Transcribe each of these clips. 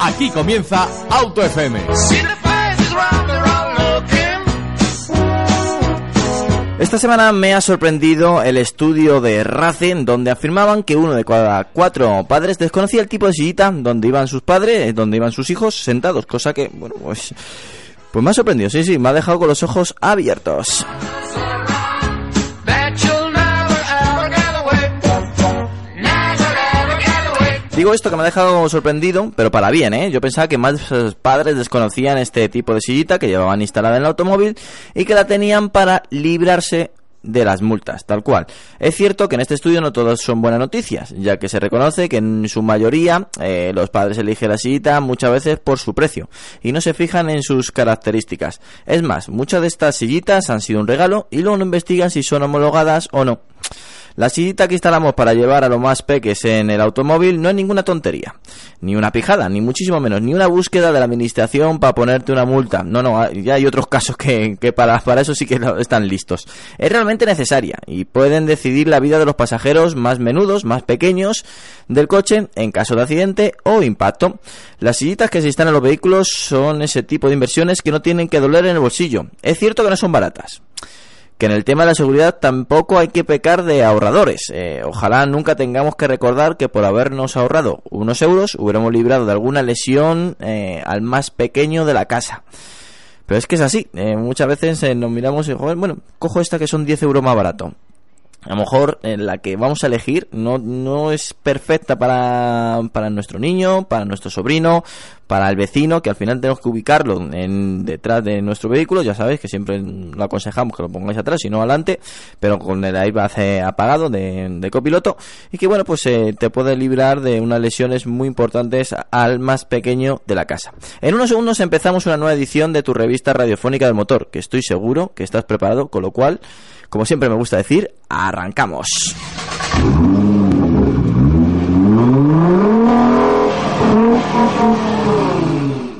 Aquí comienza Auto FM. Esta semana me ha sorprendido el estudio de Racing donde afirmaban que uno de cada cuatro padres desconocía el tipo de sillita donde iban sus padres, donde iban sus hijos sentados, cosa que, bueno, pues, pues me ha sorprendido, sí, sí, me ha dejado con los ojos abiertos. Digo esto que me ha dejado sorprendido, pero para bien, ¿eh? Yo pensaba que más eh, padres desconocían este tipo de sillita que llevaban instalada en el automóvil y que la tenían para librarse de las multas, tal cual. Es cierto que en este estudio no todas son buenas noticias, ya que se reconoce que en su mayoría eh, los padres eligen la sillita muchas veces por su precio y no se fijan en sus características. Es más, muchas de estas sillitas han sido un regalo y luego no investigan si son homologadas o no. La sillita que instalamos para llevar a los más peques en el automóvil no es ninguna tontería, ni una pijada, ni muchísimo menos, ni una búsqueda de la administración para ponerte una multa. No, no, ya hay otros casos que, para, para eso sí que están listos. Es realmente necesaria y pueden decidir la vida de los pasajeros más menudos, más pequeños del coche en caso de accidente o impacto. Las sillitas que se instalan en los vehículos son ese tipo de inversiones que no tienen que doler en el bolsillo. Es cierto que no son baratas que en el tema de la seguridad tampoco hay que pecar de ahorradores. Eh, ojalá nunca tengamos que recordar que por habernos ahorrado unos euros hubiéramos librado de alguna lesión eh, al más pequeño de la casa. Pero es que es así. Eh, muchas veces nos miramos y, bueno, cojo esta que son 10 euros más barato a lo mejor en la que vamos a elegir no, no es perfecta para, para nuestro niño, para nuestro sobrino, para el vecino, que al final tenemos que ubicarlo en, detrás de nuestro vehículo. Ya sabéis que siempre lo aconsejamos que lo pongáis atrás y no adelante, pero con el airbag apagado de, de copiloto. Y que bueno, pues eh, te puede librar de unas lesiones muy importantes al más pequeño de la casa. En unos segundos empezamos una nueva edición de tu revista radiofónica del motor, que estoy seguro que estás preparado, con lo cual como siempre me gusta decir, arrancamos.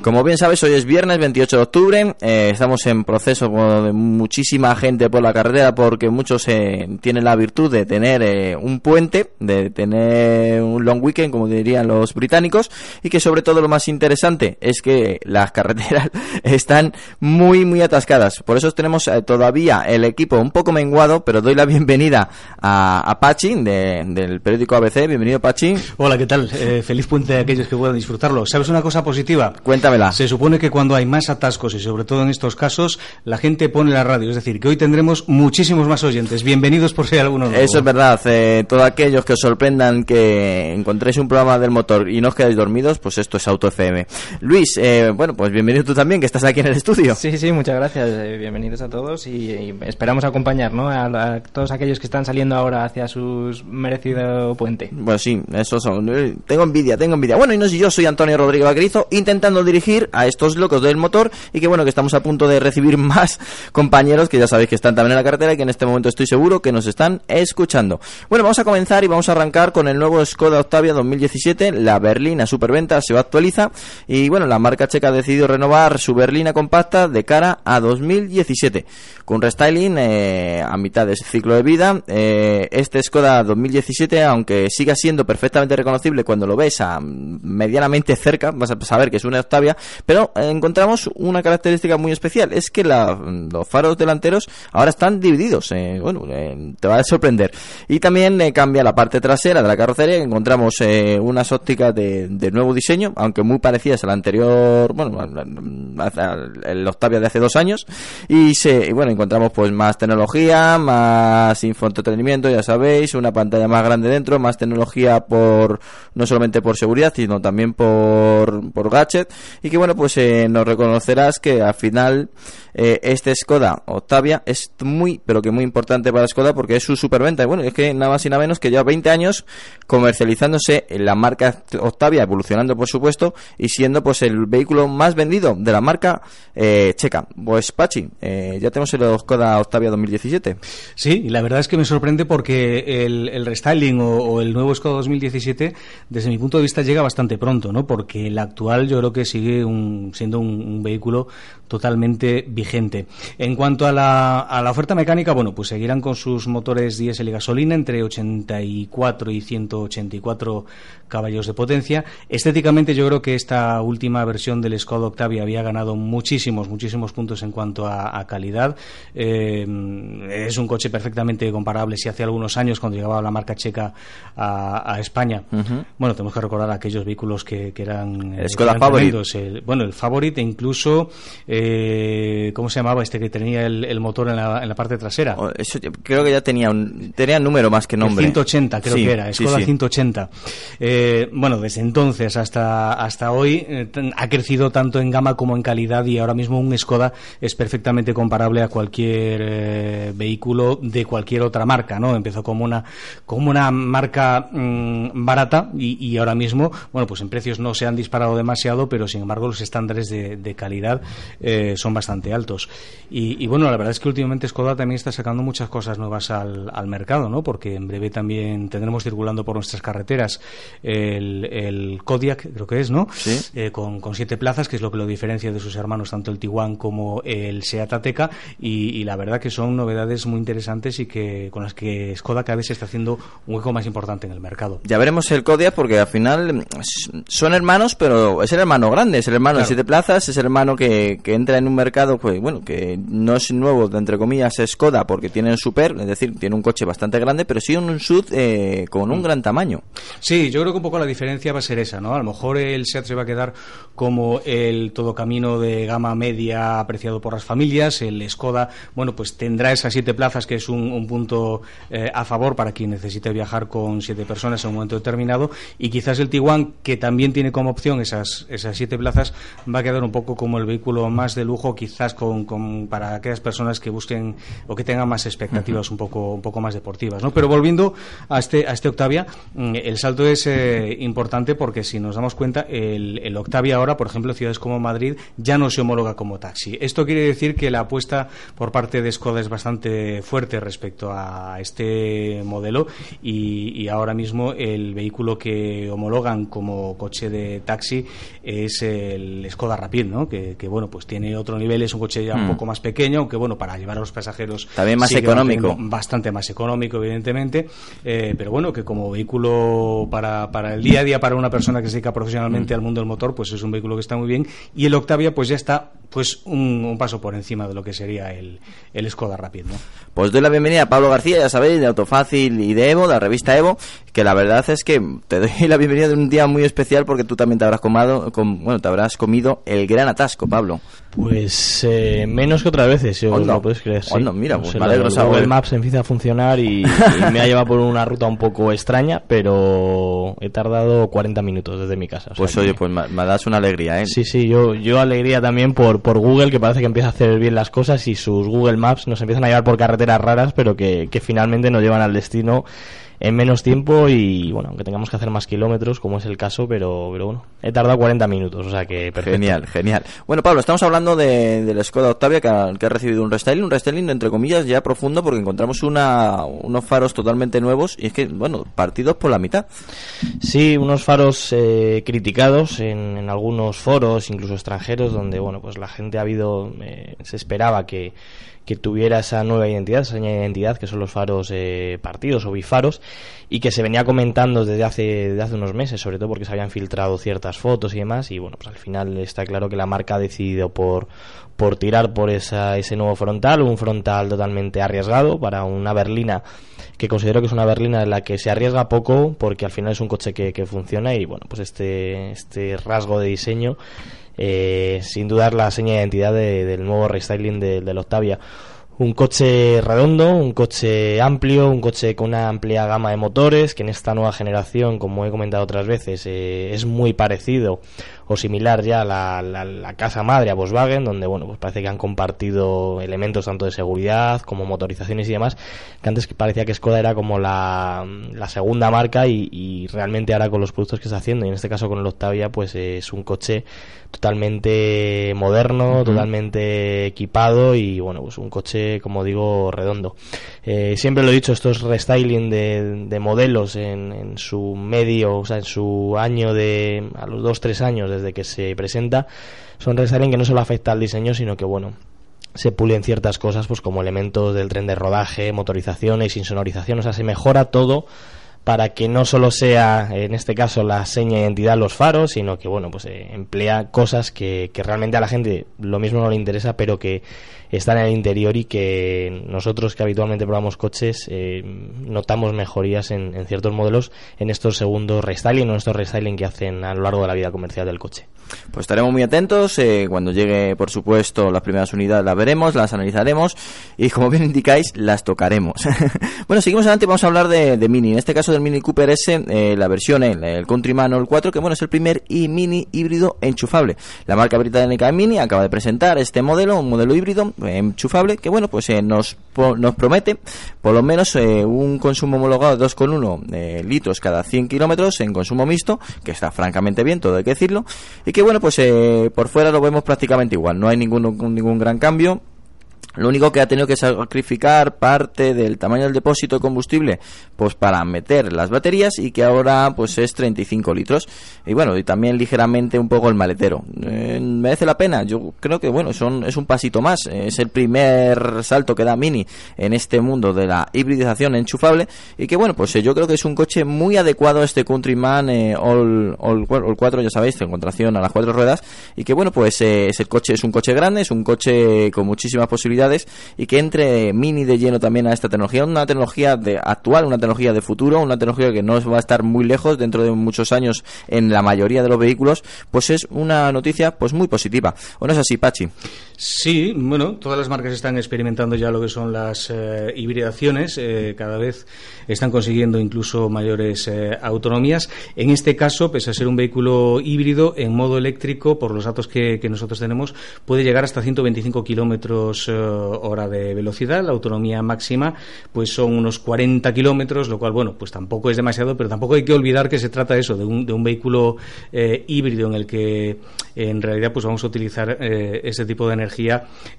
Como bien sabes, hoy es viernes 28 de octubre. Eh, estamos en proceso de muchísima gente por la carretera porque muchos eh, tienen la virtud de tener eh, un puente, de tener un long weekend, como dirían los británicos, y que sobre todo lo más interesante es que las carreteras están muy, muy atascadas. Por eso tenemos todavía el equipo un poco menguado, pero doy la bienvenida a, a Pachi del periódico ABC. Bienvenido, Pachi. Hola, ¿qué tal? feliz puente a aquellos que puedan disfrutarlo. ¿Sabes una cosa positiva? Cuéntame. Se supone que cuando hay más atascos y sobre todo en estos casos, la gente pone la radio. Es decir, que hoy tendremos muchísimos más oyentes. Bienvenidos por si hay alguno nuevo. Eso es verdad. Eh, todos aquellos que os sorprendan que encontréis un programa del motor y no os quedáis dormidos, pues esto es Auto FM. Luis, eh, bueno, pues bienvenido tú también, que estás aquí en el estudio. Sí, sí, muchas gracias. Eh, bienvenidos a todos y, esperamos acompañar ¿no? a, todos aquellos que están saliendo ahora hacia su merecido puente. Bueno, sí, eso son. Eh, tengo envidia, tengo envidia. Bueno, y no sé, yo soy Antonio Rodríguez Vaquerizo, intentando dirigir a estos locos del motor y que bueno, que estamos a punto de recibir más compañeros que ya sabéis que están también en la carretera y que en este momento estoy seguro que nos están escuchando. Bueno, vamos a comenzar y vamos a arrancar con el nuevo Skoda Octavia 2017, la berlina superventa se actualiza y bueno, la marca checa ha decidido renovar su berlina compacta de cara a 2017 con restyling eh, a mitad de ciclo de vida. Eh, este Skoda 2017, aunque siga siendo perfectamente reconocible cuando lo ves a medianamente cerca, vas a saber que es una Octavia, pero eh, encontramos una característica muy especial, es que los faros delanteros ahora están divididos, eh, bueno, eh, te va a sorprender. Y también cambia la parte trasera de la carrocería, encontramos unas ópticas de, nuevo diseño, aunque muy parecidas a la anterior, bueno, el Octavia de hace dos años, y, se, bueno, encontramos pues más tecnología, más infoentretenimiento, ya sabéis, una pantalla más grande dentro, más tecnología por, no solamente por seguridad, sino también por, por gadget, y que bueno, pues eh, nos reconocerás que al final eh, este Skoda Octavia es muy, pero que muy importante para Skoda porque es su superventa. Y bueno, es que nada más y nada menos que lleva 20 años comercializándose en la marca Octavia, evolucionando por supuesto, y siendo pues el vehículo más vendido de la marca eh, checa. Pues Pachi, eh, ya tenemos el Skoda Octavia 2017. Sí, y la verdad es que me sorprende porque el, el restyling o, el nuevo Skoda 2017, desde mi punto de vista, llega bastante pronto, ¿no? Porque el actual yo creo que sigue un- siendo un, un vehículo totalmente vigente. En cuanto a la, a la oferta mecánica, bueno, pues seguirán con sus motores diésel y gasolina entre 84 y 184 caballos de potencia. Estéticamente yo creo que esta última versión del Skoda Octavia había ganado muchísimos, muchísimos puntos en cuanto a, a calidad. Eh, es un coche perfectamente comparable si hace algunos años cuando llegaba la marca checa a, a España. Bueno, tenemos que recordar aquellos vehículos que, que eran... El Skoda Favorit. bueno, el Favorit e incluso... eh, ¿Cómo se llamaba este que tenía el, el motor en la, en la parte trasera? O- Eso creo que ya tenía un tenía número más que nombre. El 180 creo Sí, que era, sí, Skoda sí. 180. Eh, bueno, desde entonces hasta, hasta hoy eh, ha crecido tanto en gama como en calidad y ahora mismo un Skoda es perfectamente comparable a cualquier eh, vehículo de cualquier otra marca, ¿no? Empezó como una, como una marca mm, barata y, y ahora mismo, bueno, pues en precios no se han disparado demasiado, pero sin embargo los estándares de, de calidad eh, son bastante altos. Y, y bueno, la verdad es que últimamente Skoda también está sacando muchas cosas nuevas al, al mercado, ¿no? Porque en breve también tendremos circulando por nuestras carreteras el, el Kodiak, creo que es, ¿no? Sí. Eh, con, con siete plazas, que es lo que lo diferencia de sus hermanos, tanto el Tiguan como el Seat Ateca, y, y la verdad que son novedades muy interesantes y que con las que Skoda cada vez se está haciendo un hueco más importante en el mercado. Ya veremos el Kodiak porque al final mm, son hermanos, pero es el hermano grande, es el hermano de siete plazas, es el hermano que, que entra en un mercado, pues bueno, que no es nuevo, de entre comillas, es Skoda porque tiene un Super, es decir, tiene un coche bastante grande, pero sí un SUV eh, con un gran tamaño. Sí, yo creo que un poco la diferencia va a ser esa, ¿no? A lo mejor el SEAT se va a quedar como el todo camino de gama media apreciado por las familias, el Skoda, bueno, pues tendrá esas siete plazas que es un, un punto eh, a favor para quien necesite viajar con siete personas en un momento determinado y quizás el Tiguan, que también tiene como opción esas, esas siete plazas, va a quedar un poco como el vehículo más de lujo, quizás con, con- para aquellas personas que busquen o que tengan más expectativas un poco un poco más deportivas, ¿no? Pero volviendo a este a este Octavia, mm, el salto es eh, importante porque si nos damos cuenta el, el Octavia ahora, por ejemplo, en ciudades como Madrid ya no se homologa como taxi. Esto quiere decir que la apuesta por parte de Skoda es bastante fuerte respecto a este modelo y, y ahora mismo el vehículo que homologan como coche de taxi es el Skoda Rapid, ¿no? Que, que, bueno, pues tiene otro nivel, es un coche ya un Mm. poco más pequeño, aunque bueno, para llevar a los pasajeros También más económico. bastante más económico, evidentemente, eh, pero bueno, que como vehículo para, para el día a día, para una persona que se dedica profesionalmente al mundo del motor, pues es un vehículo que está muy bien. Y el Octavia, pues ya está pues un, un paso por encima de lo que sería el, el Skoda Rapid, ¿no? Pues doy la bienvenida a Pablo García, ya sabéis, de Autofácil y de Evo, de la revista Evo, que la verdad es que te doy la bienvenida de un día muy especial porque tú también te habrás comado, com- bueno, te habrás comido el gran atasco, Pablo. Pues eh, menos que otras veces, yo lo puedes creer. sí. Mira, No pues me alegro. Google Maps empieza a funcionar y, y me ha llevado por una ruta un poco extraña, pero he tardado 40 minutos desde mi casa. o sea Pues que- oye, pues me, me das una alegría, ¿eh? Sí, sí, yo, yo alegría también por, por Google, que parece que empieza a hacer bien las cosas y sus Google Maps nos empiezan a llevar por carreteras raras, pero que, que finalmente nos llevan al destino en menos tiempo y, bueno, aunque tengamos que hacer más kilómetros, como es el caso, pero, pero bueno, he tardado 40 minutos, o sea que perfecto. Genial, genial. Bueno, Pablo, estamos hablando de, del Skoda Octavia que ha, que ha recibido un restyling, un restyling entre comillas ya profundo porque encontramos una, unos faros totalmente nuevos y es que, bueno, partidos por la mitad. Sí, unos faros eh, criticados en, en algunos foros, incluso extranjeros, donde bueno, pues la gente ha habido, eh, se esperaba que, que tuviera esa nueva identidad, esa nueva identidad que son los faros eh, partidos o bifaros y que se venía comentando desde hace, desde hace unos meses, sobre todo porque se habían filtrado ciertas fotos y demás y bueno, pues al final está claro que la marca ha decidido por, por tirar por esa, ese nuevo frontal, un frontal totalmente arriesgado para una berlina que considero que es una berlina en la que se arriesga poco porque al final es un coche que, que funciona y bueno, pues este, este rasgo de diseño eh, sin duda es la seña de identidad de- del nuevo restyling de- del Octavia. Un coche redondo, un coche amplio, un coche con una amplia gama de motores, que en esta nueva generación, como he comentado otras veces, eh, es muy parecido o similar ya la, la, la, casa madre a Volkswagen, donde bueno, pues parece que han compartido elementos tanto de seguridad como motorizaciones y demás, que antes parecía que Skoda era como la, la segunda marca y, y, realmente ahora con los productos que está haciendo, y en este caso con el Octavia, pues es un coche totalmente moderno, uh -huh. totalmente equipado y bueno, pues un coche, como digo, redondo. Eh, siempre lo he dicho, estos restyling de, de modelos en, su medio, o sea, en su año de, a los dos, tres años desde que se presenta, son restyling que no solo afecta al diseño, sino que bueno, se pulen ciertas cosas pues como elementos del tren de rodaje, motorizaciones, insonorización, o sea, se mejora todo para que no solo sea, en este caso, la seña de identidad los faros, sino que, bueno, pues eh, emplea cosas que, que, realmente a la gente lo mismo no le interesa, pero que están en el interior y que nosotros que habitualmente probamos coches eh, notamos mejorías en, ciertos modelos en estos segundos restyling o en estos restyling que hacen a lo largo de la vida comercial del coche. Pues estaremos muy atentos, eh, cuando llegue por supuesto las primeras unidades las veremos, las analizaremos y como bien indicáis las tocaremos. bueno, seguimos adelante vamos a hablar de, Mini, en este caso Mini Cooper S, eh, la versión el, el Countryman el 4 que bueno es el primer y Mini híbrido enchufable. La marca británica Mini acaba de presentar este modelo, un modelo híbrido enchufable que bueno pues eh, nos, nos promete por lo menos eh, un consumo homologado de 2,1 eh, litros cada 100 kilómetros en consumo mixto que está francamente bien todo hay que decirlo y que bueno pues eh, por fuera lo vemos prácticamente igual no hay ningún, ningún gran cambio lo único que ha tenido que sacrificar parte del tamaño del depósito de combustible pues para meter las baterías y que ahora pues es 35 litros. Y bueno y también ligeramente un poco el maletero. Eh, merece la pena. Yo creo que bueno son es un pasito más. Es el primer salto que da Mini en este mundo de la hibridización enchufable. Y que bueno pues eh, yo creo que es un coche muy adecuado este Countryman eh, all, all, all 4 ya sabéis en contracción a las cuatro ruedas. Y que bueno pues eh, es el coche es un coche grande es un coche con muchísimas posibilidades y que entre Mini de lleno también a esta tecnología, una tecnología de actual, una tecnología de futuro, una tecnología que no va a estar muy lejos dentro de muchos años en la mayoría de los vehículos, pues es una noticia pues muy positiva. ¿O no es así, Pachi? Sí, bueno, todas las marcas están experimentando ya lo que son las eh, hibridaciones, eh, cada vez están consiguiendo incluso mayores eh, autonomías. En este caso, pese a ser un vehículo híbrido en modo eléctrico, por los datos que, que nosotros tenemos, puede llegar hasta 125 kilómetros hora de velocidad. La autonomía máxima, pues son unos 40 kilómetros, lo cual, bueno, pues tampoco es demasiado, pero tampoco hay que olvidar que se trata eso, de un, de un vehículo eh, híbrido en el que en realidad pues vamos a utilizar eh, ese tipo de energía,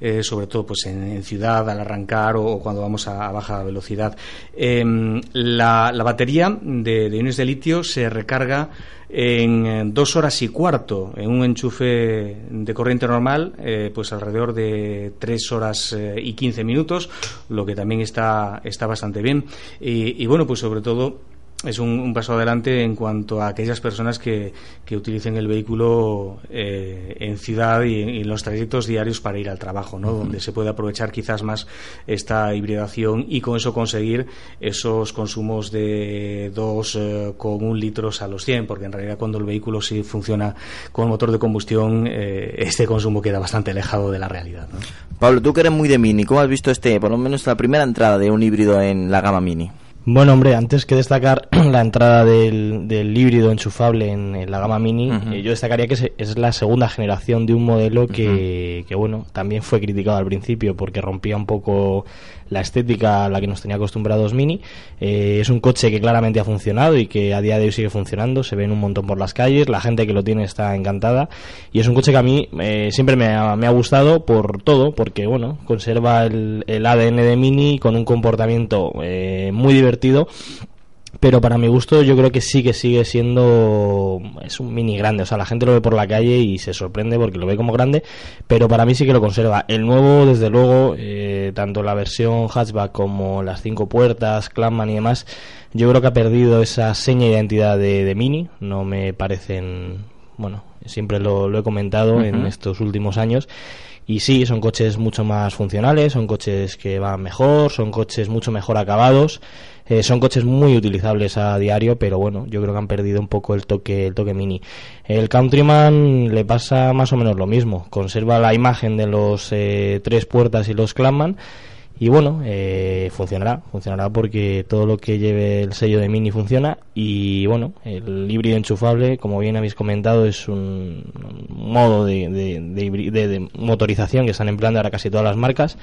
eh, sobre todo pues en, ciudad, al arrancar o, cuando vamos a, baja velocidad. La, la, batería de, de iones de litio se recarga en dos horas y cuarto en un enchufe de corriente normal eh, pues alrededor de tres horas eh, y quince minutos lo que también está, está bastante bien y, y bueno pues sobre todo es un, un, paso adelante en cuanto a aquellas personas que, que utilicen el vehículo eh, en ciudad y en, en, los trayectos diarios para ir al trabajo, ¿no? Uh -huh. donde se puede aprovechar quizás más esta hibridación y con eso conseguir esos consumos de 2,1 eh, litros a los 100, porque en realidad cuando el vehículo sí funciona con motor de combustión, eh, este consumo queda bastante alejado de la realidad. ¿no? Pablo, tú que eres muy de Mini, ¿cómo has visto este, por lo menos la primera entrada de un híbrido en la gama Mini? Bueno, hombre, antes que destacar la entrada del, del híbrido enchufable en, en, la gama Mini, uh -huh. eh, yo destacaría que es, es, la segunda generación de un modelo que, uh -huh. que, bueno, también fue criticado al principio porque rompía un poco la estética a la que nos tenía acostumbrados Mini. Eh, es un coche que claramente ha funcionado y que a día de hoy sigue funcionando, se ven un montón por las calles, la gente que lo tiene está encantada y es un coche que a mí eh, siempre me ha, me ha, gustado por todo, porque bueno, conserva el, el ADN de Mini con un comportamiento eh, muy divertido pero para mi gusto yo creo que sí que sigue siendo es un mini grande. O sea la gente lo ve por la calle y se sorprende porque lo ve como grande pero para mí sí que lo conserva. El nuevo desde luego eh, tanto la versión hatchback como las cinco puertas Clanman y demás yo creo que ha perdido esa seña de identidad de, de mini. No me parecen bueno siempre lo, lo he comentado uh -huh. en estos últimos años. Y sí, son coches mucho más funcionales, son coches que van mejor, son coches mucho mejor acabados, eh, son coches muy utilizables a diario, pero bueno, yo creo que han perdido un poco el toque, el toque mini. El Countryman le pasa más o menos lo mismo, conserva la imagen de los eh, tres puertas y los Clanman, Y bueno, eh, funcionará, funcionará porque todo lo que lleve el sello de Mini funciona y bueno, el híbrido enchufable, como bien habéis comentado, es un, modo de, de, motorización que están empleando ahora casi todas las marcas.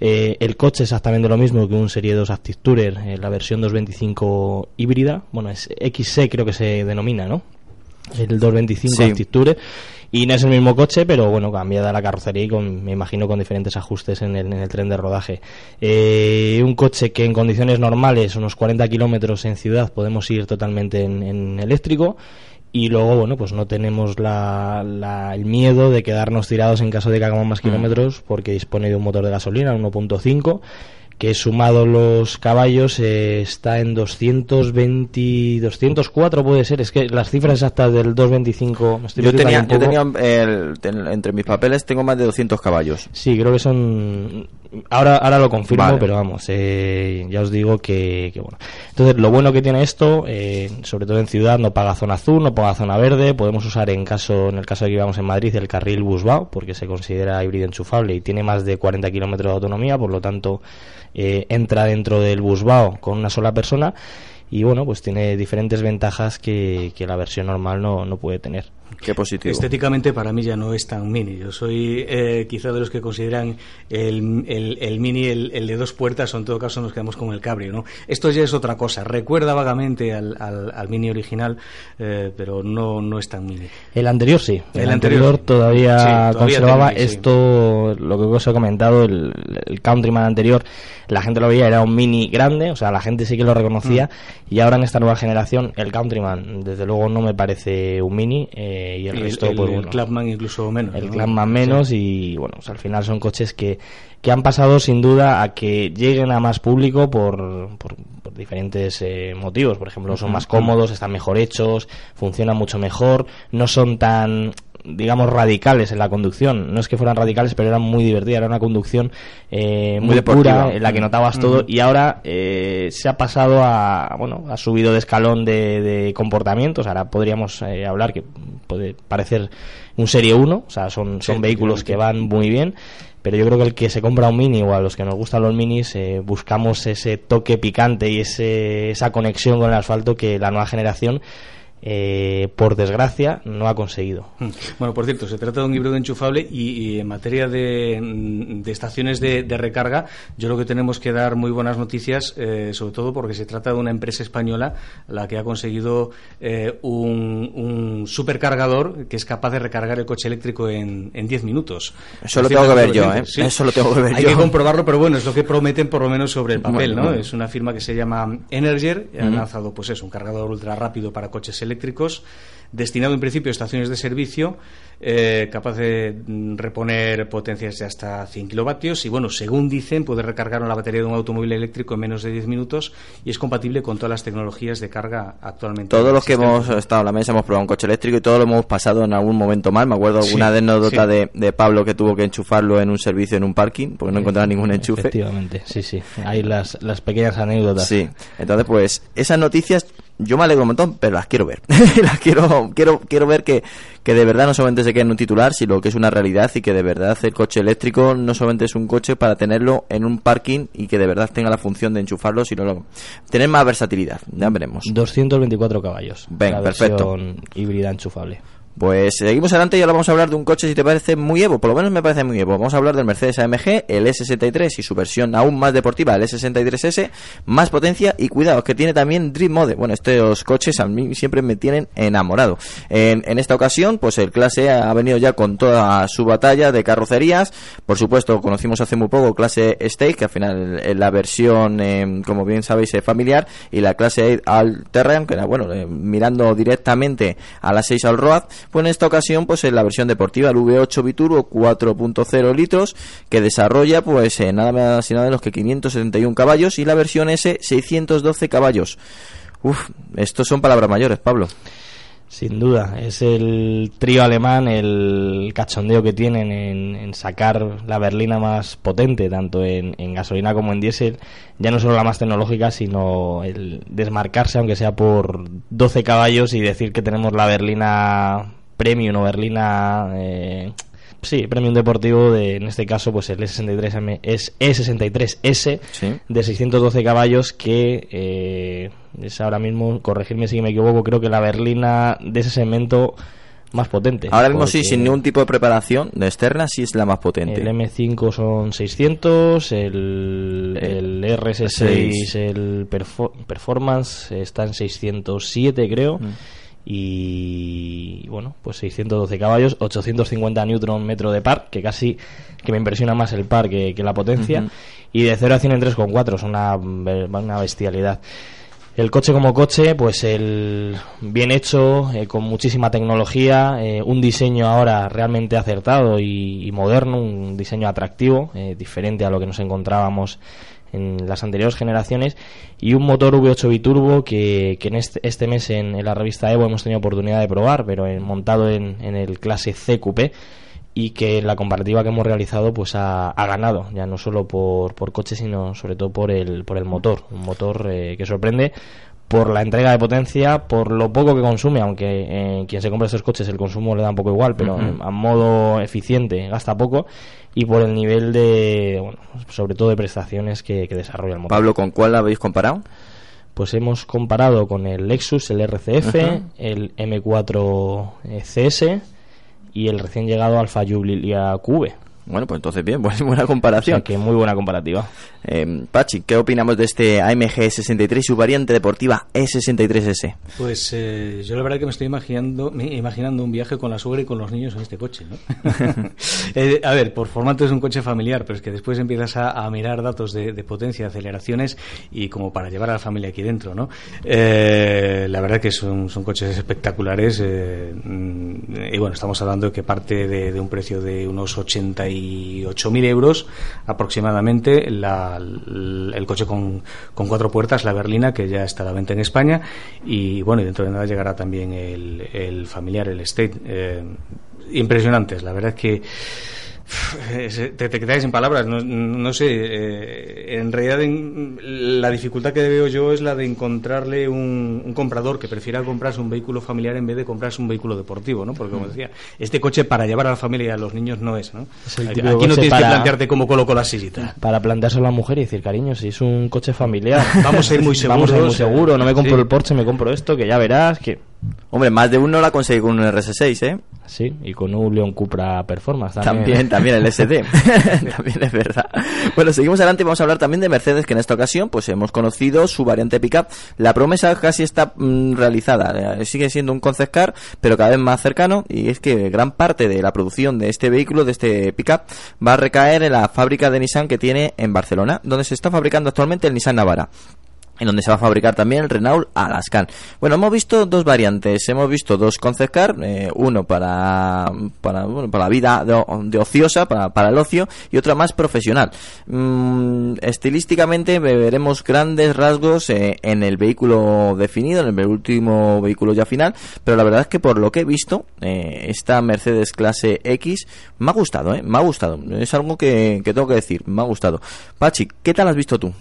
Eh, el coche es exactamente lo mismo que un Serie 2 Active Tourer, eh, la versión 225 híbrida, bueno, es XC creo que se denomina, ¿no? El 225 sí. Active Tourer y no es el mismo coche, pero bueno, cambiada la carrocería y con, me imagino con diferentes ajustes en el, en el tren de rodaje. Eh, un coche que en condiciones normales, unos 40 kilómetros en ciudad, podemos ir totalmente en, eléctrico y luego bueno pues no tenemos la, el miedo de quedarnos tirados en caso de que hagamos más mm. kilómetros porque dispone de un motor de gasolina 1.5 que sumado los caballos eh, está en 220, 204 puede ser, es que las cifras exactas del 225... yo tenía, yo tenía entre mis papeles tengo más de 200 caballos. Sí, creo que son... Ahora, ahora lo confirmo, pero vamos, eh, ya os digo que, bueno. Entonces, lo bueno que tiene esto, eh, sobre todo en ciudad, no paga zona azul, no paga zona verde, podemos usar en caso en el caso de que vivamos en Madrid el carril Busbao, porque se considera híbrido enchufable y tiene más de 40 kilómetros de autonomía, por lo tanto eh, entra dentro del busbao con una sola persona y bueno, pues tiene diferentes ventajas que, que la versión normal no, no puede tener. Qué positivo. Estéticamente para mí ya no es tan mini. Yo soy eh, quizá de los que consideran el, el, mini, el, de dos puertas, o en todo caso nos quedamos con el cabrio. ¿no? Esto ya es otra cosa. Recuerda vagamente al, al, mini original, eh, pero no, no es tan mini. El anterior sí. El, anterior, todavía, conservaba esto, lo que os he comentado, el, Countryman anterior, la gente lo veía, era un mini grande, o sea, la gente sí que lo reconocía. Mm. Y ahora en esta nueva generación, el Countryman, desde luego, no me parece un mini. Eh, y el, resto, pues El Clubman incluso menos. El Clubman menos y bueno, pues, al final son coches que, que han pasado sin duda a que lleguen a más público por, por, diferentes eh, motivos. Por ejemplo, son más cómodos, están mejor hechos, funcionan mucho mejor, no son tan digamos, radicales en la conducción. No es que fueran radicales, pero eran muy divertidas. Era una conducción eh, muy, pura, en la que notabas todo. Y ahora eh, se ha pasado a, bueno, ha subido de escalón de, de comportamientos. Ahora podríamos eh, hablar que puede parecer un Serie 1. O sea, son, son vehículos que van muy bien pero yo creo que el que se compra un mini o a los que nos gustan los minis buscamos ese toque picante y ese, esa conexión con el asfalto que la nueva generación eh, por desgracia, no ha conseguido. Hmm. Bueno, por cierto, se trata de un híbrido enchufable y, en materia de, mm, estaciones de, recarga, yo creo que tenemos que dar muy buenas noticias, eh, sobre todo porque se trata de una empresa española la que ha conseguido eh, un, supercargador que es capaz de recargar el coche eléctrico en 10 minutos. Eso lo tengo que ver yo, ¿eh? Eso lo tengo que ver Hay que comprobarlo, pero bueno, es lo que prometen por lo menos sobre el papel, ¿no? Es una firma que se llama Energer, y ha lanzado, pues es un cargador ultra rápido para coches eléctricos eléctricos, destinado en principio a estaciones de servicio, eh, capaz de mm, reponer potencias de hasta 100 kilovatios y, bueno, según dicen, puede recargar la batería de un automóvil eléctrico en menos de 10 minutos y es compatible con todas las tecnologías de carga actualmente. Todos los que hemos estado en la mesa hemos probado un coche eléctrico y todo lo hemos pasado en algún momento mal. Me acuerdo alguna anécdota de, de, Pablo que tuvo que enchufarlo en un servicio en un parking porque no encontraba ningún enchufe. Efectivamente, sí, sí. Hay las, las pequeñas anécdotas. Sí. Entonces, pues, esas noticias yo me alegro un montón, pero las quiero ver. las quiero, quiero, quiero ver que, que de verdad no solamente se quede en un titular, sino que es una realidad y que de verdad el coche eléctrico no solamente es un coche para tenerlo en un parking y que de verdad tenga la función de enchufarlo, sino lo, tener más versatilidad. Ya veremos. 224 caballos. Venga, perfecto. híbrida enchufable. Pues seguimos adelante y ahora vamos a hablar de un coche, si te parece muy Evo, por lo menos me parece muy Evo. Vamos a hablar del Mercedes AMG, el S63 y su versión aún más deportiva, el S63S, más potencia y cuidado, que tiene también Dream Mode. Bueno, estos coches a mí siempre me tienen enamorado. En, en esta ocasión, pues el clase ha venido ya con toda su batalla de carrocerías. Por supuesto, conocimos hace muy poco clase Stake, que al final es la versión, eh, como bien sabéis, es familiar, y la clase All Terrain, que era, bueno, eh, mirando directamente a la 6 All Road pues en esta ocasión, pues en la versión deportiva, el V8 Biturbo 4.0 litros, que desarrolla pues eh, nada más y nada menos que 571 caballos y la versión S 612 caballos. Uf, estos son palabras mayores, Pablo. Sin duda, es el trío alemán, el cachondeo que tienen en, sacar la berlina más potente, tanto en, en, gasolina como en diésel, ya no solo la más tecnológica, sino el desmarcarse, aunque sea por 12 caballos, y decir que tenemos la berlina premium o berlina eh, Sí, premium deportivo de, en este caso, pues el E63M es E63S Sí. de 612 caballos que eh, es ahora mismo, corregirme si me equivoco, creo que la berlina de ese segmento más potente. Ahora mismo sí, sin ningún tipo de preparación de externa, sí es la más potente. El M5 son 600, el, el RS6, seis. el Perfor- Performance está en 607 creo. Mm. Y bueno, pues 612 caballos, 850 newton metro de par, que casi que me impresiona más el par que, que la potencia. Y de 0 a 100 en 3,4, es una, una bestialidad. El coche como coche, pues el bien hecho, eh, con muchísima tecnología, eh, un diseño ahora realmente acertado y, y moderno, un diseño atractivo, eh, diferente a lo que nos encontrábamos en las anteriores generaciones, y un motor V8 biturbo que, que en este, este mes en, en la revista Evo hemos tenido oportunidad de probar, pero en- montado en, en el clase C Coupé y que en la comparativa que hemos realizado pues ha, ha ganado ya no solo por, por coche sino sobre todo por el por el motor. Un motor eh, que sorprende por la entrega de potencia por lo poco que consume aunque eh, quien se compra estos coches el consumo le da un poco igual pero a modo eficiente gasta poco y por el nivel de bueno, sobre todo de prestaciones que, que desarrolla el motor Pablo, ¿con cuál la habéis comparado? pues hemos comparado con el Lexus, el RCF, el M4 CS y el recién llegado Alfa Julia QV. Bueno, pues entonces bien, buena, buena O comparación. sea que muy buena comparativa. Eh, Pachi, ¿qué opinamos de este AMG 63 y su variante deportiva E E63S? Pues eh, yo la verdad que me estoy imaginando, me- imaginando un viaje con la suegra y con los niños en este coche, ¿no? Eh, a ver, por formato es un coche familiar, pero es que después empiezas a, a mirar datos de, de potencia, aceleraciones y como para llevar a la familia aquí dentro, ¿no? Eh, la verdad que son, son coches espectaculares eh, mm, y bueno, estamos hablando de que parte de, de un precio de unos 88.000 euros aproximadamente la- el, coche con, cuatro puertas, la berlina, que ya está a la venta en España y bueno, y dentro de nada llegará también el, el familiar, el State. Eh, impresionantes, la verdad es que te, te quedáis sin palabras, no, no sé, eh, en realidad en- la dificultad que veo yo es la de encontrarle un, un comprador que prefiera comprarse un vehículo familiar en vez de comprarse un vehículo deportivo, ¿no? Porque como decía, este coche para llevar a la familia y a los niños no es, ¿no? Es Aquí no tienes para- que plantearte cómo coloco la sillita. Para planteárselo a la mujer y decir, cariño, si es un coche familiar. Vamos a ir muy Vamos a ir muy seguros, seguro. No me compro sí. el Porsche, me compro esto, que ya verás que... Hombre, más de uno la conseguí con un RS6, ¿eh? Sí, y con un Leon Cupra Performance también. También, también el SD. también es verdad. Bueno, seguimos adelante y vamos a hablar también de Mercedes, que en esta ocasión pues hemos conocido su variante pickup. La promesa casi está mm, realizada. Eh, Sigue siendo un concept car, pero cada vez más cercano. Y es que gran parte de la producción de este vehículo, de este pickup, va a recaer en la fábrica de Nissan que tiene en Barcelona, donde se está fabricando actualmente el Nissan Navara en donde se va a fabricar también el Renault Alaskan. Bueno, hemos visto dos variantes, hemos visto dos concept car, eh, uno para para, bueno, para la vida de, de ociosa, para, para el ocio, y otra más profesional. Mm, estilísticamente ve- veremos grandes rasgos eh, en el vehículo definido, en el último vehículo ya final, pero la verdad es que por lo que he visto, eh, esta Mercedes clase X me ha gustado, eh, me ha gustado. Es algo que, que tengo que decir, me ha gustado. Pachi, ¿qué tal has visto tú?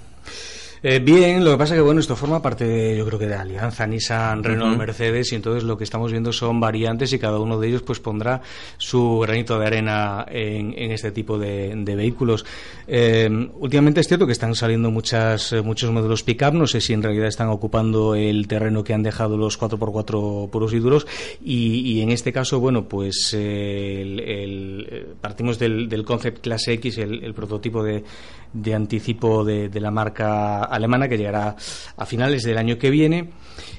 Eh, bien, lo que pasa que bueno, esto forma parte de, yo creo que de alianza Nissan, Renault. Mercedes y entonces lo que estamos viendo son variantes y cada uno de ellos pues pondrá su granito de arena en, en este tipo de, de vehículos. Eh, últimamente es cierto que están saliendo muchas, eh, muchos modelos pick-up, no sé si en realidad están ocupando el terreno que han dejado los 4x4 puros y duros y, y en este caso, bueno, pues eh, el- el- partimos del, del Concept Clase X, el, el prototipo de, de anticipo de, de la marca alemana que llegará a finales del año que viene.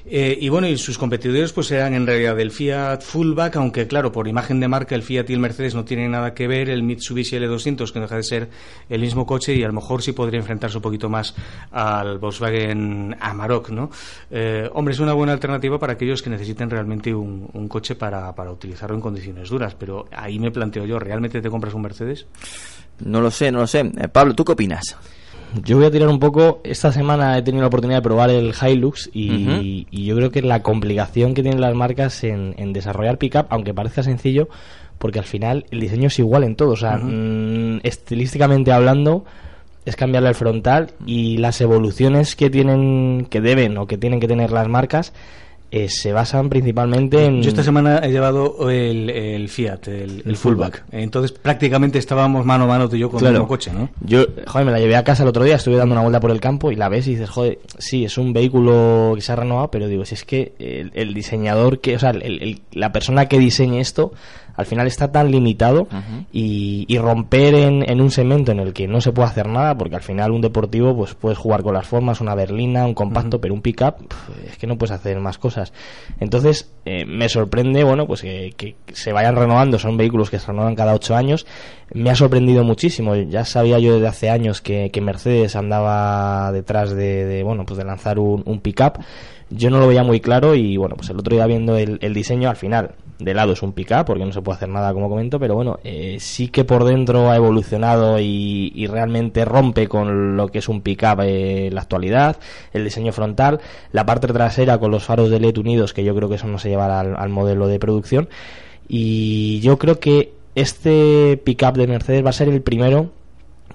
Eh, y bueno, y sus competidores pues serán en realidad el Fiat Fullback, aunque claro, por imagen de marca el Fiat y el Mercedes no tienen nada que ver, el Mitsubishi L200 que deja de ser el mismo coche y a lo mejor sí podría enfrentarse un poquito más al Volkswagen Amarok, ¿no? Eh, hombre, es una buena alternativa para aquellos que necesiten realmente un, un coche para, para utilizarlo en condiciones duras, pero ahí me planteo yo, ¿realmente te compras un Mercedes? No lo sé, no lo sé. Eh, Pablo, ¿tú qué opinas? Yo voy a tirar un poco. Esta semana he tenido la oportunidad de probar el Hilux y, yo creo que la complicación que tienen las marcas en, en desarrollar pickup, aunque parezca sencillo, porque al final el diseño es igual en todo. O sea, mm, estilísticamente hablando, es cambiarle el frontal y las evoluciones que tienen, que deben o que tienen que tener las marcas eh, se basan principalmente en... Yo esta semana he llevado el, el Fiat, el, el fullback. Entonces prácticamente estábamos mano a mano tú y yo con Claro. un coche, ¿no? Yo, joder, me la llevé a casa el otro día, estuve dando una vuelta por el campo y la ves y dices, joder, sí, es un vehículo que se ha renovado, pero digo, si es que el, el diseñador que, o sea, el- el- la persona que diseñe esto, al final está tan limitado y, y romper en, en un segmento en el que no se puede hacer nada, porque al final un deportivo, pues puedes jugar con las formas, una berlina, un compacto, pero un pickup, es que no puedes hacer más cosas. Entonces, eh, me sorprende, bueno, pues que, que se vayan renovando, son vehículos que se renovan cada ocho años. Me ha sorprendido muchísimo. Ya sabía yo desde hace años que, que Mercedes andaba detrás de, de, bueno, pues de lanzar un, un pickup. Yo no lo veía muy claro y bueno, pues el otro día viendo el, el diseño, al final, de lado es un pickup porque no se puede hacer nada como comento, pero bueno, eh, sí que por dentro ha evolucionado y, y realmente rompe con lo que es un pickup eh, en la actualidad, el diseño frontal, la parte trasera con los faros de LED unidos, que yo creo que eso no se llevará al, al modelo de producción, y yo creo que este pickup de Mercedes va a ser el primero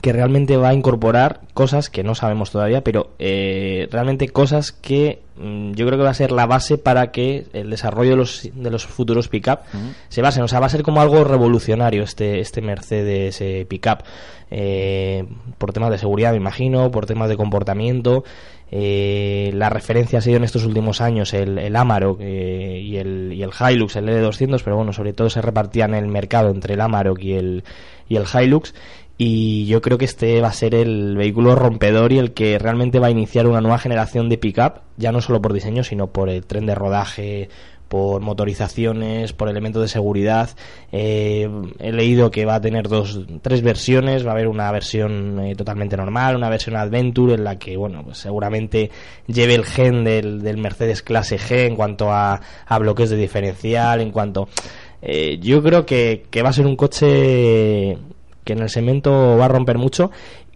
que realmente va a incorporar cosas que no sabemos todavía, pero eh, realmente cosas que mm, yo creo que va a ser la base para que el desarrollo de los, de los futuros pickup se basen. O sea, va a ser como algo revolucionario este, este Mercedes eh, pickup. Eh, por temas de seguridad, me imagino, por temas de comportamiento. Eh, la referencia ha sido en estos últimos años el, el Amarok eh, y, el, y el Hilux, el L200, pero bueno, sobre todo se repartían el mercado entre el Amarok y el, y el Hilux. Y yo creo que este va a ser el vehículo rompedor y el que realmente va a iniciar una nueva generación de pickup, ya no solo por diseño, sino por el tren de rodaje, por motorizaciones, por elementos de seguridad. Eh, he leído que va a tener dos, tres versiones. Va a haber una versión eh, totalmente normal, una versión Adventure en la que, bueno, pues seguramente lleve el gen del, del Mercedes clase G en cuanto a, a bloques de diferencial, en cuanto... Eh, yo creo que, que va a ser un coche que en el segmento va a romper mucho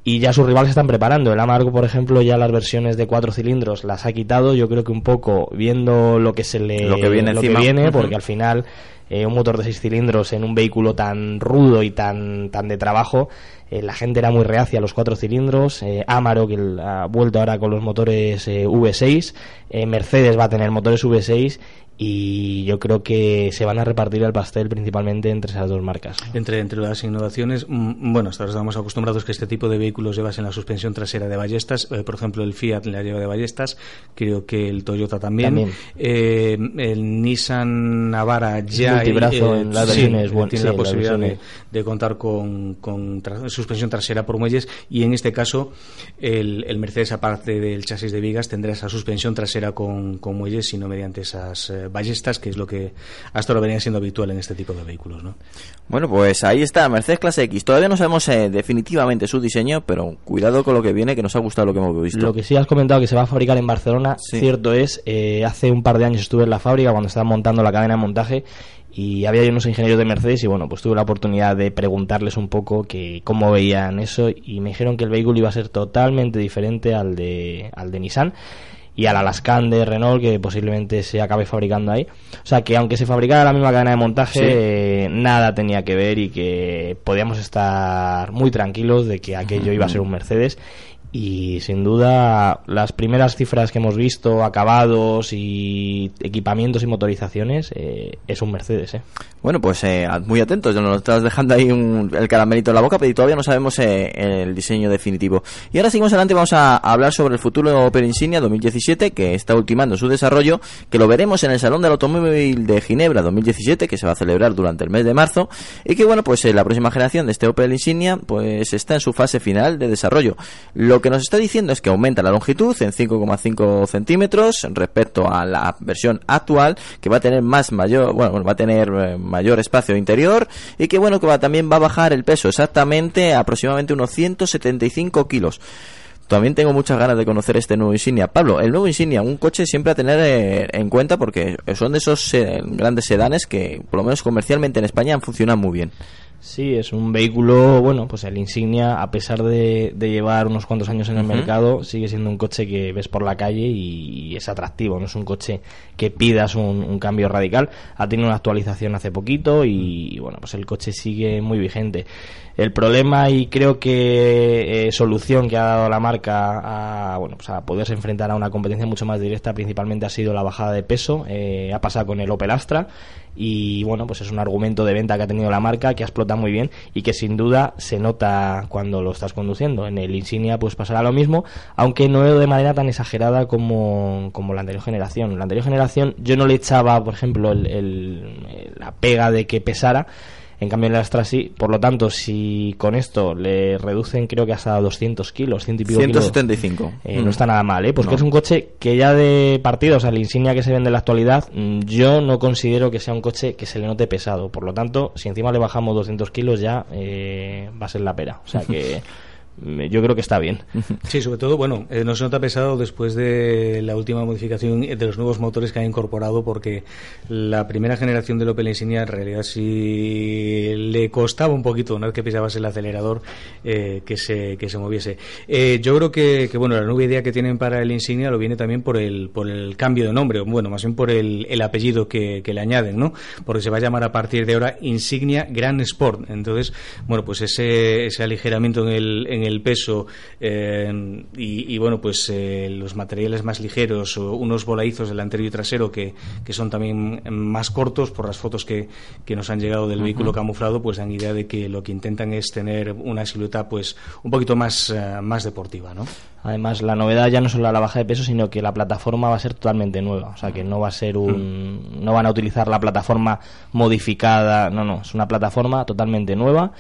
y ya sus rivales están preparando. El Amargo, por ejemplo, ya las versiones de cuatro cilindros las ha quitado. Yo creo que un poco viendo lo que se le Lo que viene encima. viene, Ujú. porque al final eh, un motor de seis cilindros en un vehículo tan rudo y tan tan de trabajo, eh, la gente era muy reacia a los cuatro cilindros. Eh, Amarok el- ha vuelto ahora con los motores eh, V6. Eh, Mercedes va a tener motores V6 y yo creo que se van a repartir el pastel principalmente entre esas dos marcas. Entre, entre las innovaciones, mm, bueno, hasta ahora estamos acostumbrados que este tipo de vehículos llevasen la suspensión trasera de ballestas. Eh, por ejemplo, el Fiat la lleva de ballestas, creo que el Toyota también. También. Eh, el Nissan Navara ya eh, en las sí, versiones, bueno, tiene sí, la en posibilidad de, contar con, con tra- suspensión trasera por muelles y en este caso el, el Mercedes, aparte del chasis de vigas, tendrá esa suspensión trasera con, con muelles, sino mediante esas ballestas, que es lo que hasta ahora venía siendo habitual en este tipo de vehículos. ¿no? Bueno, pues ahí está, Mercedes Clase X. Todavía no sabemos eh, definitivamente su diseño, pero cuidado con lo que viene, que nos ha gustado lo que hemos visto. Lo que sí has comentado que se va a fabricar en Barcelona, Sí. cierto es, eh, hace un par de años estuve en la fábrica cuando estaban montando la cadena de montaje y había ahí unos ingenieros de Mercedes y bueno, pues tuve la oportunidad de preguntarles un poco que cómo veían eso y me dijeron que el vehículo iba a ser totalmente diferente al de, al de Nissan y al Alaskan de Renault que posiblemente se acabe fabricando ahí. O sea que aunque se fabricara la misma cadena de montaje, Sí. eh, nada tenía que ver y que podíamos estar muy tranquilos de que aquello iba a ser un Mercedes. Y sin duda, las primeras cifras que hemos visto, acabados y equipamientos y motorizaciones, eh, es un Mercedes. ¿eh? Bueno, pues eh, muy atentos, nos estás dejando ahí un- el caramelito en la boca, pero todavía no sabemos eh, el diseño definitivo. Y ahora seguimos adelante, vamos a hablar sobre el futuro Opel Insignia 2017, que está ultimando su desarrollo, que lo veremos en el Salón del Automóvil de Ginebra 2017, que se va a celebrar durante el mes de marzo, y que bueno, pues eh, la próxima generación de este Opel Insignia, pues está en su fase final de desarrollo. Lo que nos está diciendo es que aumenta la longitud en 5,5 centímetros respecto a la versión actual, que va a tener más mayor, bueno, va a tener eh, mayor espacio interior y que bueno, que va, también va a bajar el peso exactamente aproximadamente unos 175 kilos. También tengo muchas ganas de conocer este nuevo Insignia. Pablo, el nuevo Insignia, un coche siempre a tener eh, en cuenta porque son de esos eh, grandes sedanes que, por lo menos comercialmente en España, han funcionado muy bien. Sí, es un vehículo, bueno, pues el Insignia, a pesar de, de llevar unos cuantos años en el mercado, sigue siendo un coche que ves por la calle y, es atractivo, no es un coche que pidas un, un cambio radical. Ha tenido una actualización hace poquito y, y, bueno, pues el coche sigue muy vigente. El problema y creo que eh, solución que ha dado la marca a, bueno, pues a poderse enfrentar a una competencia mucho más directa principalmente ha sido la bajada de peso. Eh, ha pasado con el Opel Astra y bueno, pues es un argumento de venta que ha tenido la marca que explota muy bien y que sin duda se nota cuando lo estás conduciendo. En el Insignia pues pasará lo mismo, aunque no de manera tan exagerada como, como la anterior generación. La anterior generación yo no le echaba, por ejemplo, el- la pega de que pesara, en cambio, en el Astra sí. Por lo tanto, si con esto le reducen, creo que hasta 200 kilos, 100 y pico kilos, 175. eh, Mm. no está nada mal, ¿eh? Porque No. es un coche que ya de partida, o sea, el Insignia que se vende en la actualidad, mm, yo no considero que sea un coche que se le note pesado. Por lo tanto, si encima le bajamos 200 kilos, ya eh, va a ser la pera. O sea que yo creo que está bien. Sí, sobre todo, bueno, eh, no se nota pesado después de la última modificación de los nuevos motores que ha incorporado, porque la primera generación del Opel Insignia en realidad sí le costaba un poquito, una vez que pisabas el acelerador, eh, que, se, que se moviese. Eh, yo creo que, bueno, la nueva idea que tienen para el Insignia lo viene también por el, por el cambio de nombre, bueno, más bien por el, el apellido que, le añaden, ¿no? Porque se va a llamar a partir de ahora Insignia Grand Sport. Entonces, bueno, pues ese, ese aligeramiento en el, en el peso eh, y, y, bueno, pues eh, los materiales más ligeros o unos volaizos delantero y trasero que, que son también más cortos por las fotos que, que nos han llegado del vehículo camuflado, pues dan idea de que lo que intentan es tener una silueta pues un poquito más, eh, más deportiva, ¿no? Además, la novedad ya no solo la baja de peso, sino que la plataforma va a ser totalmente nueva. O sea, que no va a ser un. No van a utilizar la plataforma modificada. No, no. Es una plataforma totalmente nueva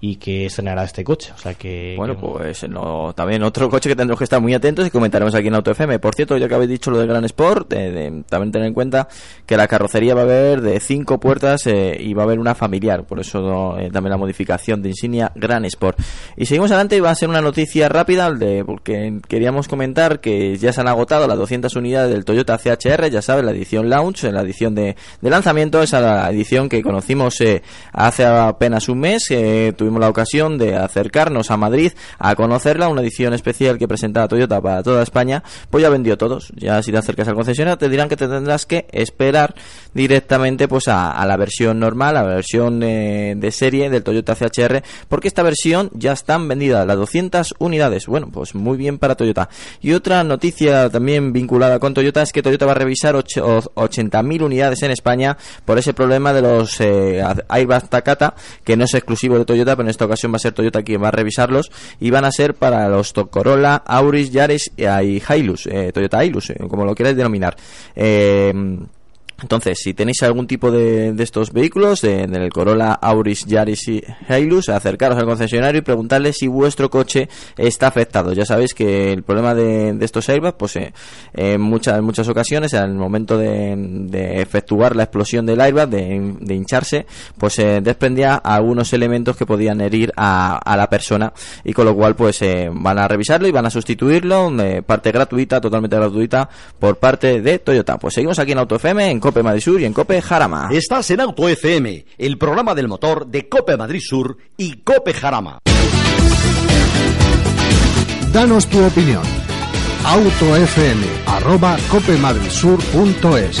y que estrenará este coche. O sea que. Bueno, que- pues no, también otro coche que tendremos que estar muy atentos y comentaremos aquí en Auto FM. Por cierto, ya que habéis dicho lo del Gran Sport, eh, de- también tener en cuenta que la carrocería va a haber de cinco puertas eh, y va a haber una familiar. Por eso eh, también la modificación de insignia Gran Sport. Y seguimos adelante y va a ser una noticia rápida de, porque queríamos comentar que ya se han agotado las 200 unidades del Toyota CHR, ya sabes, la edición Launch, la edición de, de lanzamiento, esa la edición que conocimos eh, hace apenas un mes. Tuvimos la ocasión de acercarnos a Madrid a conocerla, una edición especial que presentaba Toyota para toda España, pues ya vendió todos. Ya si te acercas al concesionario te dirán que te tendrás que esperar directamente pues a, la versión normal, a la versión eh, de serie del Toyota CHR, porque esta versión ya están vendidas las 200 unidades. Bueno, pues muy bien para Toyota. Y otra noticia también vinculada con Toyota es que Toyota va a revisar ocho- o- 80.000 unidades en España por ese problema de los eh, Takata, que no es exclusivo de Toyota, pero en esta ocasión va a ser Toyota quien va a revisarlos y van a ser para los Corolla, Auris, Yaris y y Hilux, eh, Toyota Hilux, eh, como lo quieras denominar. Eh, entonces, si tenéis algún tipo de, de estos vehículos, de- del Corolla, Auris, Yaris y Hilux, acercaros al concesionario y preguntarle si vuestro coche está afectado. Ya sabéis que el problema de, de estos airbags, pues eh, en muchas, en muchas ocasiones, al momento de, efectuar la explosión del airbag, de, de hincharse, pues se desprendía algunos elementos que podían herir a, a la persona y con lo cual pues eh, van a revisarlo y van a sustituirlo, de parte gratuita, totalmente gratuita, por parte de Toyota. Pues seguimos aquí en Auto FM, en Cope Madrid Sur y en Cope Jarama. Estás en Auto FM, el programa del motor de Cope Madrid Sur y Cope Jarama. Danos tu opinión. autofm arroba copemadridsur.es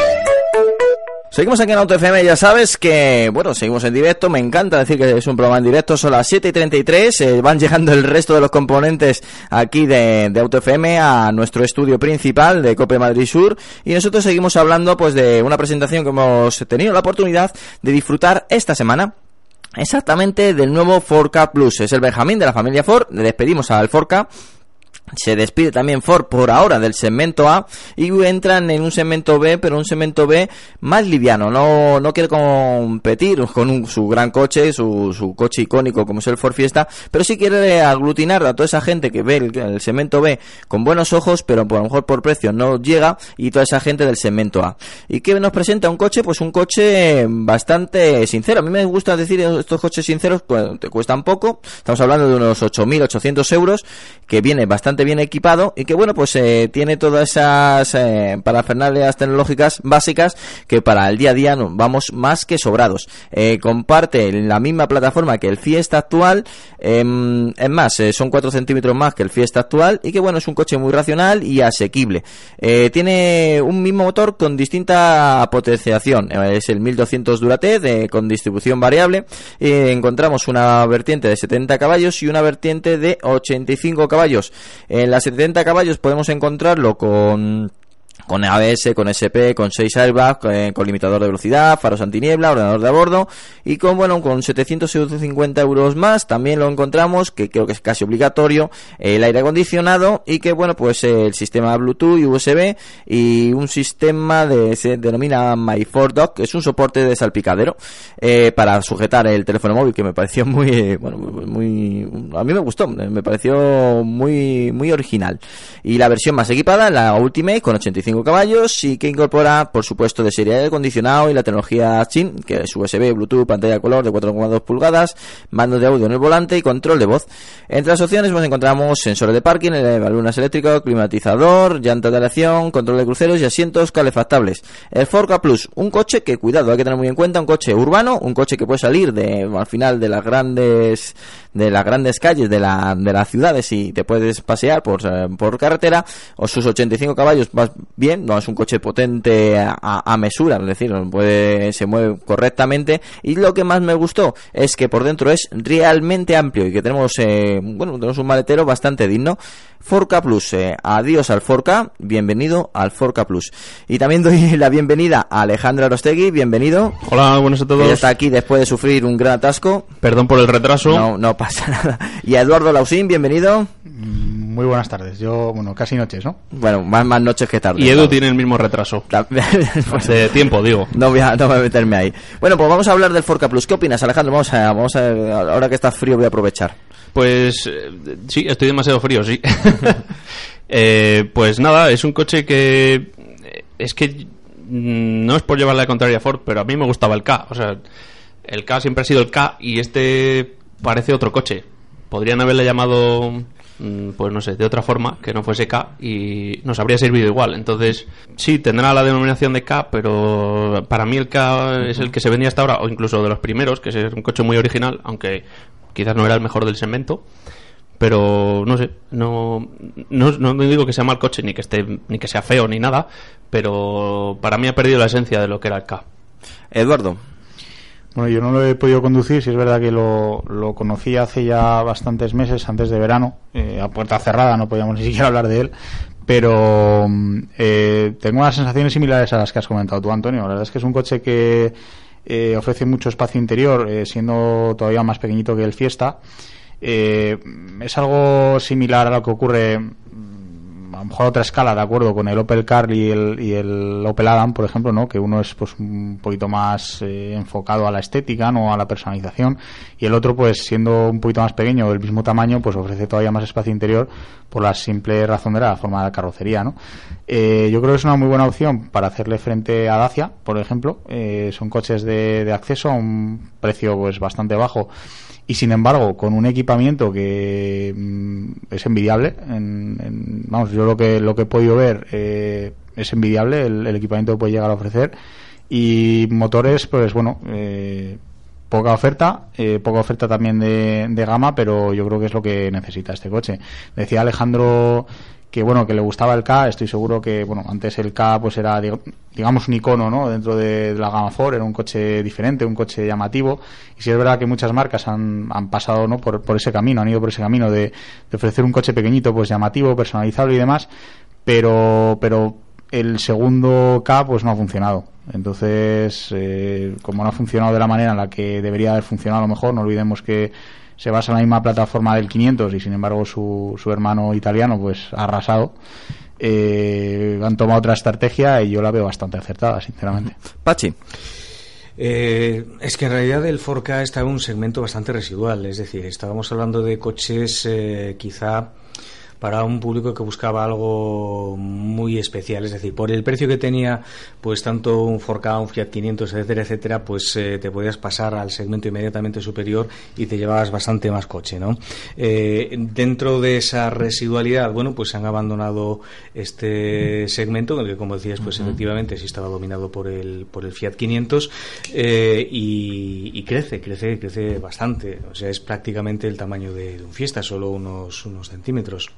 Seguimos aquí en Auto FM, ya sabes que, bueno, seguimos en directo, me encanta decir que es un programa en directo, son las 7 y 33, eh, van llegando el resto de los componentes aquí de, de Auto FM a nuestro estudio principal de Cope Madrid Sur. Y nosotros seguimos hablando pues de una presentación que hemos tenido la oportunidad de disfrutar esta semana. Exactamente del nuevo 4K Plus, es el Benjamín de la familia Ford, le despedimos al 4K se despide también Ford por ahora del segmento A y entran en un segmento B, pero un segmento B más liviano. No, no quiere competir con un- su gran coche, su, su coche icónico como es el Ford Fiesta, pero sí quiere aglutinar a toda esa gente que ve el, segmento B con buenos ojos, pero por, lo mejor por precio no llega, y toda esa gente del segmento A. ¿Y qué nos presenta un coche? Pues un coche bastante sincero. A mí me gusta decir estos coches sinceros, pues, te cuestan poco. Estamos hablando de unos 8.800 euros, que viene bastante bien equipado y que, bueno, pues eh, tiene todas esas eh, parafernalias tecnológicas básicas que para el día a día no- vamos más que sobrados. Eh, comparte la misma plataforma que el Fiesta actual, em, es más, eh, son 4 centímetros más que el Fiesta actual y que, bueno, es un coche muy racional y asequible. Eh, tiene un mismo motor con distinta potenciación. Es el 1200 Duratec con distribución variable. Encontramos una vertiente de 70 caballos y una vertiente de 85 caballos. En las 70 caballos podemos encontrarlo con con ABS, con SP, con 6 airbags, eh, con limitador de velocidad, faros antiniebla, ordenador de a bordo y con bueno con 750 euros más. También lo encontramos que creo que es casi obligatorio el aire acondicionado y que bueno pues el sistema Bluetooth y USB y un sistema de se denomina My 4 Dock que es un soporte de salpicadero eh, para sujetar el teléfono móvil que me pareció muy eh, bueno muy, muy- a mí me gustó me pareció muy muy original. Y la versión más equipada la Ultimate con 85 caballos y que incorpora por supuesto de serie aire acondicionado y la tecnología SIM que es USB Bluetooth pantalla de color de 4,2 pulgadas mando de audio en el volante y control de voz. Entre las opciones pues encontramos sensores de parking lunas eléctricos climatizador llanta de aleación control de cruceros y asientos calefactables. El Forca Plus un coche que cuidado hay que tener muy en cuenta un coche urbano un coche que puede salir de al final de las grandes de las grandes calles de, la, de las ciudades y te puedes pasear por, eh, por carretera o sus 85 caballos vas bien no es un coche potente a, a mesura es decir puede se mueve correctamente y lo que más me gustó es que por dentro es realmente amplio y que tenemos eh, bueno tenemos un maletero bastante digno Forca Plus, eh, adiós al Forca, bienvenido al Forca Plus. Y también doy la bienvenida a Alejandro Arostegui, bienvenido. Hola, buenas a todos. ya está aquí después de sufrir un gran atasco. Perdón por el retraso. No, no pasa nada. Y a Eduardo Lausín, bienvenido. Muy buenas tardes. Yo, bueno, casi noches, ¿no? Bueno, más, más noches que tarde. Y Edu tiene el mismo retraso. Pues de tiempo, digo. No voy, a, no voy a meterme ahí. Bueno, pues vamos a hablar del Forca Plus. ¿Qué opinas, Alejandro? Vamos a, vamos a, ahora que está frío voy a aprovechar. Pues eh, sí, estoy demasiado frío, sí. Eh, pues nada, es un coche que eh, es que mm, no es por llevarle la contraria a Ford, pero a mí me gustaba el K. O sea, el K siempre ha sido el K y este parece otro coche. Podrían haberle llamado, pues no sé, de otra forma, que no fuese K y nos habría servido igual. Entonces, sí, tendrá la denominación de K, pero para mí el K es el que se vendía hasta ahora, o incluso de los primeros, que es un coche muy original, aunque quizás no era el mejor del segmento pero no sé, no, no, no digo que sea mal coche, ni que esté, ni que sea feo, ni nada, pero para mí ha perdido la esencia de lo que era el K. Eduardo. Bueno, yo no lo he podido conducir, si es verdad que lo, lo conocí hace ya bastantes meses, antes de verano, eh, a puerta cerrada, no podíamos ni siquiera hablar de él, pero mm, eh, tengo unas sensaciones similares a las que has comentado tú, Antonio. La verdad es que es un coche que eh, ofrece mucho espacio interior, eh, siendo todavía más pequeñito que el Fiesta. Es algo similar a lo que ocurre lo mejor a otra escala, de acuerdo, con el Opel Car y el, y el Opel Adam, por ejemplo, ¿no? Que uno es pues un poquito más eh, enfocado a la estética, no a la personalización, y el otro, pues siendo un poquito más pequeño, del mismo tamaño, pues ofrece todavía más espacio interior por la simple razón de la forma de la carrocería, ¿no? Eh, yo creo que es una muy buena opción para hacerle frente a Dacia, por ejemplo. Eh, son coches de, de acceso a un precio pues bastante bajo y sin embargo con un equipamiento que mm, es envidiable en, en- vamos yo lo que lo que he podido ver eh, es envidiable el, equipamiento que puede llegar a ofrecer. Y motores pues bueno eh, poca oferta eh, poca oferta también de gama pero yo creo que es lo que necesita este coche. Decía Alejandro que bueno que le gustaba el K estoy seguro que bueno antes el K pues era dig- digamos un icono no dentro de, la gama Ford era un coche diferente un coche llamativo. Y si es verdad que muchas marcas han, han pasado no por, por ese camino han ido por ese camino de, de ofrecer un coche pequeñito pues llamativo personalizable y demás pero pero el segundo K pues no ha funcionado. Entonces eh, como no ha funcionado de la manera en la que debería haber funcionado a lo mejor no olvidemos que se basa en la misma plataforma del 500 y sin embargo su, su hermano italiano pues ha arrasado. Eh, han tomado otra estrategia y yo la veo bastante acertada, sinceramente. Pachi. Eh, es que en realidad el 4K está en un segmento bastante residual, es decir, estábamos hablando de coches eh, quizá para un público que buscaba algo muy especial, es decir, por el precio que tenía, pues tanto un 4K, un Fiat 500, etcétera, etcétera, pues eh, te podías pasar al segmento inmediatamente superior y te llevabas bastante más coche, ¿no? Eh, dentro de esa residualidad, bueno, pues han abandonado este segmento, que, como decías, pues efectivamente sí estaba dominado por el, por el Fiat 500 eh, y, y crece, crece, crece bastante, o sea, es prácticamente el tamaño de, de un Fiesta, solo unos, unos centímetros.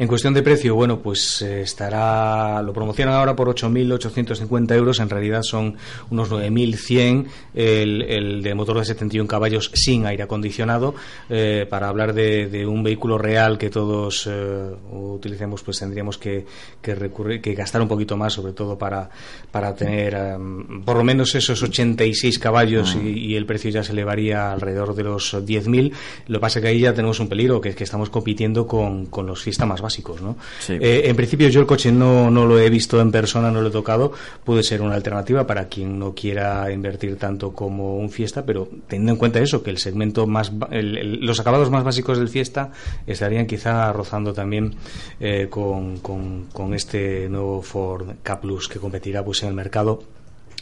En cuestión de precio, bueno, pues eh, estará, lo promocionan ahora por 8.850 euros, en realidad son unos 9.100 el, el de motor de 71 caballos sin aire acondicionado. Eh, para hablar de, un vehículo real que todos eh, utilicemos, pues tendríamos que, que recurrir, que gastar un poquito más, sobre todo para, para tener em, por lo menos esos 86 caballos y, el precio ya se elevaría alrededor de los 10.000. Lo que pasa es que ahí ya tenemos un peligro, que es que estamos compitiendo con, con los Fiesta más básicos, ¿no? Sí. Eh, en principio yo el coche no, no lo he visto en persona, no lo he tocado, puede ser una alternativa para quien no quiera invertir tanto como un Fiesta, pero teniendo en cuenta eso, que el segmento más, el- el- los acabados más básicos del Fiesta estarían quizá rozando también eh, con, con- con este nuevo Ford K Plus que competirá pues en el mercado.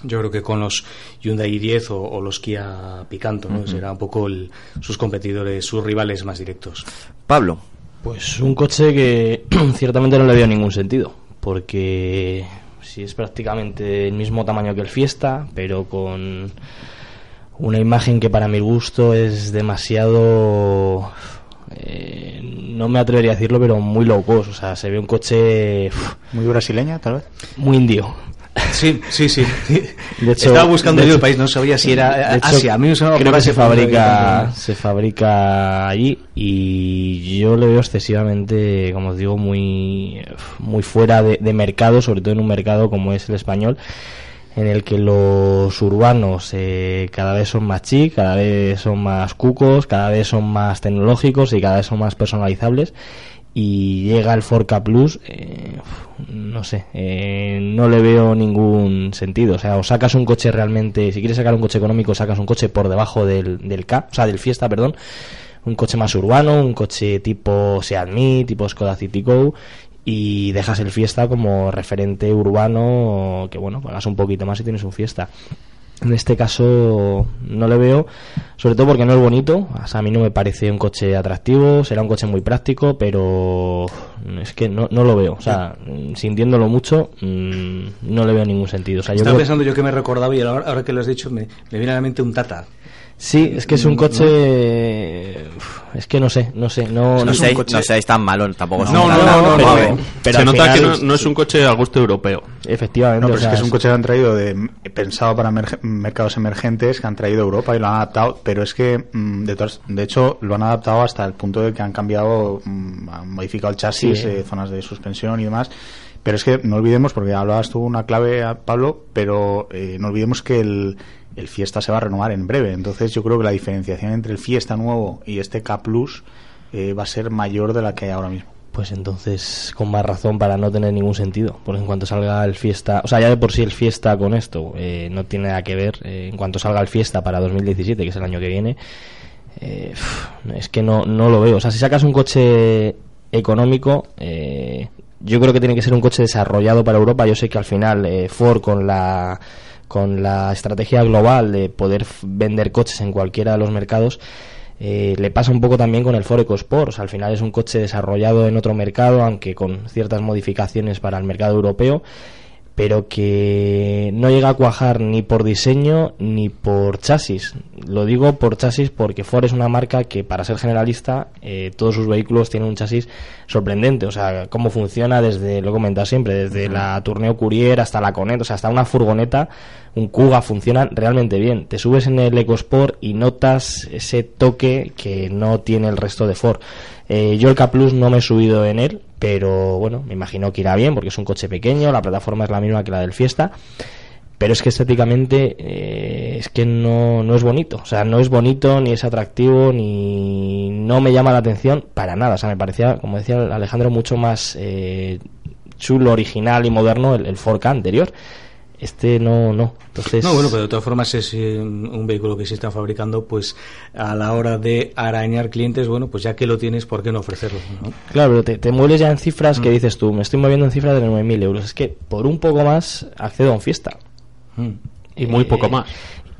Yo creo que con los Hyundai i10 o, o los Kia Picanto, ¿no? Será un poco el- sus competidores, sus rivales más directos. Pablo. Pues un coche que ciertamente no le veo ningún sentido, porque si es prácticamente el mismo tamaño que el Fiesta, pero con una imagen que para mi gusto es demasiado... eh, no me atrevería a decirlo, pero muy low cost. O sea, se ve un coche Muy brasileña, tal vez. muy indio. Sí, sí, sí. De hecho- Estaba buscando yo el país, no sabía si era de hecho, Asia. A mí me sonaba creo que se fabrica tanto, se fabrica allí y yo le veo excesivamente como os digo muy muy fuera de, de mercado sobre todo en un mercado como es el español en el que los urbanos eh, cada vez son más chic, cada vez son más cucos, cada vez son más tecnológicos y cada vez son más personalizables y llega el 4K Plus, eh, no sé, eh, no le veo ningún sentido. O sea, o sacas un coche realmente, si quieres sacar un coche económico, sacas un coche por debajo del, del K, o sea, del Fiesta, perdón, un coche más urbano, un coche tipo Seat Mii, tipo Skoda Citigo y dejas el Fiesta como referente urbano que bueno, pagas un poquito más y tienes un Fiesta. En este caso no le veo, sobre todo porque no es bonito. O sea, a mí no me parece un coche atractivo, será un coche muy práctico, pero es que no, no lo veo. O sea, mm, sintiéndolo mucho, mm, no le veo ningún sentido. O sea, yo Estaba creo- pensando yo que me recordaba y ahora, ahora que lo has dicho me, me viene a la mente un Tata. Sí, es que es un No, coche. uf, Es que no sé, no sé. No, No, seáis, coche- no seáis tan malo, tampoco No, no, no, no, pero- no, pero se nota que no, no es un coche al gusto europeo. Efectivamente. No, o pero es sea, que es un coche que han traído de, pensado para mercados emergentes que han traído a Europa y lo han adaptado, pero es que mm, de, todas- de hecho lo han adaptado hasta el punto de que han cambiado, mm, han modificado el chasis, Sí. eh, zonas de suspensión y demás. Pero es que no olvidemos, porque hablabas tú una clave, Pablo, pero eh, no olvidemos que el, el Fiesta se va a renovar en breve. Entonces yo creo que la diferenciación entre el Fiesta nuevo y este K Plus eh, va a ser mayor de la que hay ahora mismo. Pues entonces, con más razón para no tener ningún sentido. Porque en cuanto salga el fiesta, o sea, ya de por sí el fiesta con esto eh, no tiene nada que ver. eh, en cuanto salga el fiesta para 2017, que es el año que viene, eh, es que no, no lo veo. O sea, si sacas un coche económico, eh, yo creo que tiene que ser un coche desarrollado para Europa. Yo sé que al final Ford con la con la estrategia global de poder vender coches en cualquiera de los mercados, eh, le pasa un poco también con el Ford EcoSport. O sea, al final es un coche desarrollado en otro mercado, aunque con ciertas modificaciones para el mercado europeo, pero que no llega a cuajar ni por diseño ni por chasis. Lo digo por chasis porque Ford es una marca que, para ser generalista, eh, todos sus vehículos tienen un chasis sorprendente. O sea, cómo funciona desde, lo he comentado siempre, desde la Tourneo Courier hasta la Conet, o sea, hasta una furgoneta, un Kuga, funciona realmente bien. Te subes en el EcoSport y notas ese toque que no tiene el resto de Ford. Eh, yo el K Plus no me he subido en él, pero bueno, me imagino que irá bien porque es un coche pequeño, la plataforma es la misma que la del Fiesta. pero es que estéticamente eh, es que no, no es bonito. O sea, no es bonito, ni es atractivo, ni no me llama la atención para nada. O sea, me parecía, como decía Alejandro, mucho más eh, chulo, original y moderno el, el 4K anterior. Este no, no. Entonces... No, bueno, pero de todas formas es eh, un vehículo que se está fabricando, pues a la hora de arañar clientes, bueno, pues ya que lo tienes, ¿por qué no ofrecerlo? ¿no? Claro, pero te, te mueves ya en cifras que Mm. dices tú, me estoy moviendo en cifras de 9.000 euros. Es que por un poco más accedo a un fiesta. Mm. Y muy poco Eh, más.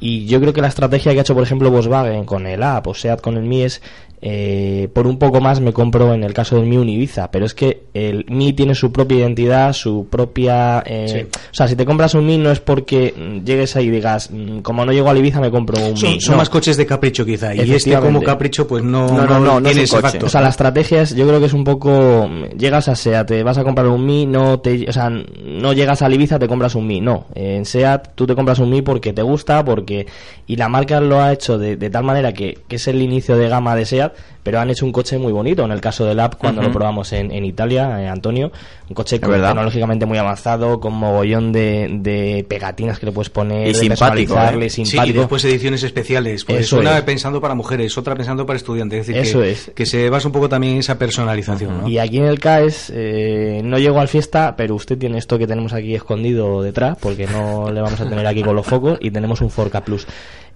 Y yo creo que la estrategia que ha hecho, por ejemplo, Volkswagen con el App o SEAT con el Mi es, eh, por un poco más me compro en el caso del Mi un Ibiza, pero es que el Mi tiene su propia identidad, su propia... eh, O sea, si te compras un Mi no es porque mm, llegues ahí y digas, mm, como no llego al Ibiza me compro un Mi. son No. más coches de capricho quizá, y este como capricho pues no, No, no, no, no tiene ese coche. factor. O sea, la estrategia es, yo creo que es un poco, llegas a SEAT, te vas a comprar un Mi, no te, o sea, no llegas a Ibiza, te compras un Mi, no. En SEAT tú te compras un Mi porque te gusta, porque, y la marca lo ha hecho de, de tal manera que, que es el inicio de gama de SEAT, pero han hecho un coche muy bonito, en el caso del App, cuando lo probamos en, en Italia, eh, Antonio, un coche tecnológicamente muy avanzado, con mogollón de, de pegatinas que le puedes poner, Y de simpático, personalizarle, ¿eh? Sí, y simpático. después ediciones especiales. Pues Eso una es. pensando para mujeres, otra pensando para estudiantes. Es decir, Eso que, es. que se basa un poco también en esa personalización. ¿no? Y aquí en el CAES eh, no llego al fiesta, pero usted tiene esto que tenemos aquí escondido detrás, porque no le vamos a tener aquí con los focos, y tenemos un Forca Plus.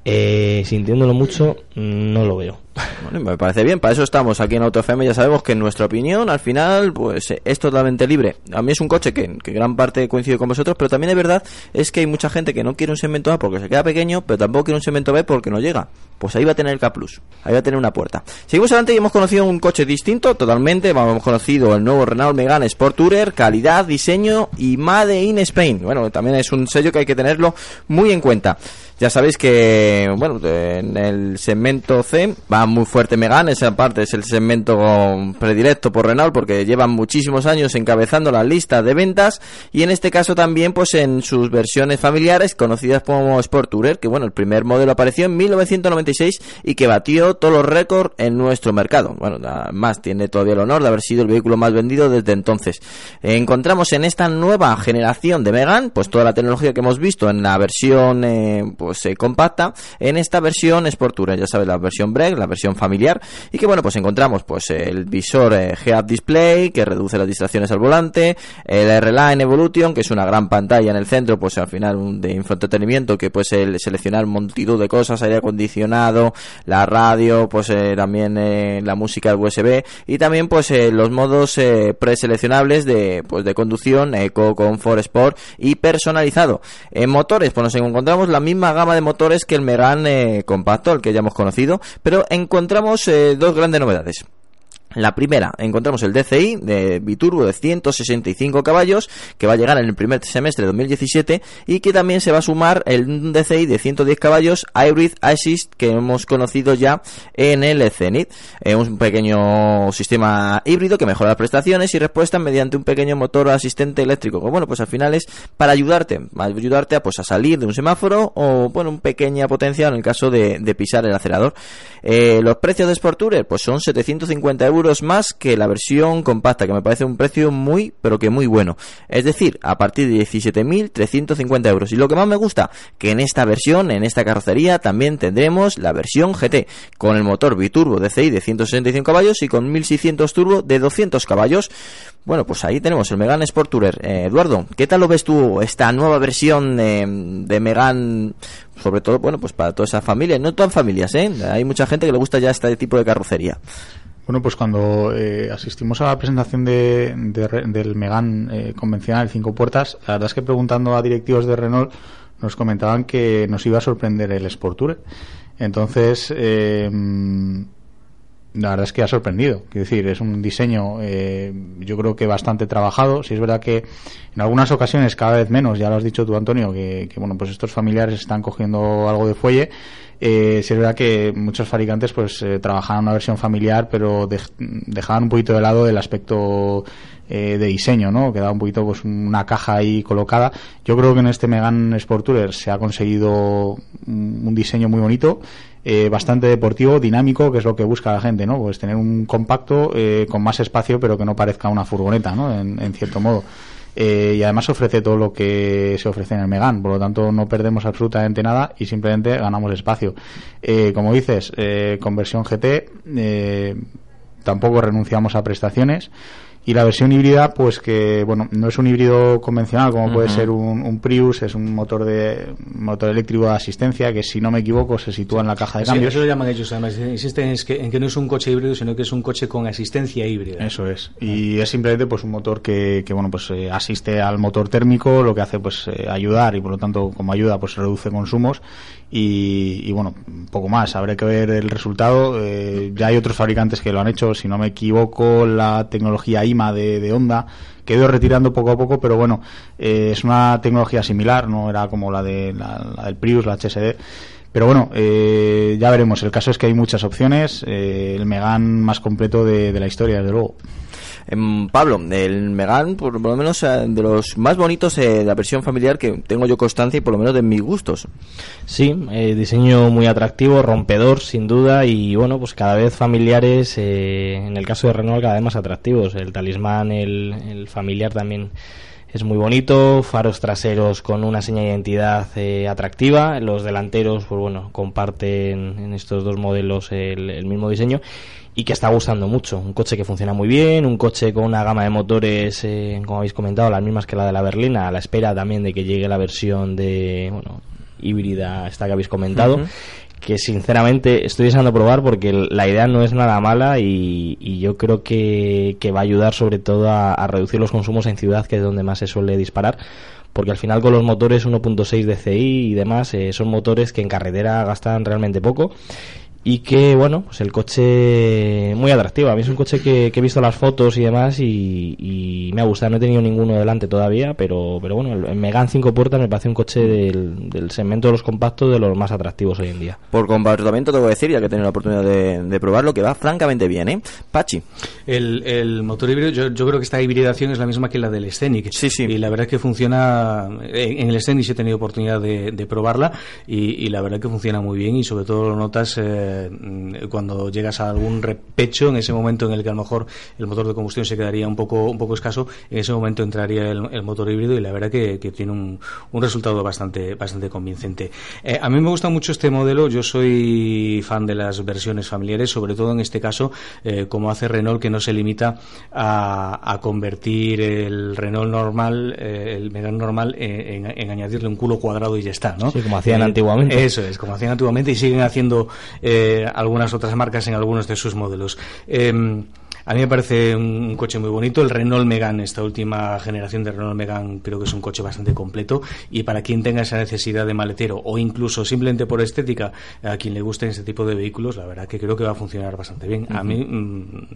Eh, sintiéndolo mucho, no lo veo. Bueno, me parece bien, para eso estamos aquí en AutoFM, ya sabemos que en nuestra opinión al final pues eh, es totalmente libre. A mí es un coche que, que gran parte coincide con vosotros, pero también es verdad es que hay mucha gente que no quiere un segmento A porque se queda pequeño, pero tampoco quiere un segmento B porque no llega. Pues ahí va a tener el K ahí va a tener una puerta. Seguimos adelante y hemos conocido un coche distinto totalmente, hemos conocido el nuevo Renault Megane Sport Tourer, calidad, diseño y Made in Spain. Bueno, también es un sello que hay que tenerlo muy en cuenta. Ya sabéis que, bueno, en el segmento C va muy fuerte Megane, esa parte es el segmento predilecto por Renault porque llevan muchísimos años encabezando las listas de ventas y en este caso también pues en sus versiones familiares conocidas como Sport Tourer, que bueno, el primer modelo apareció en 1996 y que batió todos los récords en nuestro mercado. Bueno, además tiene todavía el honor de haber sido el vehículo más vendido desde entonces. encontramos en esta nueva generación de Megane pues toda la tecnología que hemos visto en la versión eh, pues eh, compacta en esta versión Sport Tourer, ya sabes, la versión break, la versión familiar y que bueno, pues encontramos pues el visor eh, Head Display que reduce las distracciones al volante, el R-Line Evolution que es una gran pantalla en el centro, pues al final de infoentretenimiento que puedes el- seleccionar multitud de cosas, aire acondicionado, la radio, pues eh, también eh, la música USB y también pues eh, los modos preseleccionables de pues de conducción, Eco, Comfort, Sport y personalizado. En motores, pues nos encontramos la misma gama de motores que el Megane eh, compacto, el que ya hemos conocido, pero encontramos eh, dos grandes novedades. La primera, encontramos el DCI de biturbo de 165 caballos que va a llegar en el primer semestre de 2017 y que también se va a sumar el DCI de 110 caballos Hybrid Assist que hemos conocido ya en el Zenith. Eh, un pequeño sistema híbrido que mejora las prestaciones y respuesta mediante un pequeño motor asistente eléctrico. Bueno, pues al final es para ayudarte, ayudarte a, pues, a salir de un semáforo o bueno, una pequeña potencia en el caso de, de pisar el acelerador. Eh, los precios de Sport Tourer pues son 750 euros más que la versión compacta, que me parece un precio muy, pero que muy bueno. Es decir, a partir de 17.350 euros. Y lo que más me gusta, que en esta versión, en esta carrocería, también tendremos la versión GT, con el motor biturbo DCI de 165 caballos y con 1600 turbo de 200 caballos. Bueno, pues ahí tenemos el Megane Sport Tourer. Eh, Eduardo, ¿qué tal lo ves tú esta nueva versión eh, de Megane? Sobre todo, bueno, pues para toda esa familia, no todas familias, ¿eh? Hay mucha gente que le gusta ya este tipo de carrocería. Bueno, pues cuando eh, asistimos a la presentación de, de del Megane eh, convencional, cinco puertas, la verdad es que preguntando a directivos de Renault nos comentaban que nos iba a sorprender el Sport Tourer. Entonces, eh, la verdad es que ha sorprendido. Quiero decir, es un diseño, eh, yo creo que bastante trabajado. Si es verdad que en algunas ocasiones, cada vez menos, ya lo has dicho tú, Antonio, que, que, bueno, pues estos familiares están cogiendo algo de fuelle. Eh, sí es verdad que muchos fabricantes pues eh, trabajaban una versión familiar, pero dej- dejaban un poquito de lado el aspecto eh, de diseño, ¿no? Quedaba un poquito pues una caja ahí colocada. Yo creo que en este Megane Sport Tourer se ha conseguido un diseño muy bonito, eh, bastante deportivo, dinámico, que es lo que busca la gente, ¿no? Pues tener un compacto eh, con más espacio, pero que no parezca una furgoneta, ¿no? En, en cierto modo. eh, y además ofrece todo lo que se ofrece en el Megan, por lo tanto no perdemos absolutamente nada y simplemente ganamos espacio. Eh, como dices, conversión GT, tampoco renunciamos a prestaciones. Y la versión híbrida, pues que, bueno, no es un híbrido convencional como puede ser un, un Prius, es un motor de motor eléctrico de asistencia que, si no me equivoco, se sitúa en la caja de Sí, cambios. eso lo llaman ellos, además. Insisten en que, en que no es un coche híbrido, sino que es un coche con asistencia híbrida. Eso es. Y es simplemente pues un motor que, que bueno, pues eh, asiste al motor térmico, lo que hace pues eh, ayudar y por lo tanto como ayuda pues reduce consumos y, y, bueno, un poco más. Habrá que ver el resultado. Eh, ya hay otros fabricantes que lo han hecho, si no me equivoco, la tecnología De, de Honda retirando poco a poco, pero bueno, eh, es una tecnología similar, no era como la, de, la del Prius, la HSD. Pero bueno, eh, ya veremos. El caso es que hay muchas opciones. eh, el Megan más completo de, de la historia, desde luego. Em, Pablo, el Megan, por lo menos eh, de los más bonitos eh, de la versión familiar que tengo yo constancia y por lo menos de mis gustos. Sí, eh, diseño muy atractivo, rompedor sin duda y bueno, pues cada vez familiares, en el caso de Renault cada vez más atractivos. El talismán, el familiar también es muy bonito, faros traseros con una señal de identidad eh, atractiva, los delanteros, pues bueno, comparten en estos dos modelos el, mismo diseño y que está gustando mucho. Un coche que funciona muy bien, un coche con una gama de motores, eh, como habéis comentado, las mismas que la de la berlina, a la espera también de que llegue la versión de, bueno, híbrida, esta que habéis comentado. Que sinceramente estoy deseando probar porque la idea no es nada mala y, y yo creo que, que va a ayudar sobre todo a, a reducir los consumos en ciudad, que es donde más se suele disparar. Porque al final con los motores 1.6 DCI y demás eh, son motores que en carretera gastan realmente poco y que bueno pues el coche muy atractivo a mí es un coche que, que he visto las fotos y demás y, y me ha gustado no he tenido ninguno delante todavía pero pero bueno el, Megane 5 puertas me parece un coche del, del segmento de los compactos de los más atractivos hoy en día Por comportamiento tengo que decir, ya que he tenido la oportunidad de, de probarlo, que va francamente bien, ¿eh? Pachi. El, el motor híbrido, yo, yo creo que esta hibridación es la misma que la del Scenic. Y la verdad es que funciona. En, en el Scenic sí he tenido oportunidad de, de probarla y, y la verdad que funciona muy bien y sobre todo lo notas eh, mm, cuando llegas a algún repecho, en ese momento en el que a lo mejor el motor de combustión se quedaría un poco, un poco escaso, en ese momento entraría el, el motor híbrido y la verdad que, que tiene un, un resultado bastante, bastante convincente. Eh, a mí me gusta mucho este modelo, yo soy fan de las versiones familiares, sobre todo en este caso, eh, como hace Renault, que no se limita a, a convertir el Renault normal, eh, el Megane normal, eh, en, en añadirle un culo cuadrado y ya está, ¿no? Sí, como hacían Eh, antiguamente. Eso es, como hacían antiguamente y siguen haciendo eh, algunas otras marcas en algunos de sus modelos. A mí me parece un coche muy bonito. El Renault Megane, esta última generación de Renault Megane, creo que es un coche bastante completo. Y para quien tenga esa necesidad de maletero o incluso simplemente por estética, a quien le gusten este tipo de vehículos, la verdad que creo que va a funcionar bastante bien. A mí, mm,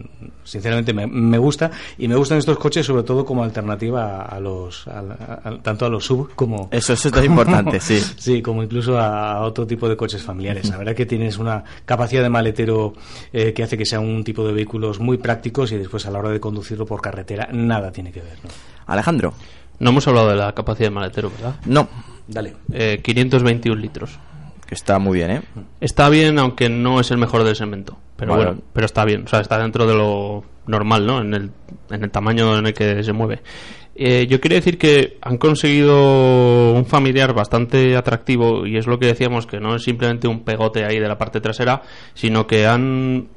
sinceramente, me, me gusta. Y me gustan estos coches sobre todo como alternativa a, los, a- a- tanto a los sub como. Eso, eso es tan importante, sí. Sí, como incluso a otro tipo de coches familiares. La verdad que tienes una capacidad de maletero eh, que hace que sean un tipo de vehículos muy prácticos y después a la hora de conducirlo por carretera nada tiene que ver. ¿no? Alejandro. No hemos hablado de la capacidad de maletero, ¿verdad? No. Dale. Eh, 521 litros. Que está muy bien, ¿eh? Está bien, aunque no es el mejor del segmento. Pero Vale. bueno, pero está bien. O sea, está dentro de lo normal, ¿no? En el, en el tamaño en el que se mueve. Eh, yo quería decir que han conseguido un familiar bastante atractivo y es lo que decíamos, que no es simplemente un pegote ahí de la parte trasera, sino que han,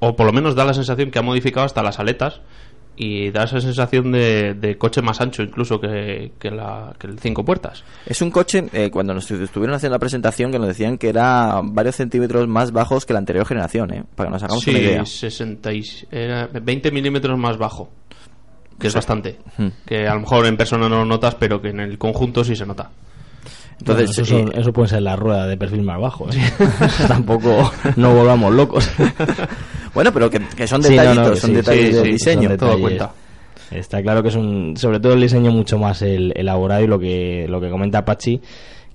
o por lo menos da la sensación que ha modificado hasta las aletas y da esa sensación de, de coche más ancho incluso que, que, la, que el cinco puertas. Es un coche, eh, cuando nos estuvieron haciendo la presentación, que nos decían que era varios centímetros más bajos que la anterior generación, ¿eh? Para que nos hagamos Sí, una idea. 60 y- era 20 milímetros más bajo. Que es bastante. Hmm. Que a lo mejor en persona no lo notas, pero que en el conjunto sí se nota. Bueno, eso, son- eso puede ser la rueda de perfil más bajo ¿eh? tampoco no volvamos locos bueno pero que, que son Sí, no, detallitos no, que son sí, detalles sí, sí, diseño son detalles. Está claro que es un, sobre todo el diseño mucho más el- elaborado y lo que, lo que comenta Pachi,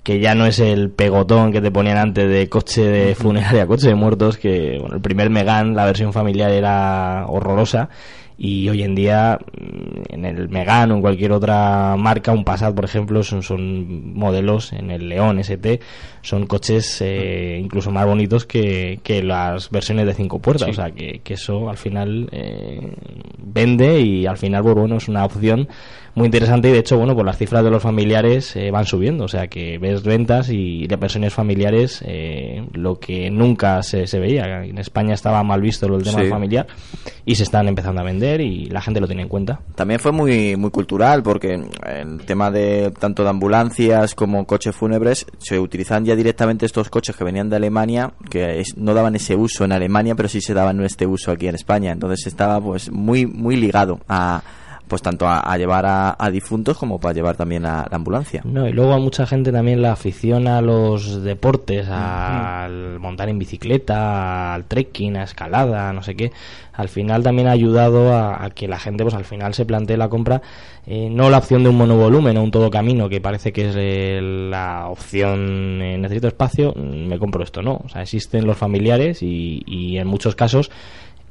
que ya no es el pegotón que te ponían antes de coche de funeraria, coche de muertos, que bueno, el primer Megan, la versión familiar era horrorosa y hoy en día mm, en el Megane o en cualquier otra marca, un Passat por ejemplo, son, son modelos en el León ST, son coches eh, incluso más bonitos que, que las versiones de cinco puertas, o sea que, que eso al final eh, vende y al final pues, bueno es una opción muy interesante y de hecho bueno pues las cifras de los familiares eh, van subiendo. O sea que ves ventas y de versiones familiares eh, lo que nunca se, se veía. En España estaba mal visto del tema Sí. familiar y se están empezando a vender y la gente lo tiene en cuenta. También fue muy muy cultural porque el tema de tanto de ambulancias como coches fúnebres se utilizaban ya directamente estos coches que venían de Alemania que es- no daban ese uso en Alemania pero sí se daban este uso aquí en España. Entonces estaba pues muy muy ligado a pues tanto a, a llevar a, a difuntos como para llevar también a la ambulancia No, y luego a mucha gente también la afición a los deportes, al montar en bicicleta, al trekking, a escalada, no sé qué. Al final también ha ayudado a, a que la gente, pues al final se plantee la compra, eh, no la opción de un monovolumen o un todo camino, que parece que es eh, la opción, eh, necesito espacio, mm, me compro esto, no. O sea, existen los familiares y, y en muchos casos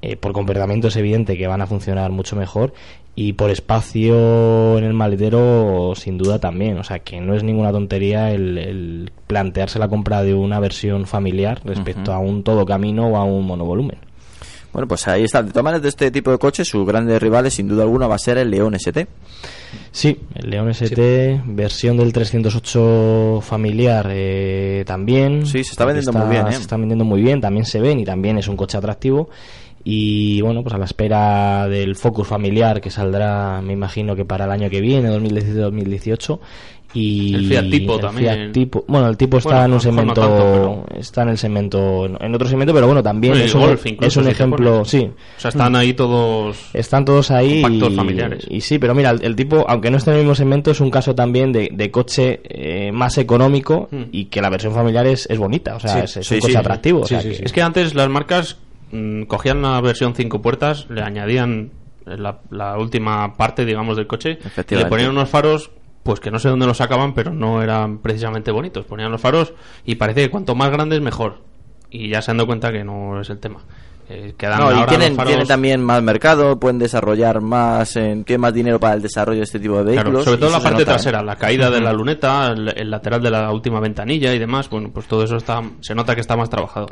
eh, por comportamiento es evidente que van a funcionar mucho mejor y por espacio en el maletero sin duda también o sea que no es ninguna tontería el, el plantearse la compra de una versión familiar respecto a un todo camino o a un monovolumen bueno pues ahí está de todas maneras de este tipo de coches sus grandes rivales sin duda alguna va a ser el León ST Sí, el León ST, versión del 308 familiar eh, también. Sí, se está vendiendo muy bien, ¿eh? Se está vendiendo muy bien, también se ven y también es un coche atractivo. Y bueno, pues a la espera del Focus familiar que saldrá, me imagino que para el año que viene, 2017-2018. Y El Fiat Tipo el también. Fiat Tipo- bueno, el tipo está Bueno, en a un no segmento, tanto, está en el segmento, en otro segmento, pero bueno, también Bueno, es un, Golf incluso, es un si ejemplo, sí. O sea, están ahí todos Están todos ahí compactos y, familiares. y sí, pero mira, el, el tipo, aunque no esté en el mismo segmento, es un caso también de, de coche eh, más económico Hmm. y que la versión familiar es, es bonita, o sea, Sí, es, es sí, un coche sí. atractivo. o sea sí, que- sí. Es que antes las marcas mm, cogían la versión 5 puertas, le añadían la, la última parte, digamos, del coche, y le ponían unos faros, pues que no sé dónde los sacaban, pero no eran precisamente bonitos. Ponían los faros y parece que cuanto más grandes, mejor. Y ya se han dado cuenta que no es el tema. Eh, No, y tienen, faros- tienen también más mercado, pueden desarrollar más, en, tienen más dinero para el desarrollo de este tipo de Claro, vehículos. sobre todo la parte nota, ¿eh? trasera, la caída de la luneta, el, el lateral de la última ventanilla y demás, bueno, pues todo eso está, se nota que está más trabajado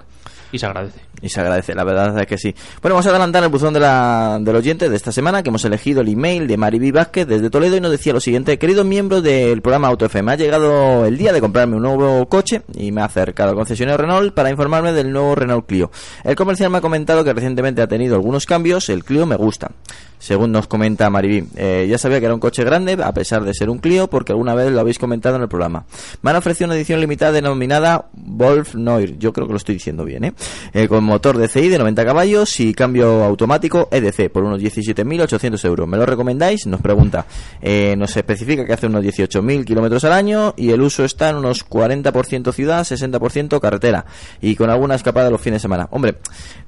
y se agradece. Y se agradece, la verdad es que sí. Bueno, vamos a adelantar el buzón de la, del oyente de esta semana, que hemos elegido el email de Mariby Vázquez desde Toledo y nos decía lo siguiente. Queridos miembros del programa Auto FM, ha llegado el día de comprarme un nuevo coche y me ha acercado al concesionario Renault para informarme del nuevo Renault Clio. El comercial me ha comentado que recientemente ha tenido algunos cambios, el Clio me gusta. Según nos comenta Mariby, eh, ya sabía que era un coche grande, a pesar de ser un Clio, porque alguna vez lo habéis comentado en el programa. Me han ofrecido una edición limitada denominada Wolf Noir, yo creo que lo estoy diciendo bien, ¿eh? Eh, con motor DCI de 90 caballos y cambio automático EDC por unos 17.800 euros. ¿Me lo recomendáis? Nos pregunta. Eh, nos especifica que hace unos 18.000 kilómetros al año y el uso está en unos 40% ciudad, 60% carretera y con alguna escapada los fines de semana. Hombre,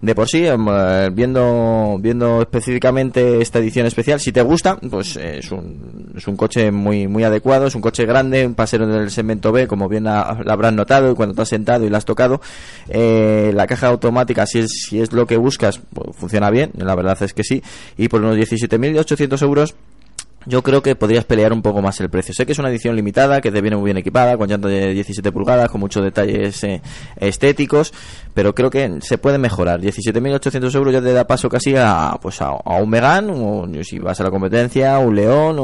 de por sí, em, eh, viendo, viendo específicamente esta edición especial, si te gusta, pues eh, es un, es un coche muy, muy adecuado, es un coche grande, un pasero del segmento B, como bien la, la habrás notado y cuando te has sentado y la has tocado, eh, la caja automática, si es, si es lo que buscas, pues, funciona bien, la verdad es que sí, y por unos 17.800 euros, yo creo que podrías pelear un poco más el precio. Sé que es una edición limitada, que te viene muy bien equipada, con llantas de 17 pulgadas, con muchos detalles eh, estéticos, pero creo que se puede mejorar. 17.800 euros ya te da paso casi a, pues a, un Megane, o si vas a la competencia, un León, o,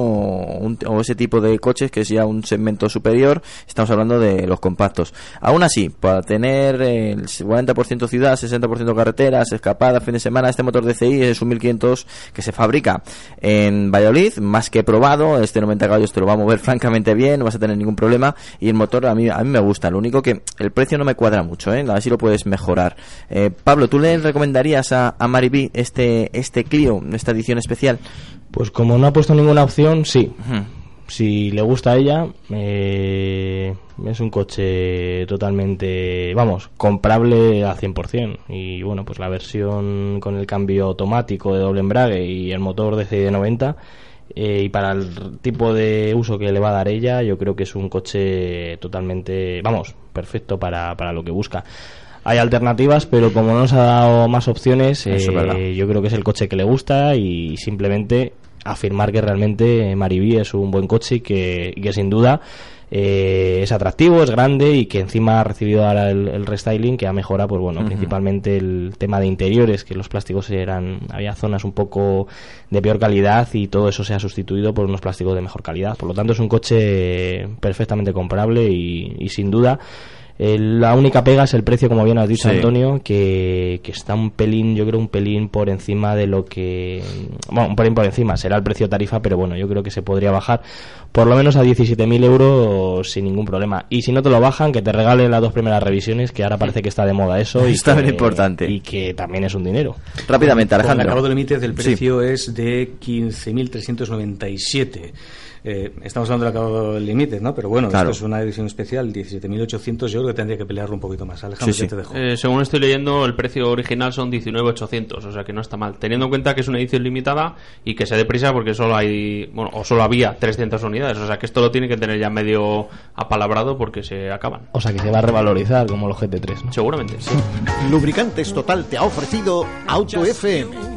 un- o ese tipo de coches que es ya un segmento superior. Estamos hablando de los compactos. Aún así, para tener el 40% ciudad, 60% carreteras, escapadas, fin de semana, este motor DCI es un 1500 que se fabrica en Valladolid, más que probado, este 90 caballos te lo va a mover francamente bien, no vas a tener ningún problema y el motor a mí, a mí me gusta, lo único que el precio no me cuadra mucho, ¿eh? a ver si lo puedes mejorar. Eh, Pablo, ¿tú le recomendarías a, a Mariby este, este Clio, esta edición especial? Pues como no ha puesto ninguna opción, sí. Si le gusta a ella, eh, es un coche totalmente, vamos, comprable al 100%. Y bueno, pues la versión con el cambio automático de doble embrague y el motor de 90, eh, y para el tipo de uso que le va a dar ella, yo creo que es un coche totalmente, vamos, perfecto para, para lo que busca. hay alternativas, pero como no nos ha dado más opciones, eh, yo creo que es el coche que le gusta y simplemente afirmar que realmente Mariví es un buen coche y que, y que sin duda eh, es atractivo, es grande y que encima ha recibido ahora el, el restyling que ha mejorado, pues bueno, principalmente el tema de interiores, que los plásticos eran, había zonas un poco de peor calidad y todo eso se ha sustituido por unos plásticos de mejor calidad. Por lo tanto, es un coche perfectamente comprable y, y sin duda eh, la única pega es el precio, como bien has dicho, Sí. Antonio, que, que está un pelín, yo creo, un pelín por encima de lo que. Bueno, un pelín por encima, será el precio tarifa, pero bueno, yo creo que se podría bajar por lo menos a 17.000 euros sin ningún problema. Y si no te lo bajan, que te regalen las dos primeras revisiones, que ahora parece que está de moda eso. Y Está que- bien importante. Y que también es un dinero. Rápidamente, Con el Alejandro. acabado límite del Sí. precio es de 15.397. Eh, estamos hablando del acabado límite, ¿no? Pero bueno, Claro. esto es una edición especial, 17.800. Yo creo que tendría que pelearlo un poquito más. Alejandro, sí. te dejo. Eh, según estoy leyendo, el precio original son 19.800, o sea que no está mal. Teniendo en cuenta que es una edición limitada y que se dé prisa porque solo hay, bueno, o solo había 300 unidades, o sea que esto lo tiene que tener ya medio apalabrado porque se acaban. O sea que se va a revalorizar como los GT3, ¿no? Seguramente, sí. Lubricantes Total te ha ofrecido Auto FM.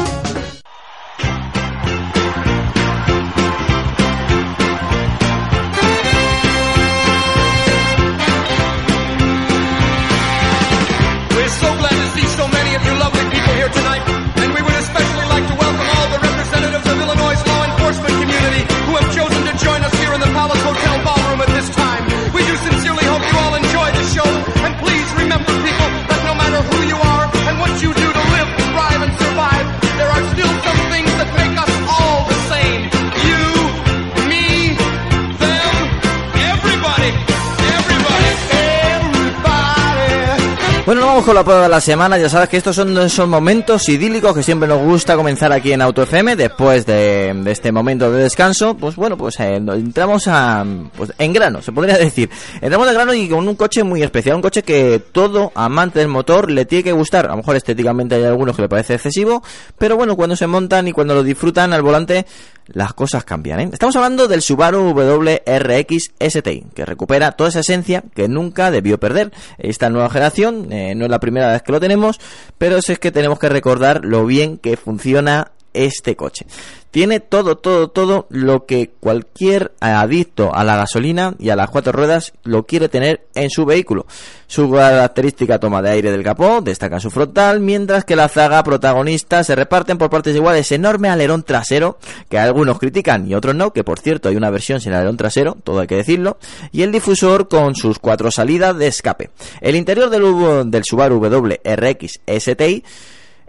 Bueno, vamos con la prueba de la semana. Ya sabes que estos son esos momentos idílicos que siempre nos gusta comenzar aquí en Auto FM después de, este momento de descanso. Pues bueno, pues eh, entramos a, pues, en grano, se podría decir. Entramos de grano y con un coche muy especial, un coche que todo amante del motor le tiene que gustar. A lo mejor estéticamente hay algunos que le parece excesivo, pero bueno, cuando se montan y cuando lo disfrutan al volante, las cosas cambian. ¿eh? Estamos hablando del Subaru WRX STI, que recupera toda esa esencia que nunca debió perder. Esta nueva generación eh, no es la primera vez que lo tenemos, pero es que tenemos que recordar lo bien que funciona este coche. Tiene todo, todo, todo lo que cualquier adicto a la gasolina y a las cuatro ruedas lo quiere tener en su vehículo. Su característica toma de aire del capó destaca su frontal, mientras que la zaga protagonista se reparten por partes iguales enorme alerón trasero, que algunos critican y otros no, que por cierto hay una versión sin alerón trasero, todo hay que decirlo, y el difusor con sus cuatro salidas de escape. El interior del, del Subaru WRX STI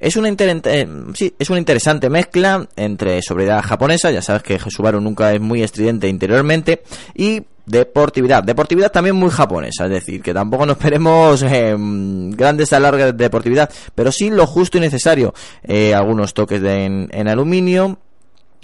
es una, inter- eh, sí, es una interesante mezcla entre sobriedad japonesa, ya sabes que Subaru nunca es muy estridente interiormente, y deportividad. Deportividad también muy japonesa, es decir, que tampoco nos esperemos eh, grandes alargas de deportividad, pero sí lo justo y necesario. Eh, algunos toques de, en, en aluminio,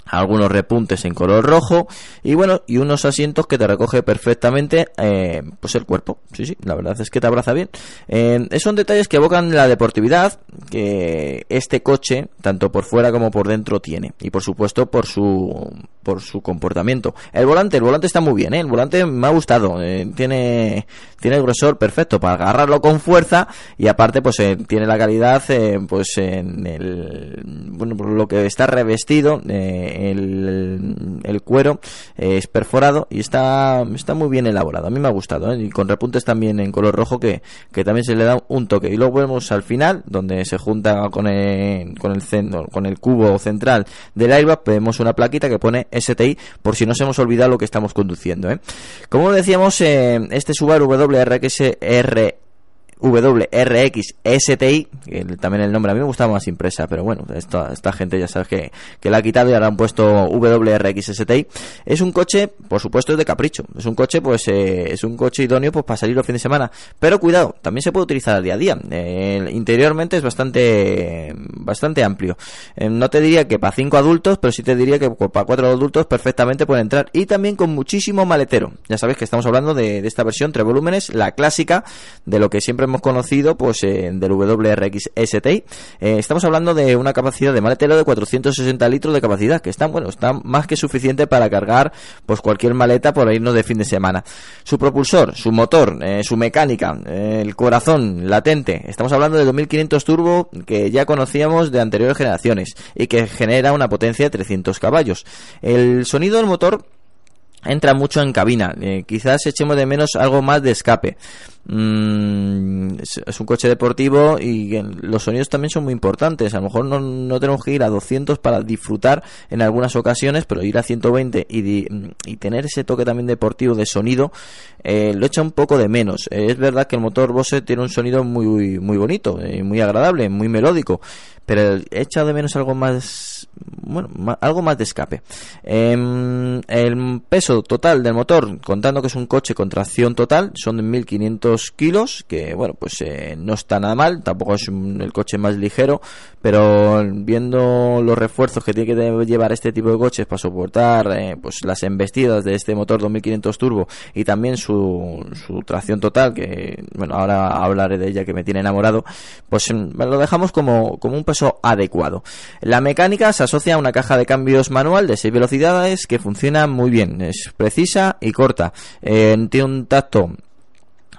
algunos repuntes en color rojo y bueno y unos asientos que te recoge perfectamente eh, pues el cuerpo. Sí sí la verdad es que te abraza bien. Eh, son detalles que evocan la deportividad que este coche tanto por fuera como por dentro tiene. Y por supuesto por su por su comportamiento. El volante el volante está muy bien ¿eh? el volante me ha gustado. Eh, tiene tiene el grosor perfecto para agarrarlo con fuerza y aparte pues eh, tiene la calidad pues en el bueno por lo que está revestido eh, el, cuero eh, es perforado y está está muy bien elaborado a mí me ha gustado ¿eh? y con repuntes también en color rojo que, que también se le da un toque y luego vemos al final donde se junta con el con el centro, con el cubo central del airbag vemos una plaquita que pone STI por si nos hemos olvidado lo que estamos conduciendo ¿eh? como decíamos eh, este Subaru WRX R WRX STI, que el- también el nombre a mí me gustaba más impresa, pero bueno, esta, esta gente ya sabes que, que la ha quitado y ahora han puesto WRX STI. Es un coche, por supuesto, es de capricho. Es un coche, pues, eh, es un coche idóneo pues, para salir los fines de semana. Pero cuidado, también se puede utilizar al día a día. Eh, interiormente es bastante, bastante amplio. Eh, no te diría que para cinco adultos, pero sí te diría que para cuatro adultos perfectamente pueden entrar. Y también con muchísimo maletero. Ya sabes que estamos hablando de, de esta versión tres volúmenes, la clásica, de lo que siempre hemos conocido pues eh, del WRX STI. Eh, estamos hablando de una capacidad de maletero de 460 litros de capacidad, que está bueno, está más que suficiente para cargar pues cualquier maleta por irnos de fin de semana. Su propulsor, su motor, eh, su mecánica, el corazón latente. Estamos hablando de 2500 turbo que ya conocíamos de anteriores generaciones y que genera una potencia de 300 caballos. El sonido del motor entra mucho en cabina. Eh, quizás echemos de menos algo más de escape. Mm, es, un coche deportivo y los sonidos también son muy importantes. A lo mejor no, no tenemos que ir a 200 para disfrutar en algunas ocasiones, pero ir a 120 y, y tener ese toque también deportivo de sonido eh, lo echa un poco de menos. Eh, es verdad que el motor Bose tiene un sonido muy muy bonito, muy agradable, muy melódico, pero he echado de menos algo más bueno algo más de escape Em, el peso total del motor contando que es un coche con tracción total son de 1500 kilos que bueno pues eh, no está nada mal tampoco es un- el coche más ligero pero viendo los refuerzos que tiene que llevar este tipo de coches para soportar eh, pues las embestidas de este motor 2500 turbo y también su, su tracción total que bueno ahora hablaré de ella que me tiene enamorado pues mm, lo dejamos como, como un peso adecuado. La mecánica se asocia a una caja de cambios manual de 6 velocidades que funciona muy bien precisa y corta Eh, tiene un tacto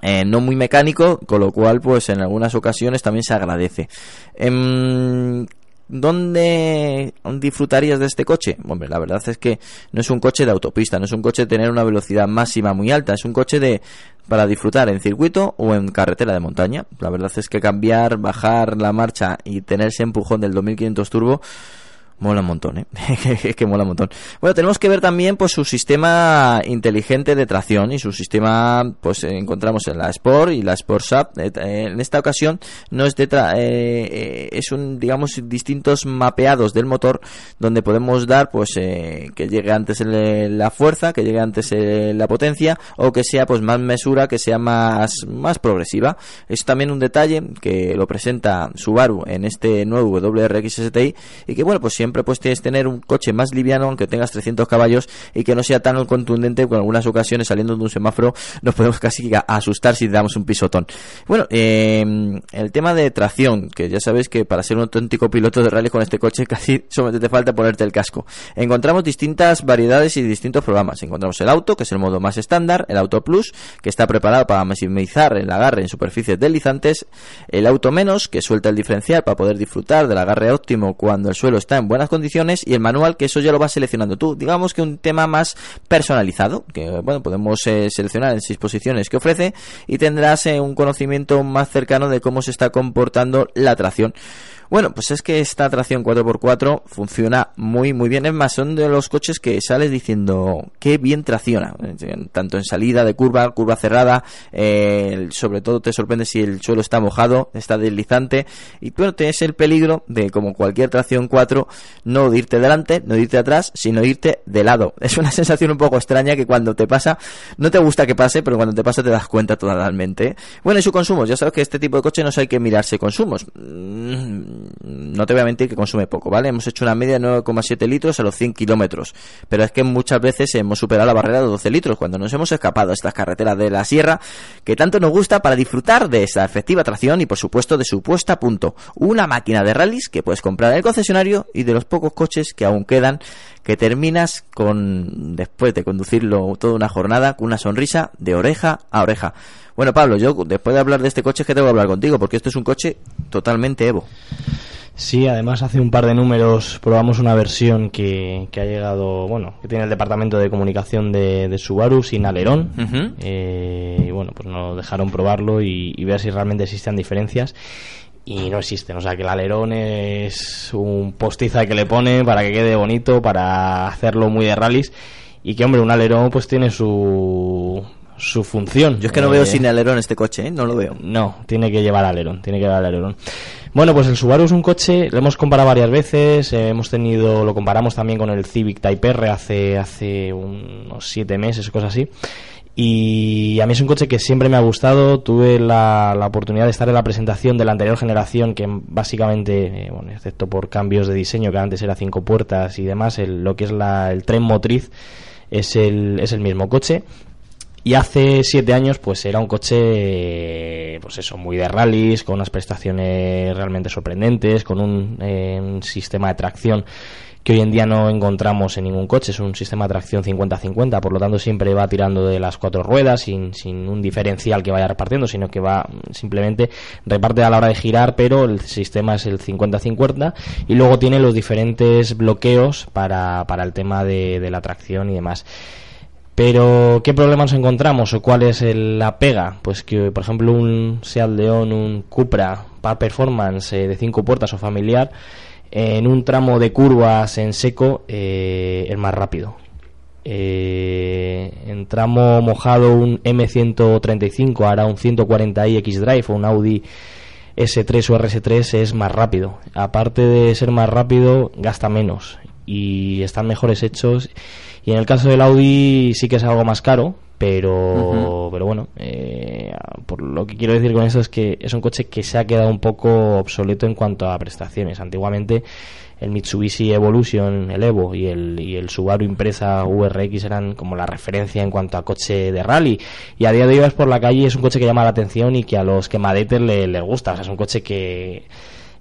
eh, no muy mecánico, con lo cual, pues en algunas ocasiones también se agradece. Em, ¿Dónde disfrutarías de este coche? Hombre, la verdad es que no es un coche de autopista, no es un coche de tener una velocidad máxima muy alta, es un coche de para disfrutar en circuito o en carretera de montaña. La verdad es que cambiar, bajar la marcha y tener ese empujón del 2500 turbo Mola un montón, ¿eh? es que mola un montón. Bueno, tenemos que ver también pues su sistema inteligente de tracción y su sistema pues eh, encontramos en la Sport y la Sport Sub. Eh, eh, en esta ocasión no es de tra- es un digamos distintos mapeados del motor donde podemos dar pues que llegue antes la fuerza, que llegue antes la potencia o que sea pues más mesura, que sea más más progresiva. Es también un detalle que lo presenta Subaru en este nuevo WRX STI y que bueno, pues siempre pues tienes que tener un coche más liviano aunque tengas 300 caballos y que no sea tan contundente que en algunas ocasiones saliendo de un semáforo nos podemos casi asustar si damos un pisotón. Bueno, eh, el tema de tracción, que ya sabes que para ser un auténtico piloto de rally con este coche casi solamente te falta ponerte el casco. Encontramos distintas variedades y distintos programas. Encontramos el auto, que es el modo más estándar, el auto plus, que está preparado para maximizar el agarre en superficies deslizantes, el auto menos, que suelta el diferencial para poder disfrutar del agarre óptimo cuando el suelo está en buenas condiciones, y el manual, que eso ya lo vas seleccionando tú. Digamos que un tema más personalizado, que bueno, podemos eh, seleccionar en seis posiciones que ofrece y tendrás eh, un conocimiento más cercano de cómo se está comportando la tracción. Bueno, pues es que esta tracción 4x4 funciona muy muy bien. Es más, son de los coches que sales diciendo qué bien tracciona. Tanto en salida de curva, curva cerrada, eh, sobre todo te sorprende si el suelo está mojado, está deslizante. Y bueno, tienes el peligro de, como cualquier tracción 4, no irte delante, no irte atrás, sino irte de lado. Es una sensación un poco extraña que cuando te pasa, no te gusta que pase, pero cuando te pasa te das cuenta totalmente. Bueno, y su consumo, ya sabes que este tipo de coche no hay que mirarse consumos. Mm, No te voy a mentir que consume poco, ¿vale? Hemos hecho una media de 9,7 litros a los 100 kilómetros. Pero es que muchas veces hemos superado la barrera de 12 litros cuando nos hemos escapado a estas carreteras de la sierra que tanto nos gusta para disfrutar de esa efectiva tracción y por supuesto de su puesta a punto. Una máquina de rallies que puedes comprar en el concesionario y de los pocos coches que aún quedan que terminas con, después de conducirlo toda una jornada, con una sonrisa de oreja a oreja. Bueno, Pablo, yo después de hablar de este coche, es que tengo que hablar contigo, porque esto es un coche totalmente Evo. Sí, además hace un par de números probamos una versión que, que ha llegado, bueno, que tiene el departamento de comunicación de, de Subaru sin alerón. Eh, y bueno, pues nos dejaron probarlo y, y ver si realmente existen diferencias. Y no existen, o sea que el alerón es un postiza que le pone para que quede bonito, para hacerlo muy de rallies. Y que, hombre, un alerón pues tiene su, su función. Yo es que no Eh, veo sin alerón este coche, ¿eh? No lo veo. no, tiene que llevar alerón, tiene que llevar alerón. Bueno, pues el Subaru es un coche, lo hemos comparado varias veces, eh, hemos tenido, lo comparamos también con el Civic Type R hace, hace unos siete meses, cosas así. Y a mí es un coche que siempre me ha gustado. Tuve la, oportunidad de estar en la presentación de la anterior generación, que básicamente, eh, bueno, excepto por cambios de diseño, que antes era cinco puertas y demás, el- lo que es la- el tren motriz es el, es el mismo coche. Y hace siete años, pues era un coche, eh, pues eso, muy de rallies, con unas prestaciones realmente sorprendentes, con un, eh, un sistema de tracción que hoy en día no encontramos en ningún coche, es un sistema de tracción 50-50, por lo tanto siempre va tirando de las cuatro ruedas sin, sin un diferencial que vaya repartiendo, sino que va simplemente reparte a la hora de girar, pero el sistema es el 50-50 y luego tiene los diferentes bloqueos para, para el tema de, de la tracción y demás. Pero, ¿qué problemas encontramos o cuál es el- la pega? Pues que, por ejemplo, un Seat León, un Cupra para performance eh, de cinco puertas o familiar, en un tramo de curvas en seco eh, es más rápido. Eh, en tramo mojado un M135 hará un 140i X-Drive o un Audi S3 o RS3 es más rápido. Aparte de ser más rápido, gasta menos y están mejores hechos. Y en el caso del Audi sí que es algo más caro, pero, pero bueno, eh, por lo que quiero decir con eso es que es un coche que se ha quedado un poco obsoleto en cuanto a prestaciones. Antiguamente el Mitsubishi Evolution, el Evo y el, y el Subaru Impreza VRX eran como la referencia en cuanto a coche de rally. Y a día de hoy vas por la calle es un coche que llama la atención y que a los quemadetes le- les gusta. O sea, es un coche que,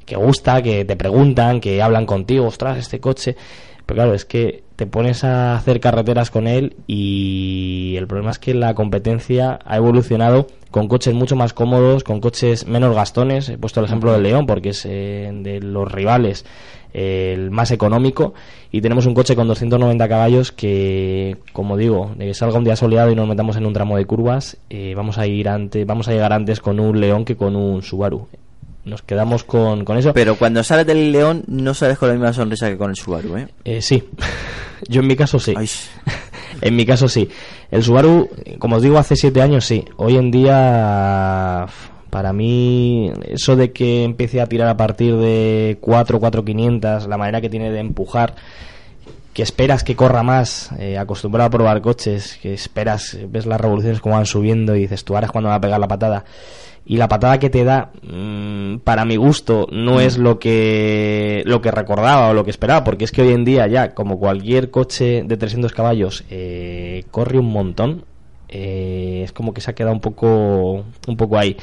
que gusta, que te preguntan, que hablan contigo, ostras, este coche. Pero claro, es que te pones a hacer carreteras con él y el problema es que la competencia ha evolucionado con coches mucho más cómodos, con coches menos gastones. He puesto el ejemplo del León porque es eh, de los rivales eh, el más económico y tenemos un coche con 290 caballos que, como digo, que salga un día soleado y nos metamos en un tramo de curvas, eh, vamos a ir antes, vamos a llegar antes con un León que con un Subaru. Nos quedamos con, con eso. Pero cuando sales del León no sales con la misma sonrisa que con el Subaru, ¿eh? Eh, sí, yo en mi caso sí. en mi caso sí. El Subaru, como os digo, hace siete años sí. Hoy en día, para mí, eso de que empiece a tirar a partir de 4, 4, 500, la manera que tiene de empujar, que esperas que corra más, eh, acostumbrado a probar coches, que esperas, ves las revoluciones como van subiendo y dices, tú ahora es cuando va a pegar la patada. Y la patada que te da, mm, para mi gusto, no es lo que, lo que recordaba o lo que esperaba, porque es que hoy en día ya, como cualquier coche de 300 caballos, eh, corre un montón, eh, es como que se ha quedado un poco, un poco ahí.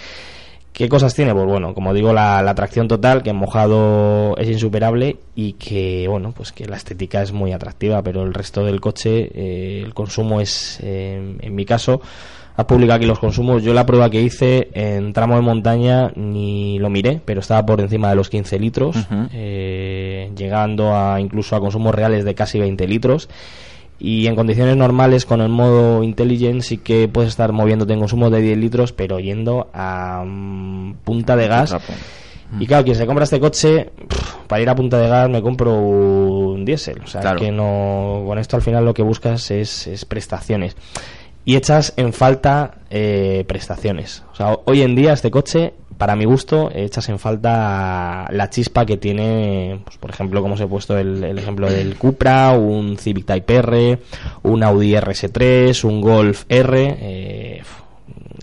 ¿Qué cosas tiene? Pues bueno, como digo, la, la tracción total, que en mojado es insuperable y que, bueno, pues que la estética es muy atractiva, pero el resto del coche, eh, el consumo es, eh, en mi caso, ha publicado aquí los consumos. Yo la prueba que hice en tramo de montaña ni lo miré, pero estaba por encima de los 15 litros, eh, llegando a incluso a consumos reales de casi 20 litros. Y en condiciones normales, con el modo Intelligent, sí que puedes estar moviéndote en consumo de 10 litros, pero yendo a mm, punta de gas. Y claro, quien se compra este coche, pff, para ir a punta de gas me compro un diésel. O sea, Claro. que no. Con esto al final lo que buscas es, es prestaciones. Y echas en falta eh, prestaciones. O sea, hoy en día este coche, para mi gusto, echas en falta la chispa que tiene, pues, por ejemplo, como os he puesto el, ejemplo del Cupra, un Civic Type R, un Audi RS3, un Golf R. eh,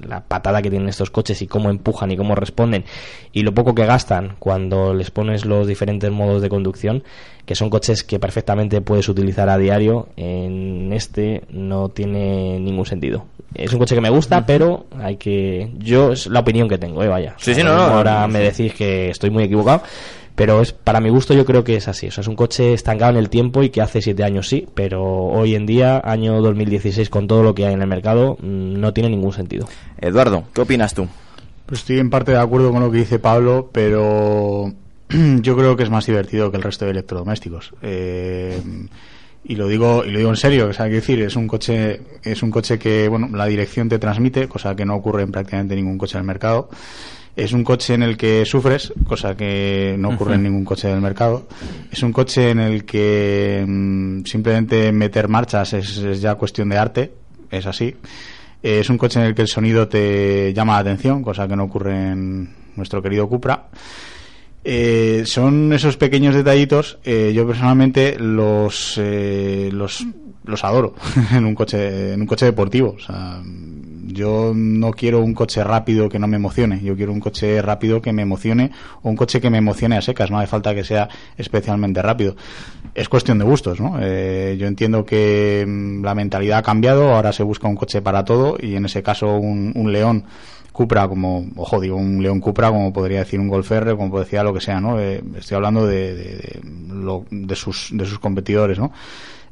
la patada que tienen estos coches y cómo empujan y cómo responden y lo poco que gastan cuando les pones los diferentes modos de conducción que son coches que perfectamente puedes utilizar a diario en este no tiene ningún sentido. Es un coche que me gusta pero hay que yo es la opinión que tengo eh, vaya. Sí, O sea, sí, lo no, mismo no, ahora no, me sí. decís que estoy muy equivocado pero es para mi gusto yo creo que es así o sea es un coche estancado en el tiempo y que hace siete años sí pero hoy en día año 2016 con todo lo que hay en el mercado mm, no tiene ningún sentido Eduardo, ¿qué opinas tú? Pues estoy en parte de acuerdo con lo que dice Pablo, pero yo creo que es más divertido que el resto de electrodomésticos. Eh, y lo digo y lo digo en serio, o sea, quiero decir, es un coche es un coche que bueno, la dirección te transmite, cosa que no ocurre en prácticamente ningún coche del mercado. Es un coche en el que sufres, cosa que no ocurre en ningún coche del mercado. Es un coche en el que mm, simplemente meter marchas es, es ya cuestión de arte, es así. Eh, es un coche en el que el sonido te llama la atención, cosa que no ocurre en nuestro querido Cupra. Eh, son esos pequeños detallitos, eh, yo personalmente los, eh, los, los adoro en un coche, en un coche deportivo. O sea, yo no quiero un coche rápido que no me emocione, yo quiero un coche rápido que me emocione o un coche que me emocione a secas, no hace falta que sea especialmente rápido. Es cuestión de gustos, ¿no? Eh, yo entiendo que mm, la mentalidad ha cambiado, ahora se busca un coche para todo y en ese caso un, un León Cupra como, ojo, digo un León Cupra como podría decir un Golf R, como decía lo que sea, ¿no? Eh, estoy hablando de, de, de, lo- de sus, de sus competidores, ¿no?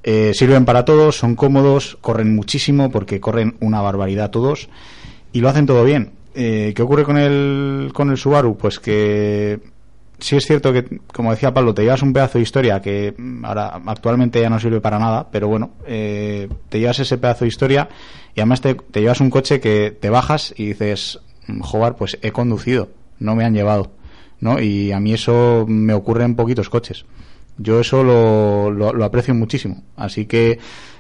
Eh, sirven para todos, son cómodos, corren muchísimo porque corren una barbaridad todos y lo hacen todo bien. Eh, ¿Qué ocurre con el, con el Subaru? Pues que sí es cierto que, como decía Pablo, te llevas un pedazo de historia que mm, ahora actualmente ya no sirve para nada, pero bueno, eh, te llevas ese pedazo de historia y además te, te llevas un coche que te bajas y dices, "Mm, joder, pues he conducido, no me han llevado, ¿no? Y a mí eso me ocurre en poquitos coches. Yo eso lo, lo, lo aprecio muchísimo. Así que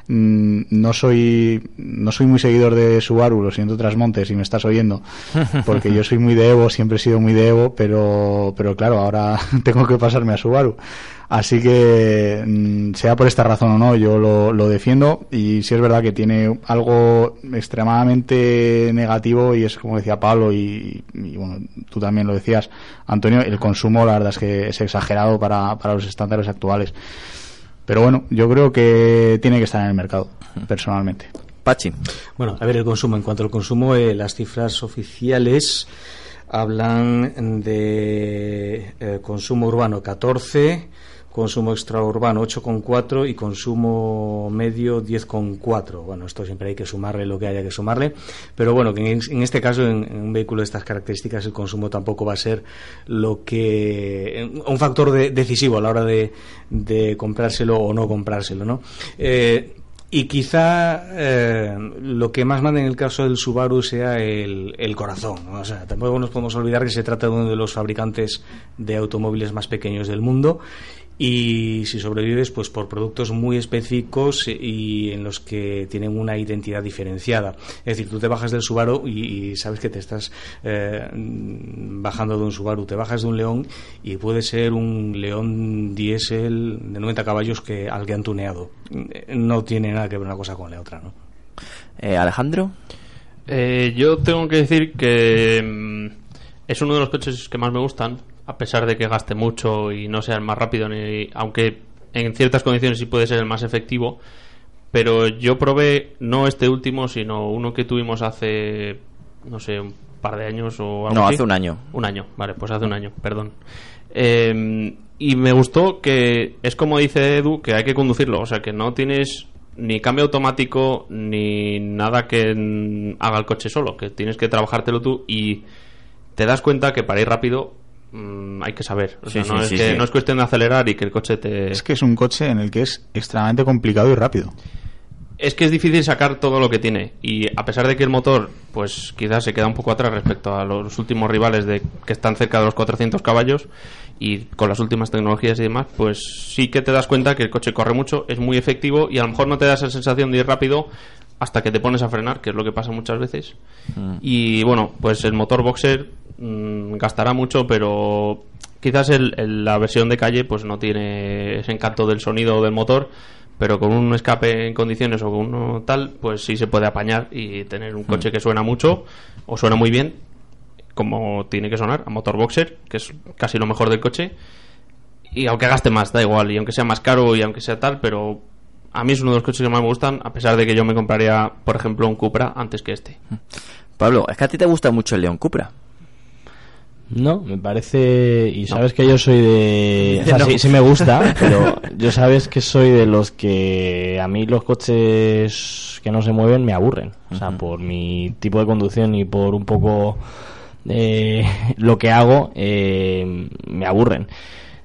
mm, no soy no soy muy seguidor de Subaru, lo siento Trasmontes si me estás oyendo, porque yo soy muy de Evo, siempre he sido muy de Evo, pero pero claro, ahora tengo que pasarme a Subaru. Así que mm, sea por esta razón o no, yo lo, lo defiendo y sí es verdad que tiene algo extremadamente negativo y es como decía Pablo y, y, bueno, tú también lo decías, Antonio, el consumo la verdad es que es exagerado para, para los estándares actuales. Pero bueno, yo creo que tiene que estar en el mercado, personalmente. Pachi. Bueno, a ver, el consumo. En cuanto al consumo, eh, las cifras oficiales hablan de eh, consumo urbano 14, consumo extraurbano 8,4 y consumo medio 10,4. Bueno, esto siempre hay que sumarle lo que haya que sumarle, pero bueno, que en, este caso, en, un vehículo de estas características, el consumo tampoco va a ser lo que un factor de- decisivo a la hora de, de comprárselo o no comprárselo, ¿no? Eh, y quizá eh, lo que más manda en el caso del Subaru sea el, corazón. O sea, tampoco nos podemos olvidar que se trata de uno de los fabricantes de automóviles más pequeños del mundo y si sobrevives pues por productos muy específicos y en los que tienen una identidad diferenciada. Es decir, tú te bajas del Subaru y, y sabes que te estás eh, bajando de un Subaru, te bajas de un León y puede ser un León diésel de 90 caballos que al que han tuneado. No tiene nada que ver una cosa con la otra, ¿no? Eh, Alejandro. Eh, yo tengo que decir que mm, es uno de los coches que más me gustan, a pesar de que gaste mucho y no sea el más rápido, ni, aunque en ciertas condiciones sí puede ser el más efectivo. Pero yo probé no este último, sino uno que tuvimos hace, no sé, un par de años o algo No, así. hace un año. Un año, vale, pues hace un año, perdón. Eh, y me gustó que es como dice Edu, que hay que conducirlo, o sea que no tienes ni cambio automático ni nada que haga el coche solo, que tienes que trabajártelo tú y te das cuenta que para ir rápido mm, hay que saber. O Sí, sea, no, sí, es sí, que, sí. no es cuestión de acelerar y que el coche te... Es que es un coche en el que es extremadamente complicado y rápido. es que es difícil sacar todo lo que tiene y a pesar de que el motor pues quizás se queda un poco atrás respecto a los últimos rivales de que están cerca de los 400 caballos y con las últimas tecnologías y demás pues sí que te das cuenta que el coche corre mucho es muy efectivo y a lo mejor no te da esa sensación de ir rápido hasta que te pones a frenar que es lo que pasa muchas veces. Y bueno pues el motor boxer mm, gastará mucho pero quizás el- el- la versión de calle pues no tiene ese encanto del sonido del motor pero con un escape en condiciones o con uno tal, pues sí se puede apañar y tener un coche que suena mucho o suena muy bien, como tiene que sonar, a motor boxer, que es casi lo mejor del coche. Y aunque gaste más, da igual, y aunque sea más caro y aunque sea tal, pero a mí es uno de los coches que más me gustan, a pesar de que yo me compraría, por ejemplo, un Cupra antes que este. Pablo, es que a ti te gusta mucho el León Cupra. No, me parece. Y sabes que yo soy de. O sea, No. sí, sí me gusta, pero yo sabes que soy de los que. A mí los coches que no se mueven me aburren. O sea, por mi tipo de conducción y por un poco. eh, lo que hago, eh, me aburren.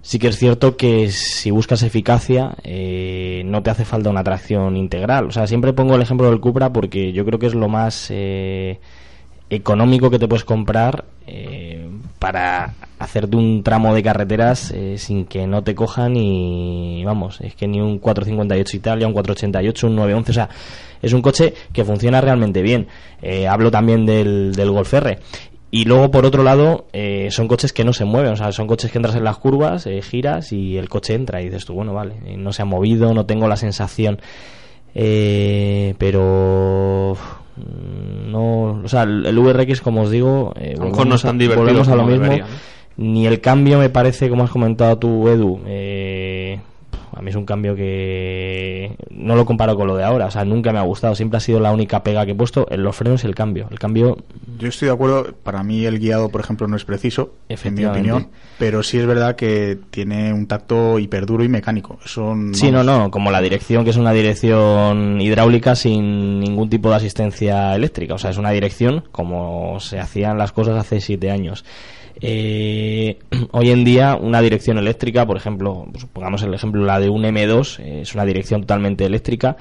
Sí que es cierto que si buscas eficacia, eh, no te hace falta una tracción integral. O sea, siempre pongo el ejemplo del Cupra porque yo creo que es lo más eh, económico que te puedes comprar eh, para hacerte un tramo de carreteras eh, sin que no te cojan y vamos, es que ni un 458 Italia, un 488, un 911, o sea, es un coche que funciona realmente bien. Eh, hablo también del, del Golf R. Y luego, por otro lado, eh, son coches que no se mueven, o sea, son coches que entras en las curvas, eh, giras y el coche entra y dices tú, bueno, vale, eh, no se ha movido, no tengo la sensación, eh, pero no, o sea, el, VRX, como os digo, eh, A lo mejor no es tan divertido volvemos a lo mismo. debería, ¿no? Ni el cambio me parece, como has comentado tú, Edu, eh, A mí es un cambio que no lo comparo con lo de ahora. O sea, nunca me ha gustado. Siempre ha sido la única pega que he puesto en los frenos y el cambio. El cambio Yo estoy de acuerdo, para mí el guiado, por ejemplo, no es preciso, en mi opinión, pero sí es verdad que tiene un tacto hiperduro y mecánico. Eso, Sí, no, no, como la dirección, que es una dirección hidráulica sin ningún tipo de asistencia eléctrica. O sea, es una dirección como se hacían las cosas hace siete años. Eh, hoy en día, una dirección eléctrica, por ejemplo, pues, pongamos el ejemplo, la de un M2, eh, es una dirección totalmente eléctrica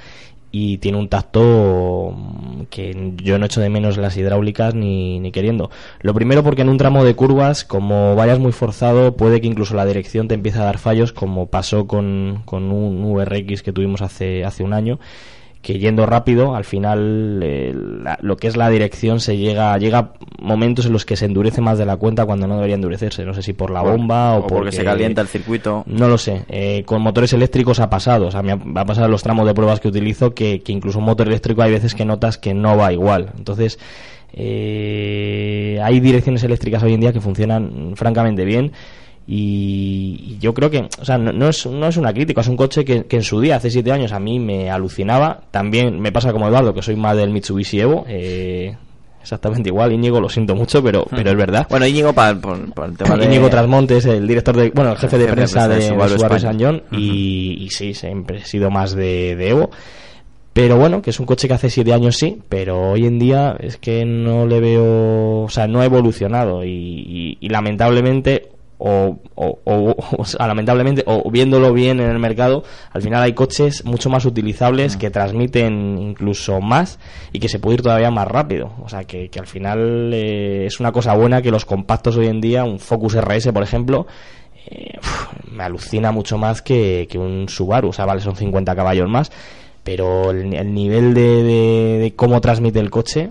y tiene un tacto mm, que yo no echo de menos en las hidráulicas ni, ni queriendo. Lo primero porque en un tramo de curvas, como vayas muy forzado, puede que incluso la dirección te empiece a dar fallos, como pasó con, con un VRX que tuvimos hace, hace un año que yendo rápido, al final eh, la- lo que es la dirección se llega llega momentos en los que se endurece más de la cuenta cuando no debería endurecerse. No sé si por la bomba o, o porque se calienta el circuito. No lo sé. Eh, con motores eléctricos ha pasado. O sea, me ha, va a pasar en los tramos de pruebas que utilizo que, que incluso un motor eléctrico hay veces que notas que no va igual. Entonces, eh, hay direcciones eléctricas hoy en día que funcionan francamente bien. Y, yo creo que, o sea, no, no es, no es una crítica, es un coche que, que en su día, hace siete años, a mí me alucinaba. También me pasa como Eduardo, que soy más del Mitsubishi Evo. eh, exactamente igual, Íñigo, lo siento mucho, pero, pero es verdad. Bueno, Íñigo, para, por, por el tema de... Íñigo Trasmontes, el director de, bueno, el jefe de Jefe prensa de de, de Subaru. San John y, y sí, siempre he sido más de, de Evo. Pero bueno, que es un coche que hace siete años sí, pero hoy en día es que no le veo, o sea, no ha evolucionado y, y- y lamentablemente o, o- o- o lamentablemente o viéndolo bien en el mercado, al final hay coches mucho más utilizables que transmiten incluso más y que se puede ir todavía más rápido. O sea, que, que al final eh, es una cosa buena que los compactos hoy en día, un Focus RS por ejemplo, eh, uf, me alucina mucho más que, que un Subaru. O sea, vale, son 50 caballos más, pero el, el nivel de, de- de cómo transmite el coche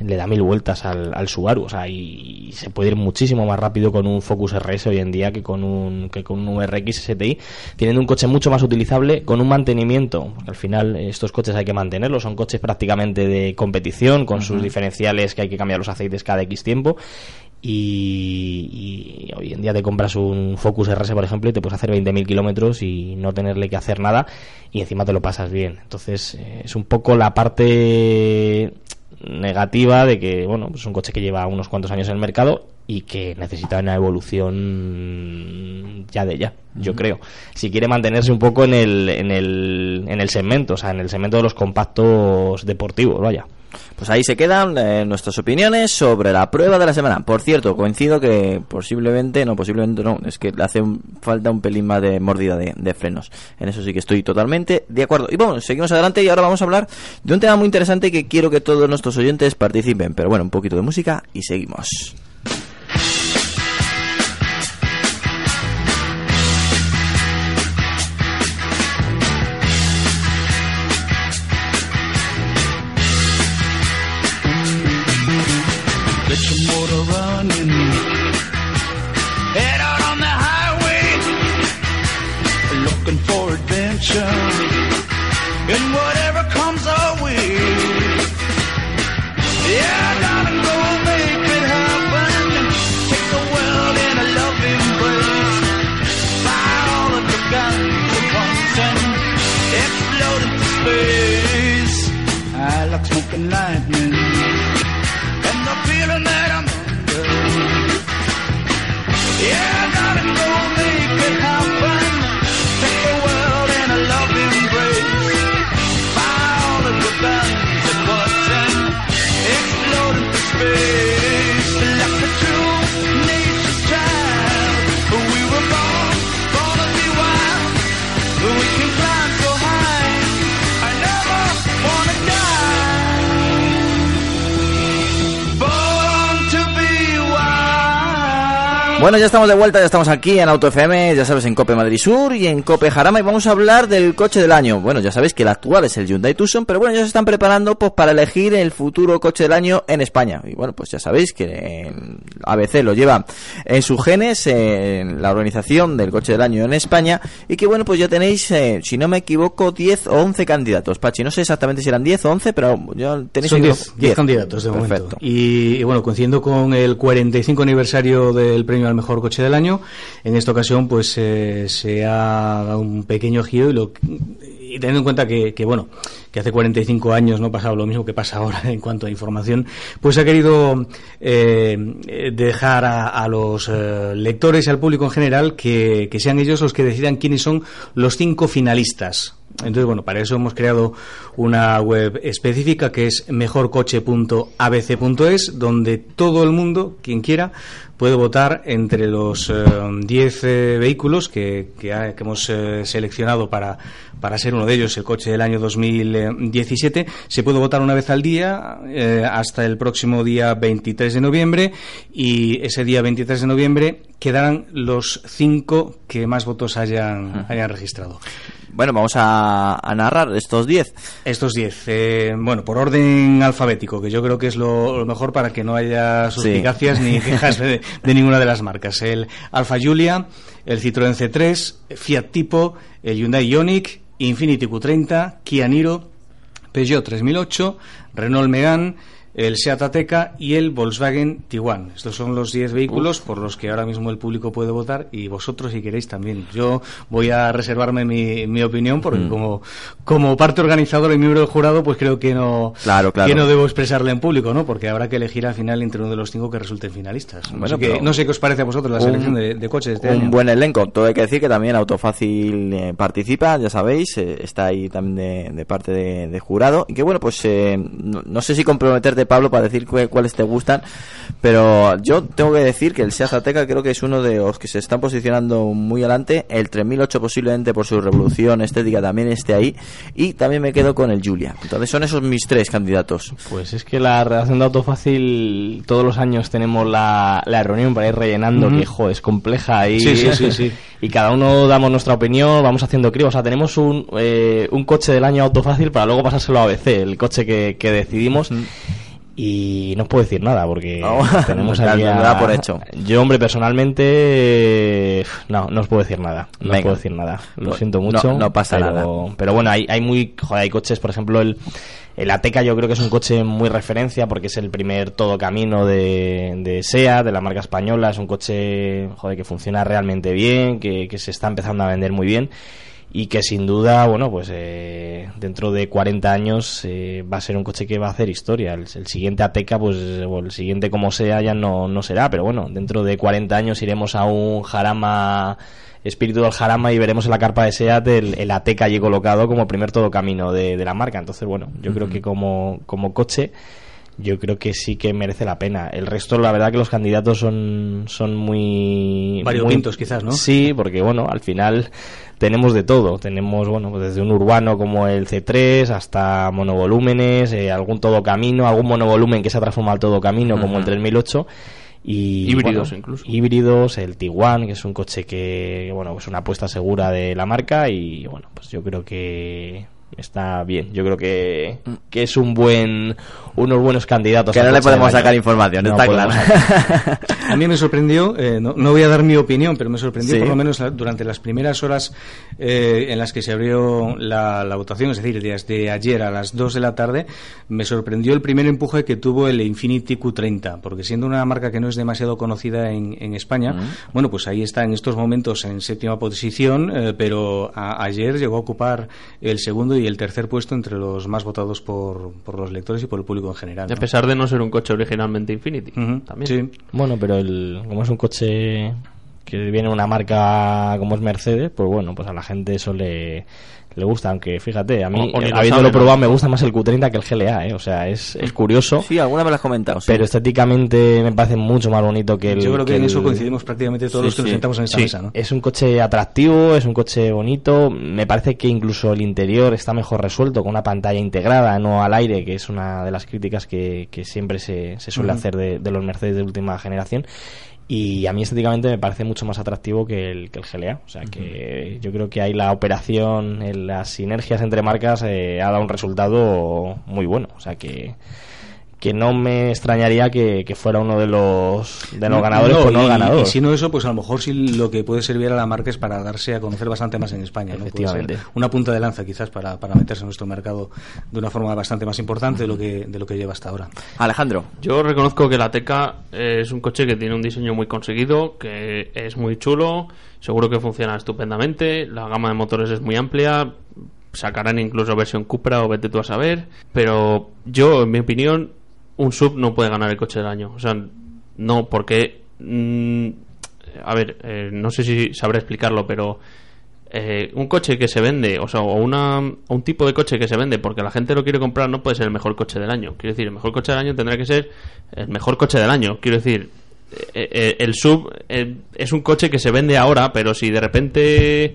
le da mil vueltas al, al Subaru. O sea, y, y se puede ir muchísimo más rápido con un Focus RS hoy en día que con un, que con un RX STI, teniendo un coche mucho más utilizable, con un mantenimiento, porque al final estos coches hay que mantenerlos, son coches prácticamente de competición, con sus diferenciales que hay que cambiar los aceites cada X tiempo. Y, y hoy en día te compras un Focus RS, por ejemplo, y te puedes hacer 20.000 kilómetros y no tenerle que hacer nada, y encima te lo pasas bien. Entonces, eh, es un poco la parte negativa de que, bueno, pues es un coche que lleva unos cuantos años en el mercado y que necesita una evolución ya de ya, yo creo. Si quiere mantenerse un poco en el, en el, en el segmento, o sea, en el segmento de los compactos deportivos, vaya. Pues ahí se quedan eh, nuestras opiniones sobre la prueba de la semana. Por cierto, coincido que posiblemente, no, posiblemente no, es que le hace un- falta un pelín más de mordida de, de frenos. En eso sí que estoy totalmente de acuerdo. Y bueno, seguimos adelante y ahora vamos a hablar de un tema muy interesante que quiero que todos nuestros oyentes participen. Pero bueno, un poquito de música y seguimos. Running. Head out on the highway. Looking for adventure. And whatever Bueno, ya estamos de vuelta, ya estamos aquí en Auto FM, ya sabes, en Cope Madrid Sur y en Cope Jarama y vamos a hablar del coche del año. Bueno, ya sabéis que el actual es el Hyundai Tucson, pero bueno, ya se están preparando pues para elegir el futuro coche del año en España. Y bueno, pues ya sabéis que eh, ABC lo lleva en sus genes, en la organización del coche del año en España y que bueno, pues ya tenéis, eh, si no me equivoco, 10 o 11 candidatos. Pachi, no sé exactamente si eran 10 o 11, pero ya tenéis Son ahí 10 los- 10 candidatos de Perfecto. momento. Y, y bueno, coincidiendo con el 45 aniversario del premio al mejor coche del año. En esta ocasión, pues eh, se ha dado un pequeño giro y, lo, y teniendo en cuenta que, bueno, que hace 45 años no pasaba lo mismo que pasa ahora en cuanto a información, pues ha querido eh, dejar a, los eh, lectores y al público en general que sean ellos los que decidan quiénes son los cinco finalistas. Entonces, bueno, para eso hemos creado una web específica que es mejorcoche.abc.es, donde todo el mundo, quien quiera, puede votar entre los 10 eh, vehículos que, que, ha- que hemos eh, seleccionado para, para ser uno de ellos el coche del año 2017. Se puede votar una vez al día eh, hasta el próximo día 23 de noviembre y ese día 23 de noviembre quedarán los cinco que más votos hayan, hayan registrado. Bueno, vamos a, a narrar estos 10. Estos 10. eh, bueno, por orden alfabético, que yo creo que es lo, lo mejor para que no haya suspicacias ni quejas de, de ninguna de las marcas. El Alfa Giulia, el Citroën C3, Fiat Tipo, el Hyundai Ioniq, Infiniti Q30, Kia Niro, Peugeot 3008, Renault Megane, el Seat Ateca y el Volkswagen Tiguan. Estos son los 10 vehículos por los que ahora mismo el público puede votar y vosotros si queréis también. Yo voy a reservarme mi, mi opinión porque Mm. como, como parte organizadora y miembro del jurado pues creo que no, Claro, claro. que no debo expresarla en público, ¿no? Porque habrá que elegir al final entre uno de los cinco que resulten finalistas. No, Bueno, sé, qué, pero- no sé qué os parece a vosotros la Un- selección de, de coches de este un año. buen elenco. Todo hay que decir que también Autofácil eh, participa, ya sabéis, eh, está ahí también de, de parte de, de jurado. Y que bueno, pues eh, no, no sé si comprometerte, Pablo, para decir cu- cuáles te gustan, pero yo tengo que decir que el Seat Ateca creo que es uno de los que se están posicionando muy adelante. El 3008 posiblemente por su revolución estética también esté ahí. Y también me quedo con el Julia. Entonces son esos mis tres candidatos. Pues es que la redacción de Autofácil, todos los años tenemos la, la reunión para ir rellenando, Ujú. que jo, es compleja y, Sí, sí, sí, sí. y cada uno damos nuestra opinión, vamos haciendo criba. O sea, tenemos un, eh, un coche del año Autofácil para luego pasárselo a ABC, el coche que, que decidimos. Y no os puedo decir nada porque No, tenemos a- da por hecho. Yo, hombre, personalmente, no, no os puedo decir nada. No os puedo decir nada. Lo siento no- mucho. no pasa pero- nada. Pero bueno, hay, hay muy, joder, hay coches, por ejemplo, el, el Ateca yo creo que es un coche muy referencia porque es el primer todo camino de, de SEA, de la marca española. Es un coche, joder, que funciona realmente bien, que, que se está empezando a vender muy bien y que sin duda, bueno, pues eh, dentro de 40 años eh, va a ser un coche que va a hacer historia. El, el siguiente Ateca, pues o el siguiente como sea ya no, no será, pero bueno, dentro de 40 años iremos a un Jarama, espíritu del Jarama y veremos en la carpa de SEAT el, el Ateca allí colocado como primer todo camino de, de la marca. Entonces, bueno, yo creo que como, como coche yo creo que sí que merece la pena. El resto, la verdad que los candidatos son, son muy... Variopintos, muy- quizás, ¿no? Sí, porque bueno, al final tenemos de todo. Tenemos, bueno, pues desde un urbano como el C3 hasta monovolúmenes, eh, algún todo camino, algún monovolumen que se ha transformado al todo camino como el Ujú. 3008. Y, Híbridos bueno, incluso. Híbridos, el Tiguan, que es un coche que, bueno, es una apuesta segura de la marca y bueno, pues yo creo que está bien. Yo creo que, que es un buen, unos buenos candidatos. Que no le podemos sacar información, No está claro. sacar. A mí me sorprendió, eh, no, no voy a dar mi opinión, pero me sorprendió Sí. por lo menos la- durante las primeras horas eh, en las que se abrió la, la votación, es decir, desde ayer a las 2 de la tarde, me sorprendió el primer empuje que tuvo el Infiniti Q30, porque siendo una marca que no es demasiado conocida en, en España, bueno, pues ahí está en estos momentos en séptima posición, eh, pero a- ayer llegó a ocupar el segundo y el tercer puesto entre los más votados por, por los lectores y por el público en general. A pesar de no ser un coche originalmente Infinity. También. sí. Bueno, pero el, como es un coche que viene de una marca como es Mercedes, pues bueno, pues a la gente eso le, le gusta, aunque fíjate, a mí, O- o habiéndolo sabe, ¿no? probado, me gusta más el Q30 que el GLA, ¿eh? o sea, es, es curioso. Sí, alguna me lo has comentado. sí. Pero estéticamente me parece mucho más bonito que el. Yo creo que, en el- eso coincidimos prácticamente todos Sí, los que nos sentamos en esta Sí, mesa, ¿no? es un coche atractivo, es un coche bonito. Me parece que incluso el interior está mejor resuelto con una pantalla integrada, no al aire, que es una de las críticas que, que siempre se, se suele hacer de, de los Mercedes de última generación. Y a mí estéticamente me parece mucho más atractivo que el, que el GLA. O sea que yo creo que ahí la operación, las sinergias entre marcas, eh, ha dado un resultado muy bueno. O sea que que no me extrañaría que, que fuera uno de los de los ganadores No, pues no el y- ganador Y si no eso, pues a lo mejor sí lo que puede servir a la marca es para darse a conocer bastante más en España. ¿no? Puede ser Efectivamente. Una punta de lanza quizás para, para meterse en nuestro mercado de una forma bastante más importante de lo que, de lo que lleva hasta ahora. Alejandro. Yo reconozco que la Teca es un coche que tiene un diseño muy conseguido, que es muy chulo, seguro que funciona estupendamente, la gama de motores es muy amplia, sacarán incluso versión Cupra o vete tú a saber, pero yo, en mi opinión, un sub no puede ganar el coche del año. O sea, no, porque... mm, a ver, eh, no sé si sabré explicarlo, pero eh, un coche que se vende, o sea, o una, un tipo de coche que se vende porque la gente lo quiere comprar, no puede ser el mejor coche del año. Quiero decir, el mejor coche del año tendrá que ser el mejor coche del año. Quiero decir, eh, eh, el sub eh, es un coche que se vende ahora, pero si de repente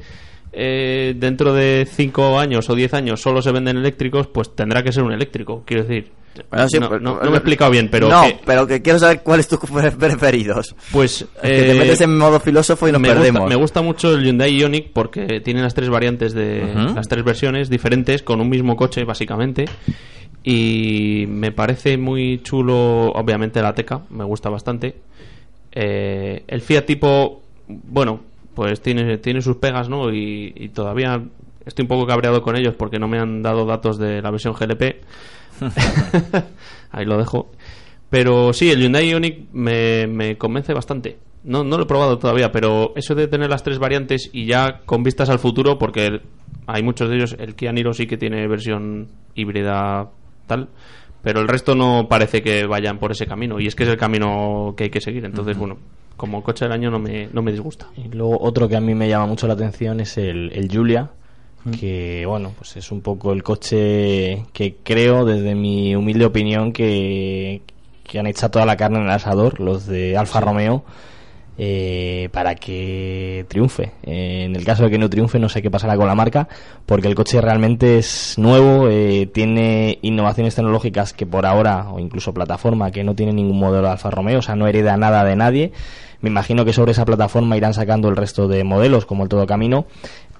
dentro de 5 años o 10 años solo se venden eléctricos, pues tendrá que ser un eléctrico. Quiero decir, Bueno, sí, no, no- no me he explicado bien, pero No, que- pero que quiero saber cuáles tus pre- preferidos. Pues que te eh, metes en modo filósofo y nos me perdemos. Gusta, me gusta mucho el Hyundai Ioniq porque tiene las tres variantes de las tres versiones diferentes con un mismo coche básicamente. Y me parece muy chulo obviamente la Teca me gusta bastante. Eh, el Fiat tipo bueno pues tiene tiene sus pegas no y, y todavía estoy un poco cabreado con ellos porque no me han dado datos de la versión GLP ahí lo dejo pero sí, el Hyundai Ioniq me, me convence bastante. No, no lo he probado todavía, pero eso de tener las tres variantes y ya con vistas al futuro, porque el- hay muchos de ellos, el Kia Niro sí que tiene versión híbrida tal, pero el resto no parece que vayan por ese camino, y es que es el camino que hay que seguir. Entonces, bueno, como coche del año no me, no me disgusta. Y luego otro que a mí me llama mucho la atención es el, el Julia, que bueno, pues es un poco el coche que creo, desde mi humilde opinión, que, que han echado toda la carne en el asador, los de Alfa Romeo, eh, para que triunfe. Eh, en el caso de que no triunfe, no sé qué pasará con la marca, porque el coche realmente es nuevo, eh, tiene innovaciones tecnológicas que por ahora, o incluso plataforma, que no tiene ningún modelo de Alfa Romeo, o sea, no hereda nada de nadie. Me imagino que sobre esa plataforma irán sacando el resto de modelos, como el Todo Camino,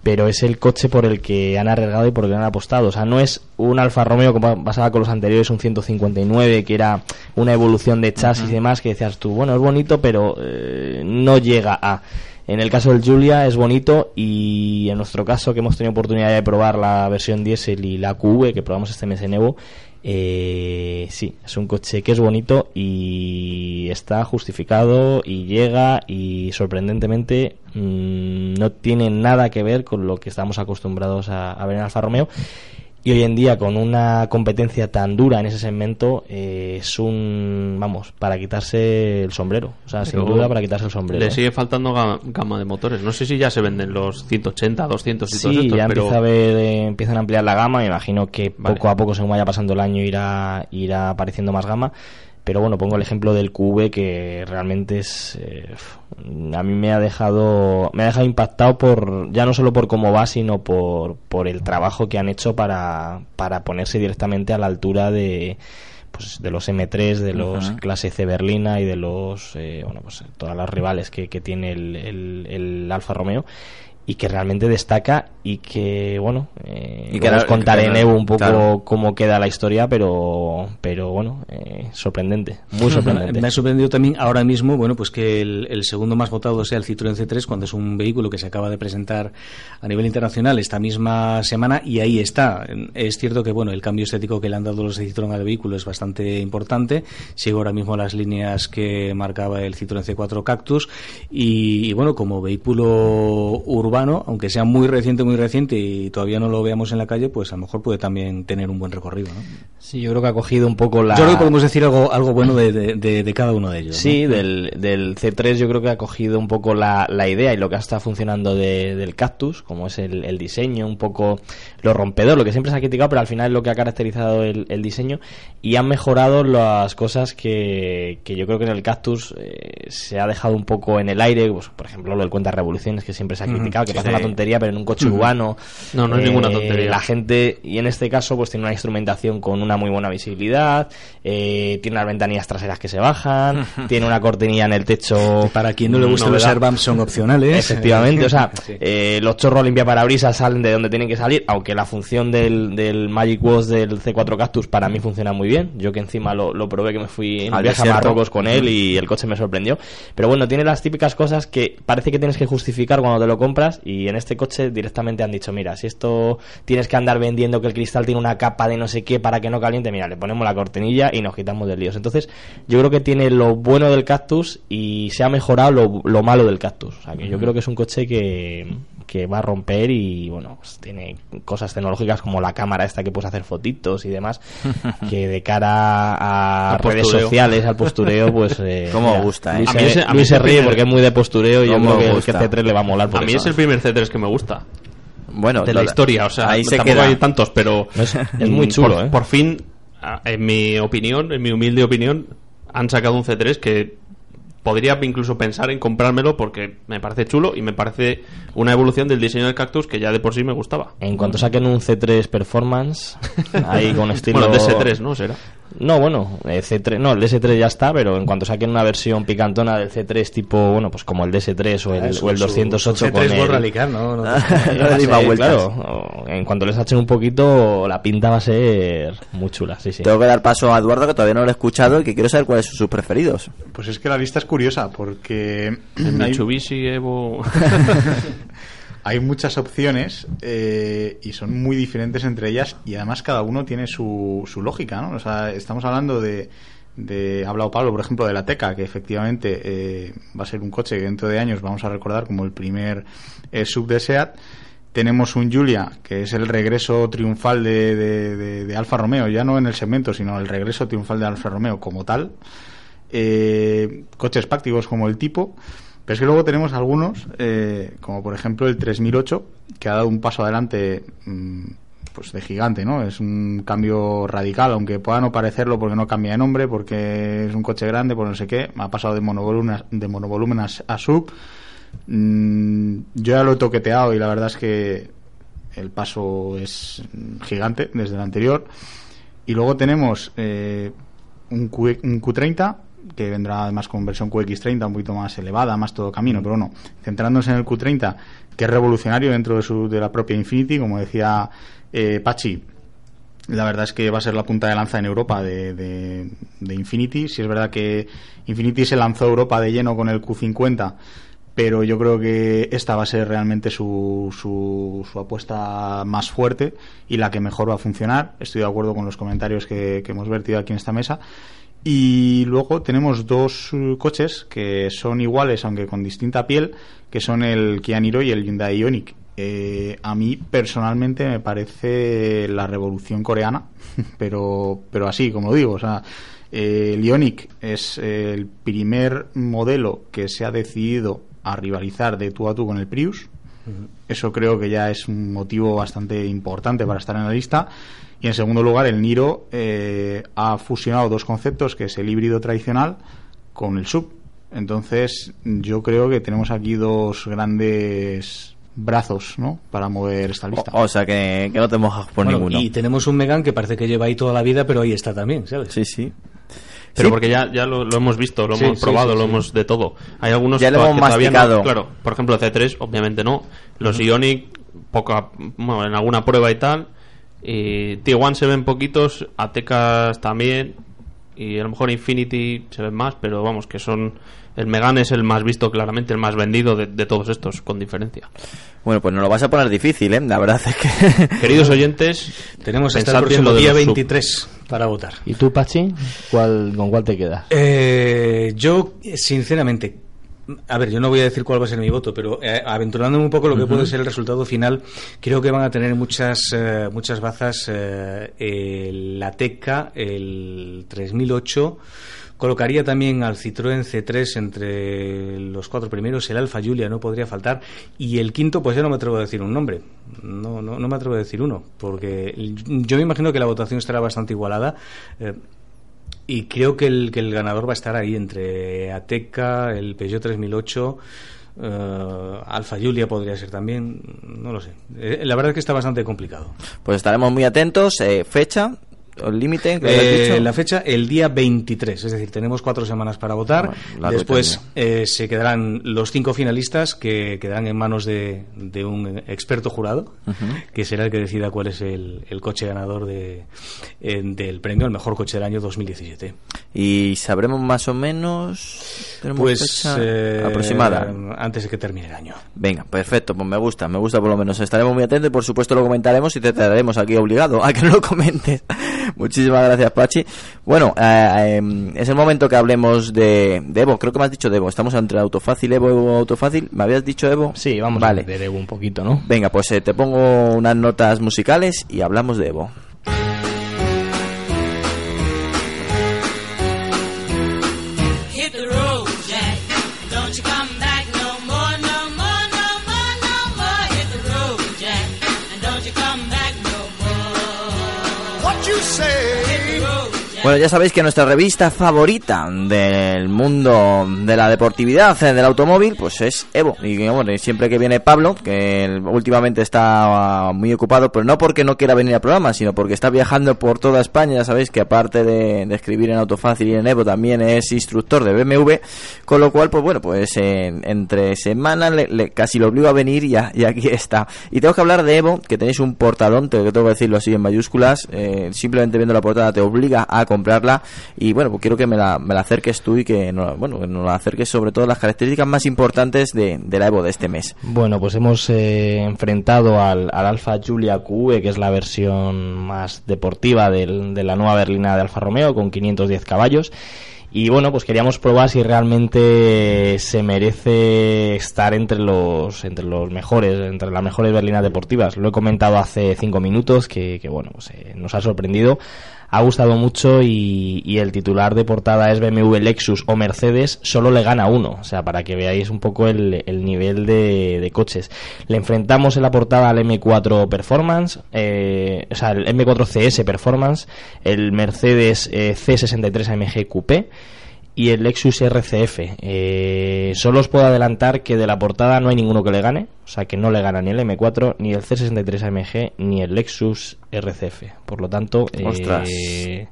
pero es el coche por el que han arriesgado y por el que han apostado. O sea, no es un Alfa Romeo como pasaba con los anteriores, un 159, que era una evolución de chasis y demás, que decías tú, bueno, es bonito, pero eh, no llega a... En el caso del Julia es bonito y en nuestro caso que hemos tenido oportunidad de probar la versión diésel y la QV que probamos este mes en Evo, eh, sí, es un coche que es bonito y está justificado y llega y sorprendentemente mm, no tiene nada que ver con lo que estamos acostumbrados a, a ver en Alfa Romeo. Y hoy en día, con una competencia tan dura en ese segmento, eh, es un, vamos, para quitarse el sombrero. O sea, sin duda para quitarse el sombrero. Le ¿eh? sigue faltando ga- gama de motores. No sé si ya se venden los 180, 200 y todos Sí, estos, ya pero empieza a ver, eh, empiezan a ampliar la gama. Me imagino que poco a poco, según vaya pasando el año, irá, irá apareciendo más gama. Pero bueno, pongo el ejemplo del QV que realmente es. eh, a mí me ha dejado. Me ha dejado impactado por. Ya no solo por cómo va, sino por, por el trabajo que han hecho para, para ponerse directamente a la altura de. Pues de los M3, de los Ujú. clase C Berlina y de los. eh, bueno, pues todas las rivales que, que tiene el, el, el Alfa Romeo y que realmente destaca y que bueno eh, Y que era- contaré en Evo un poco claro. cómo queda la historia pero pero bueno eh, sorprendente muy sorprendente Me ha sorprendido también ahora mismo, bueno, pues que el, el segundo más votado sea el Citroën C3 cuando es un vehículo que se acaba de presentar a nivel internacional esta misma semana y ahí está. Es cierto que, bueno, el cambio estético que le han dado los de Citroën al vehículo es bastante importante. Sigo ahora mismo las líneas que marcaba el Citroën C4 Cactus y, y, bueno, como vehículo urbano, aunque sea muy reciente, muy reciente y todavía no lo veamos en la calle, pues a lo mejor puede también tener un buen recorrido, ¿no? sí yo creo que ha cogido un poco la Yo creo que podemos decir algo, algo bueno de, de- de- de cada uno de ellos. ¿no? Sí, del, del C3 yo creo que ha cogido un poco la, la idea y lo que está funcionando de- del Cactus, como es el, el diseño, un poco lo rompedor, lo que siempre se ha criticado, pero al final es lo que ha caracterizado el, el diseño y han mejorado las cosas que, que yo creo que en el Cactus eh, se ha dejado un poco en el aire, pues, por ejemplo lo del cuenta revoluciones que siempre se ha criticado, tal, que Sí, pasa sí. una tontería, pero en un coche Ujú. urbano. No, no es ninguna tontería. La gente, y en este caso, pues tiene una instrumentación con una muy buena visibilidad, eh, tiene unas ventanillas traseras que se bajan, tiene una cortinilla en el techo. Para quien no le guste, los airbags son opcionales. Efectivamente, o sea, Sí. eh, los chorros limpiaparabrisas salen de donde tienen que salir, aunque la función del, del Magic Wash del C4 Cactus para mí funciona muy bien. Yo que encima lo, lo probé, que me fui en Al viaje a. Marruecos con él y el coche me sorprendió. Pero bueno, tiene las típicas cosas que parece que tienes que justificar cuando te lo compras y en este coche directamente han dicho, mira, si esto tienes que andar vendiendo que el cristal tiene una capa de no sé qué para que no caliente, mira, le ponemos la cortinilla y nos quitamos de líos. Entonces, yo creo que tiene lo bueno del Cactus y se ha mejorado lo, lo malo del Cactus. O sea, que yo creo que es un coche que, que va a romper y bueno, pues tiene cosas tecnológicas como la cámara esta que puedes hacer fotitos y demás, que de cara a redes postureo. sociales, al postureo, pues... Eh, Cómo mira, gusta, ¿eh? Luis, A mí se- ese- a mí Luis se ese ríe primer- porque es muy de postureo y yo creo que el gusta. C3 le va a molar por A mí eso. es el primer C3 que me gusta. Bueno, de la lo- historia, o sea, ahí se tampoco queda. hay tantos, pero Es- es muy mm, chulo, por, ¿eh? por fin, en mi opinión, en mi humilde opinión, han sacado un C3 que podría incluso pensar en comprármelo porque me parece chulo y me parece una evolución del diseño del cactus que ya de por sí me gustaba. En cuanto saquen un C3 Performance, ahí con estilo... Bueno, DS3, ¿no? Será. No, bueno, eh, C3, no, el DS3 ya está, pero en cuanto saquen una versión picantona del C3 tipo, bueno, pues como el DS3 o el, Ah, su- o el su- 208 su con C3 el... borra licar, ¿no? No- No No le di sé, claro, en cuanto les echen un poquito, la pinta va a ser muy chula, sí, sí. Tengo que dar paso a Eduardo, que todavía no lo he escuchado y que quiero saber cuáles son sus preferidos. Pues es que la lista es curiosa porque El Mitsubishi Evo... hay muchas opciones eh, y son muy diferentes entre ellas y además cada uno tiene su, su lógica, ¿no? O sea, estamos hablando de, de ha hablado Pablo, por ejemplo, de la Teca, que efectivamente eh, va a ser un coche que dentro de años vamos a recordar como el primer eh, sub de SEAT. Tenemos un Giulia, que es el regreso triunfal de, de, de- de Alfa Romeo, ya no en el segmento, sino el regreso triunfal de Alfa Romeo como tal. Eh, coches prácticos como el tipo. Pero es que luego tenemos algunos, eh, como por ejemplo el 3008, que ha dado un paso adelante mm, pues de gigante, ¿no? Es un cambio radical, aunque pueda no parecerlo porque no cambia de nombre, porque es un coche grande, por no sé qué. Ha pasado de monovolumen a, de monovolumen a, sub. Mm, yo ya lo he toqueteado y la verdad es que el paso es gigante desde el anterior. Y luego tenemos eh, un, un Q30 que vendrá además con versión QX30 un poquito más elevada, más todo camino, pero bueno, centrándose en el Q30, que es revolucionario dentro de, su, de la propia Infinity, como decía eh, Pachi, la verdad es que va a ser la punta de lanza en Europa de, de, Infinity. Si es verdad que Infinity se lanzó Europa de lleno con el Q50, pero yo creo que esta va a ser realmente su, su, apuesta más fuerte y la que mejor va a funcionar. Estoy de acuerdo con los comentarios que hemos vertido aquí en esta mesa. Y luego tenemos dos uh, coches que son iguales, aunque con distinta piel, que son el Kia Niro y el Hyundai Ioniq. Eh, a mí personalmente me parece la revolución coreana, pero, pero así, como lo digo, o sea, eh, el Ioniq es el primer modelo que se ha decidido a rivalizar de tú a tú con el Prius. Eso creo que ya es un motivo bastante importante para estar en la lista. Y en segundo lugar, el Niro eh, ha fusionado dos conceptos, que es el híbrido tradicional con el sub. Entonces, yo creo que tenemos aquí dos grandes brazos, ¿no? Para mover esta lista. O, o sea que, que no te mojas por Bueno, ninguno. Y tenemos un Megan que parece que lleva ahí toda la vida, pero ahí está también, ¿sabes? Sí, sí. Pero Sí. porque ya, ya lo, lo hemos visto, lo Sí, hemos sí, probado, sí, lo sí. hemos de todo. Hay algunos Ya lo que hemos todavía no- masticado. claro, por ejemplo, el C3, obviamente no. Los Ionic, poca, bueno, en alguna prueba y tal. Y T1 se ven poquitos, Atecas también. Y a lo mejor Infinity se ven más, pero vamos, que son. El Megan es el más visto, claramente, el más vendido de, de todos estos, con diferencia. Bueno, pues nos lo vas a poner difícil, ¿eh? La verdad es que... Queridos oyentes, Tenemos hasta el próximo día los sub. 23 para votar. ¿Y tú, Pachi? ¿Cuál, ¿Con cuál te quedas? Eh, yo, sinceramente, a ver, yo no voy a decir cuál va a ser mi voto, pero eh, aventurándome un poco lo que puede ser el resultado final, creo que van a tener muchas eh, muchas bazas eh, la Teca, el 3008. Colocaría también al Citroën C3 entre los cuatro primeros, el Alfa Giulia no podría faltar, y el quinto, pues yo no me atrevo a decir un nombre, no, no, no me atrevo a decir uno, porque yo me imagino que la votación estará bastante igualada. eh, y creo que el, que el ganador va a estar ahí entre Ateca, el Peugeot 3008 eh, Alfa Julia podría ser también, no lo sé. Eh, la verdad es que está bastante complicado. Pues estaremos muy atentos. Eh, fecha, el límite, Eh, la fecha el día 23, es decir, tenemos cuatro semanas para votar. Bueno, Después eh, se quedarán los cinco finalistas que quedarán en manos de, de un experto jurado, que será el que decida cuál es el, el coche ganador de, eh, del premio al mejor coche del año 2017. Y sabremos más o menos. ¿tenemos Pues fecha eh, aproximada. antes de que termine el año. Venga, perfecto, pues me gusta, me gusta por lo menos. Estaremos muy atentos y por supuesto lo comentaremos y te traeremos aquí obligado a que no lo comentes. Muchísimas gracias, Pachi. Bueno, eh, eh, es el momento que hablemos de, de Evo. Creo que me has dicho de Evo. Estamos entre Autofácil, Evo, Evo, Autofácil. ¿Me habías dicho Evo? Sí, vamos vale. a Evo un poquito, ¿no? Venga, pues eh, te pongo unas notas musicales y hablamos de Evo. Bueno, ya sabéis que nuestra revista favorita del mundo de la deportividad, eh, del automóvil, pues es Evo. Y bueno, siempre que viene Pablo, que últimamente está ah, muy ocupado, pero no porque no quiera venir al programa, sino porque está viajando por toda España. Ya sabéis que aparte de, escribir en Autofácil y en Evo, también es instructor de BMW, con lo cual, pues bueno, pues en- entre semanas le, casi lo obligo a venir y, y aquí está. Y tengo que hablar de Evo, que tenéis un portadón, que tengo que decirlo así en mayúsculas, eh, simplemente viendo la portada te obliga a comprarla y bueno, pues quiero que me la, me la acerques tú y que, no- bueno, que nos la acerques sobre todo las características más importantes de, de la Evo de este mes. Bueno, pues hemos eh, enfrentado al, al Alfa Giulia QV, que es la versión más deportiva del- de la nueva berlina de Alfa Romeo, con 510 caballos. Y bueno, pues queríamos probar si realmente se merece estar entre los, entre los mejores, entre las mejores berlinas deportivas. Lo he comentado hace cinco minutos, que, que bueno, pues eh, nos ha sorprendido. Ha gustado mucho y, el titular de portada es BMW, Lexus o Mercedes, solo le gana uno. O sea, para que veáis un poco el, el nivel de, de coches. Le enfrentamos en la portada al M4 Performance, eh, o sea, el M4 CS Performance, el Mercedes eh, C63 AMG Coupé y el Lexus RCF. Eh, solo os puedo adelantar que de la portada no hay ninguno que le gane, o sea que no le gana ni el M4, ni el C63 AMG, ni el Lexus RCF. Por lo tanto, eh.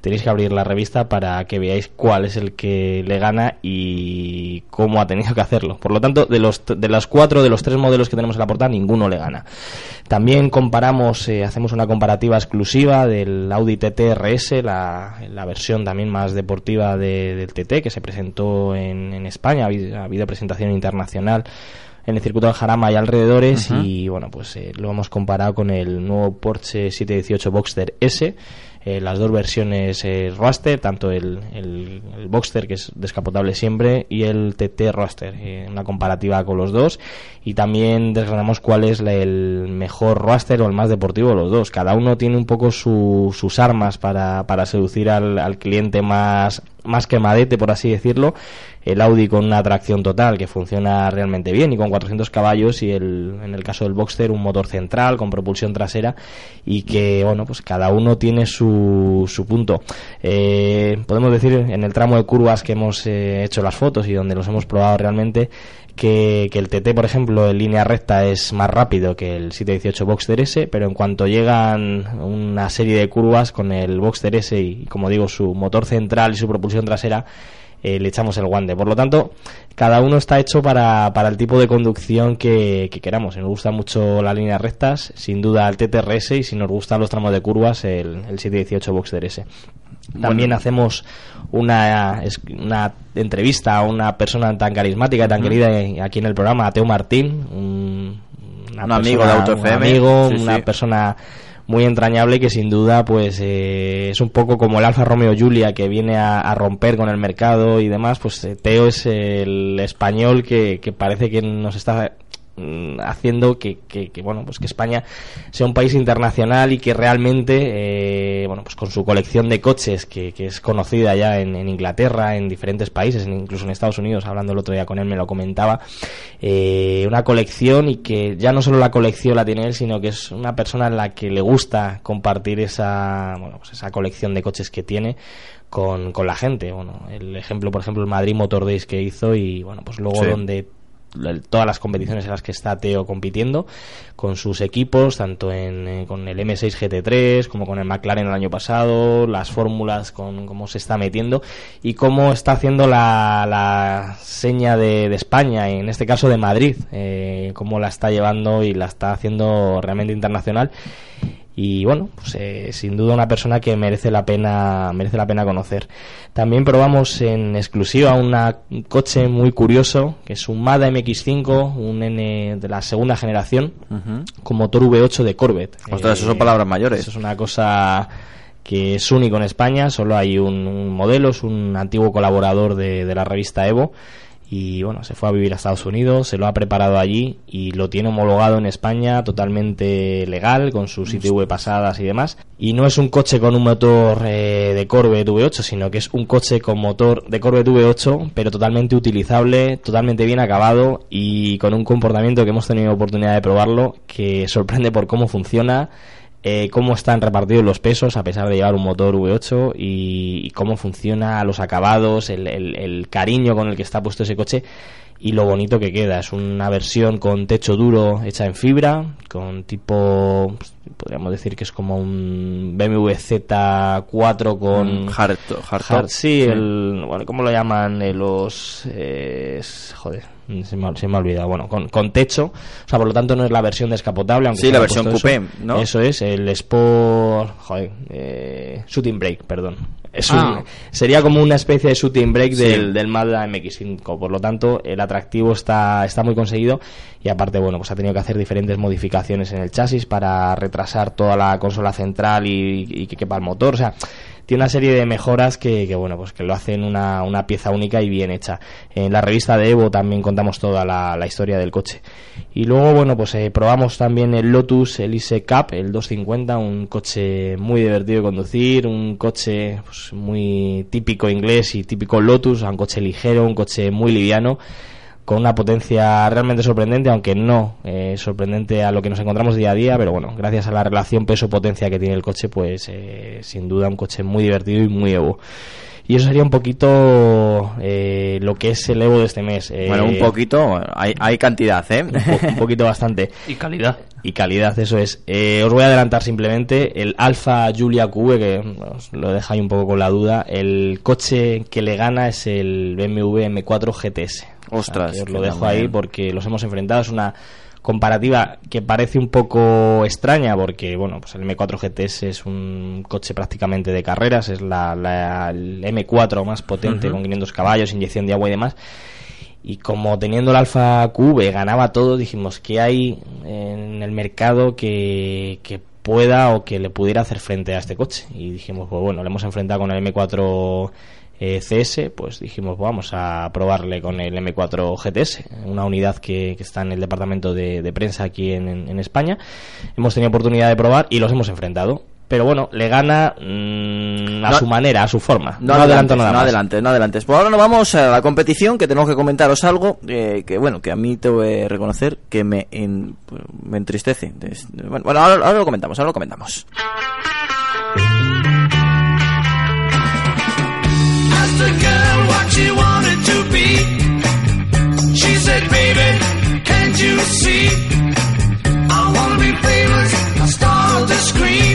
Tenéis que abrir la revista para que veáis cuál es el que le gana y cómo ha tenido que hacerlo. Por lo tanto, de los de los cuatro, de los tres modelos que tenemos en la portada, ninguno le gana. También comparamos, eh, hacemos una comparativa exclusiva del Audi TT RS, la, la versión también más deportiva de- del TT que se presentó en, en España, ha habido, ha habido presentación internacional en el circuito de Jarama y alrededores y bueno pues eh, lo hemos comparado con el nuevo Porsche 718 Boxster S eh, las dos versiones eh, Roadster tanto el, el, el Boxster que es descapotable siempre y el TT Roadster eh, una comparativa con los dos. Y también desgranamos cuál es la- el mejor Roadster o el más deportivo de los dos. Cada uno tiene un poco su- sus armas para, para seducir al, al cliente más más quemadete por así decirlo el Audi con una tracción total que funciona realmente bien y con 400 caballos y el, en el caso del Boxster un motor central con propulsión trasera y que bueno pues cada uno tiene su, su punto. Eh, podemos decir en el tramo de curvas que hemos eh, hecho las fotos y donde los hemos probado realmente que, que el TT por ejemplo en línea recta es más rápido que el 718 Boxster S pero en cuanto llegan una serie de curvas con el Boxster S y como digo su motor central y su propulsión trasera eh, le echamos el guante. Por lo tanto, cada uno está hecho para, para el tipo de conducción que, que queramos. Si nos gustan mucho las líneas rectas, sin duda el TTRS y si nos gustan los tramos de curvas, el, el 718 Boxster S. También Bueno. hacemos una, una entrevista a una persona tan carismática y tan querida aquí en el programa, a Teo Martín, un, amigo de Auto un FM. amigo, Sí, una sí. persona muy entrañable que sin duda pues eh, es un poco como el Alfa Romeo Giulia que viene a, a romper con el mercado y demás pues eh, Teo es el español que, que parece que nos está haciendo que, que- que, bueno pues que España sea un país internacional y que realmente eh, bueno pues con su colección de coches que, que es conocida ya en, en Inglaterra en diferentes países en- incluso en Estados Unidos hablando el otro día con él me lo comentaba eh, una colección y que ya no solo la colección la tiene él sino que es una persona en la que le gusta compartir esa bueno pues esa colección de coches que tiene con, con la gente bueno el ejemplo por ejemplo el Madrid Motor Days que hizo y bueno pues luego Sí. donde todas las competiciones en las que está Teo compitiendo con sus equipos, tanto en, eh, con el M6 GT3 como con el McLaren el año pasado, las fórmulas, con cómo se está metiendo y cómo está haciendo la, la seña de, de España, en este caso de Madrid, eh, cómo la está llevando y la está haciendo realmente internacional y bueno, pues eh, sin duda una persona que merece la pena merece la pena conocer. También probamos en exclusiva una- un coche muy curioso que es un Mazda MX5, un N de la segunda generación Ujú. con motor V8 de Corvette. Ostras, eso son palabras mayores. Eso es una cosa que es único en España, solo hay un, un modelo, es un antiguo colaborador de, de la revista Evo y bueno, se fue a vivir a Estados Unidos, se lo ha preparado allí y lo tiene homologado en España totalmente legal, con sus ITV pasadas y demás. Y no es un coche con un motor eh, de Corvette V8, sino que es un coche con motor de Corvette V8, pero totalmente utilizable, totalmente bien acabado y con un comportamiento que hemos tenido oportunidad de probarlo que sorprende por cómo funciona eh, cómo están repartidos los pesos a pesar de llevar un motor V8 y, cómo funciona los acabados, el, el- el cariño con el que está puesto ese coche y lo bonito que queda. Es una versión con techo duro hecha en fibra, con tipo, pues, podríamos decir que es como un BMW Z4 con... Mm, hard-. Hard- sí, Sí. el, bueno, ¿cómo lo llaman? Eh, los... eh, joder, se me, ha- se me ha olvidado. Bueno, con, con techo, o sea, por lo tanto no es la versión descapotable. Aunque Sí, la versión coupé, eso. ¿no? Eso es, el Sport... Joder, eh, Shooting Brake, perdón. Es un- Ah. sería como una especie de shooting brake Sí. del, del Mazda MX5. Por lo tanto, el atractivo está, está muy conseguido y aparte, bueno, pues ha tenido que hacer diferentes modificaciones en el chasis para retrasar toda la consola central y, que quepa el motor. O sea, tiene una serie de mejoras que, bueno, pues que lo hacen una, una pieza única y bien hecha. En la revista de Evo también contamos toda la, la historia del coche. Y luego, bueno, pues eh, probamos también el Lotus Elise Cup, el 250, un coche muy divertido de conducir, un coche pues, muy típico inglés y típico Lotus, un coche ligero, un coche muy liviano con una potencia realmente sorprendente, aunque no eh, sorprendente a lo que nos encontramos día a día, pero bueno, gracias a la relación peso-potencia que tiene el coche, pues eh, sin duda un coche muy divertido y muy Evo. Y eso sería un poquito eh, lo que es el Evo de este mes. Eh, Bueno, un poquito, hay, hay cantidad, ¿eh? un, po- un poquito bastante. Y calidad. Y calidad, eso es. Eh, os voy a adelantar simplemente el Alfa Giulia QV, que os lo deja ahí un poco con la duda. El coche que le gana es el BMW M4 GTS. O sea, Ostras, que os lo dejo ahí ¿eh? porque los hemos enfrentado. Es una comparativa que parece un poco extraña porque, bueno, pues el M4 GTS es un coche prácticamente de carreras, es la, la- el M4 más potente Ujú. con 500 caballos, inyección de agua y demás. Y como teniendo el Alfa QV ganaba todo, dijimos que hay en el mercado que, que pueda o que le pudiera hacer frente a este coche. Y dijimos, pues bueno, le hemos enfrentado con el M4 eh, CS, pues dijimos, pues vamos a probarle con el M4 GTS, una unidad que, que está en el departamento de, de prensa aquí en, España. Hemos tenido oportunidad de probar y los hemos enfrentado. Pero bueno, le gana mm, a No- su manera, a su forma. No, adelanto nada no más. adelantes, no adelantes. Pues ahora nos vamos a la competición, que tenemos que comentaros algo eh, que, bueno, que a mí te voy a reconocer que me, en- me entristece. Bueno, ahora, ahora lo comentamos, ahora lo comentamos. What she wanted to be. She said, baby, can't you see? I wanna be famous, a star of the screen.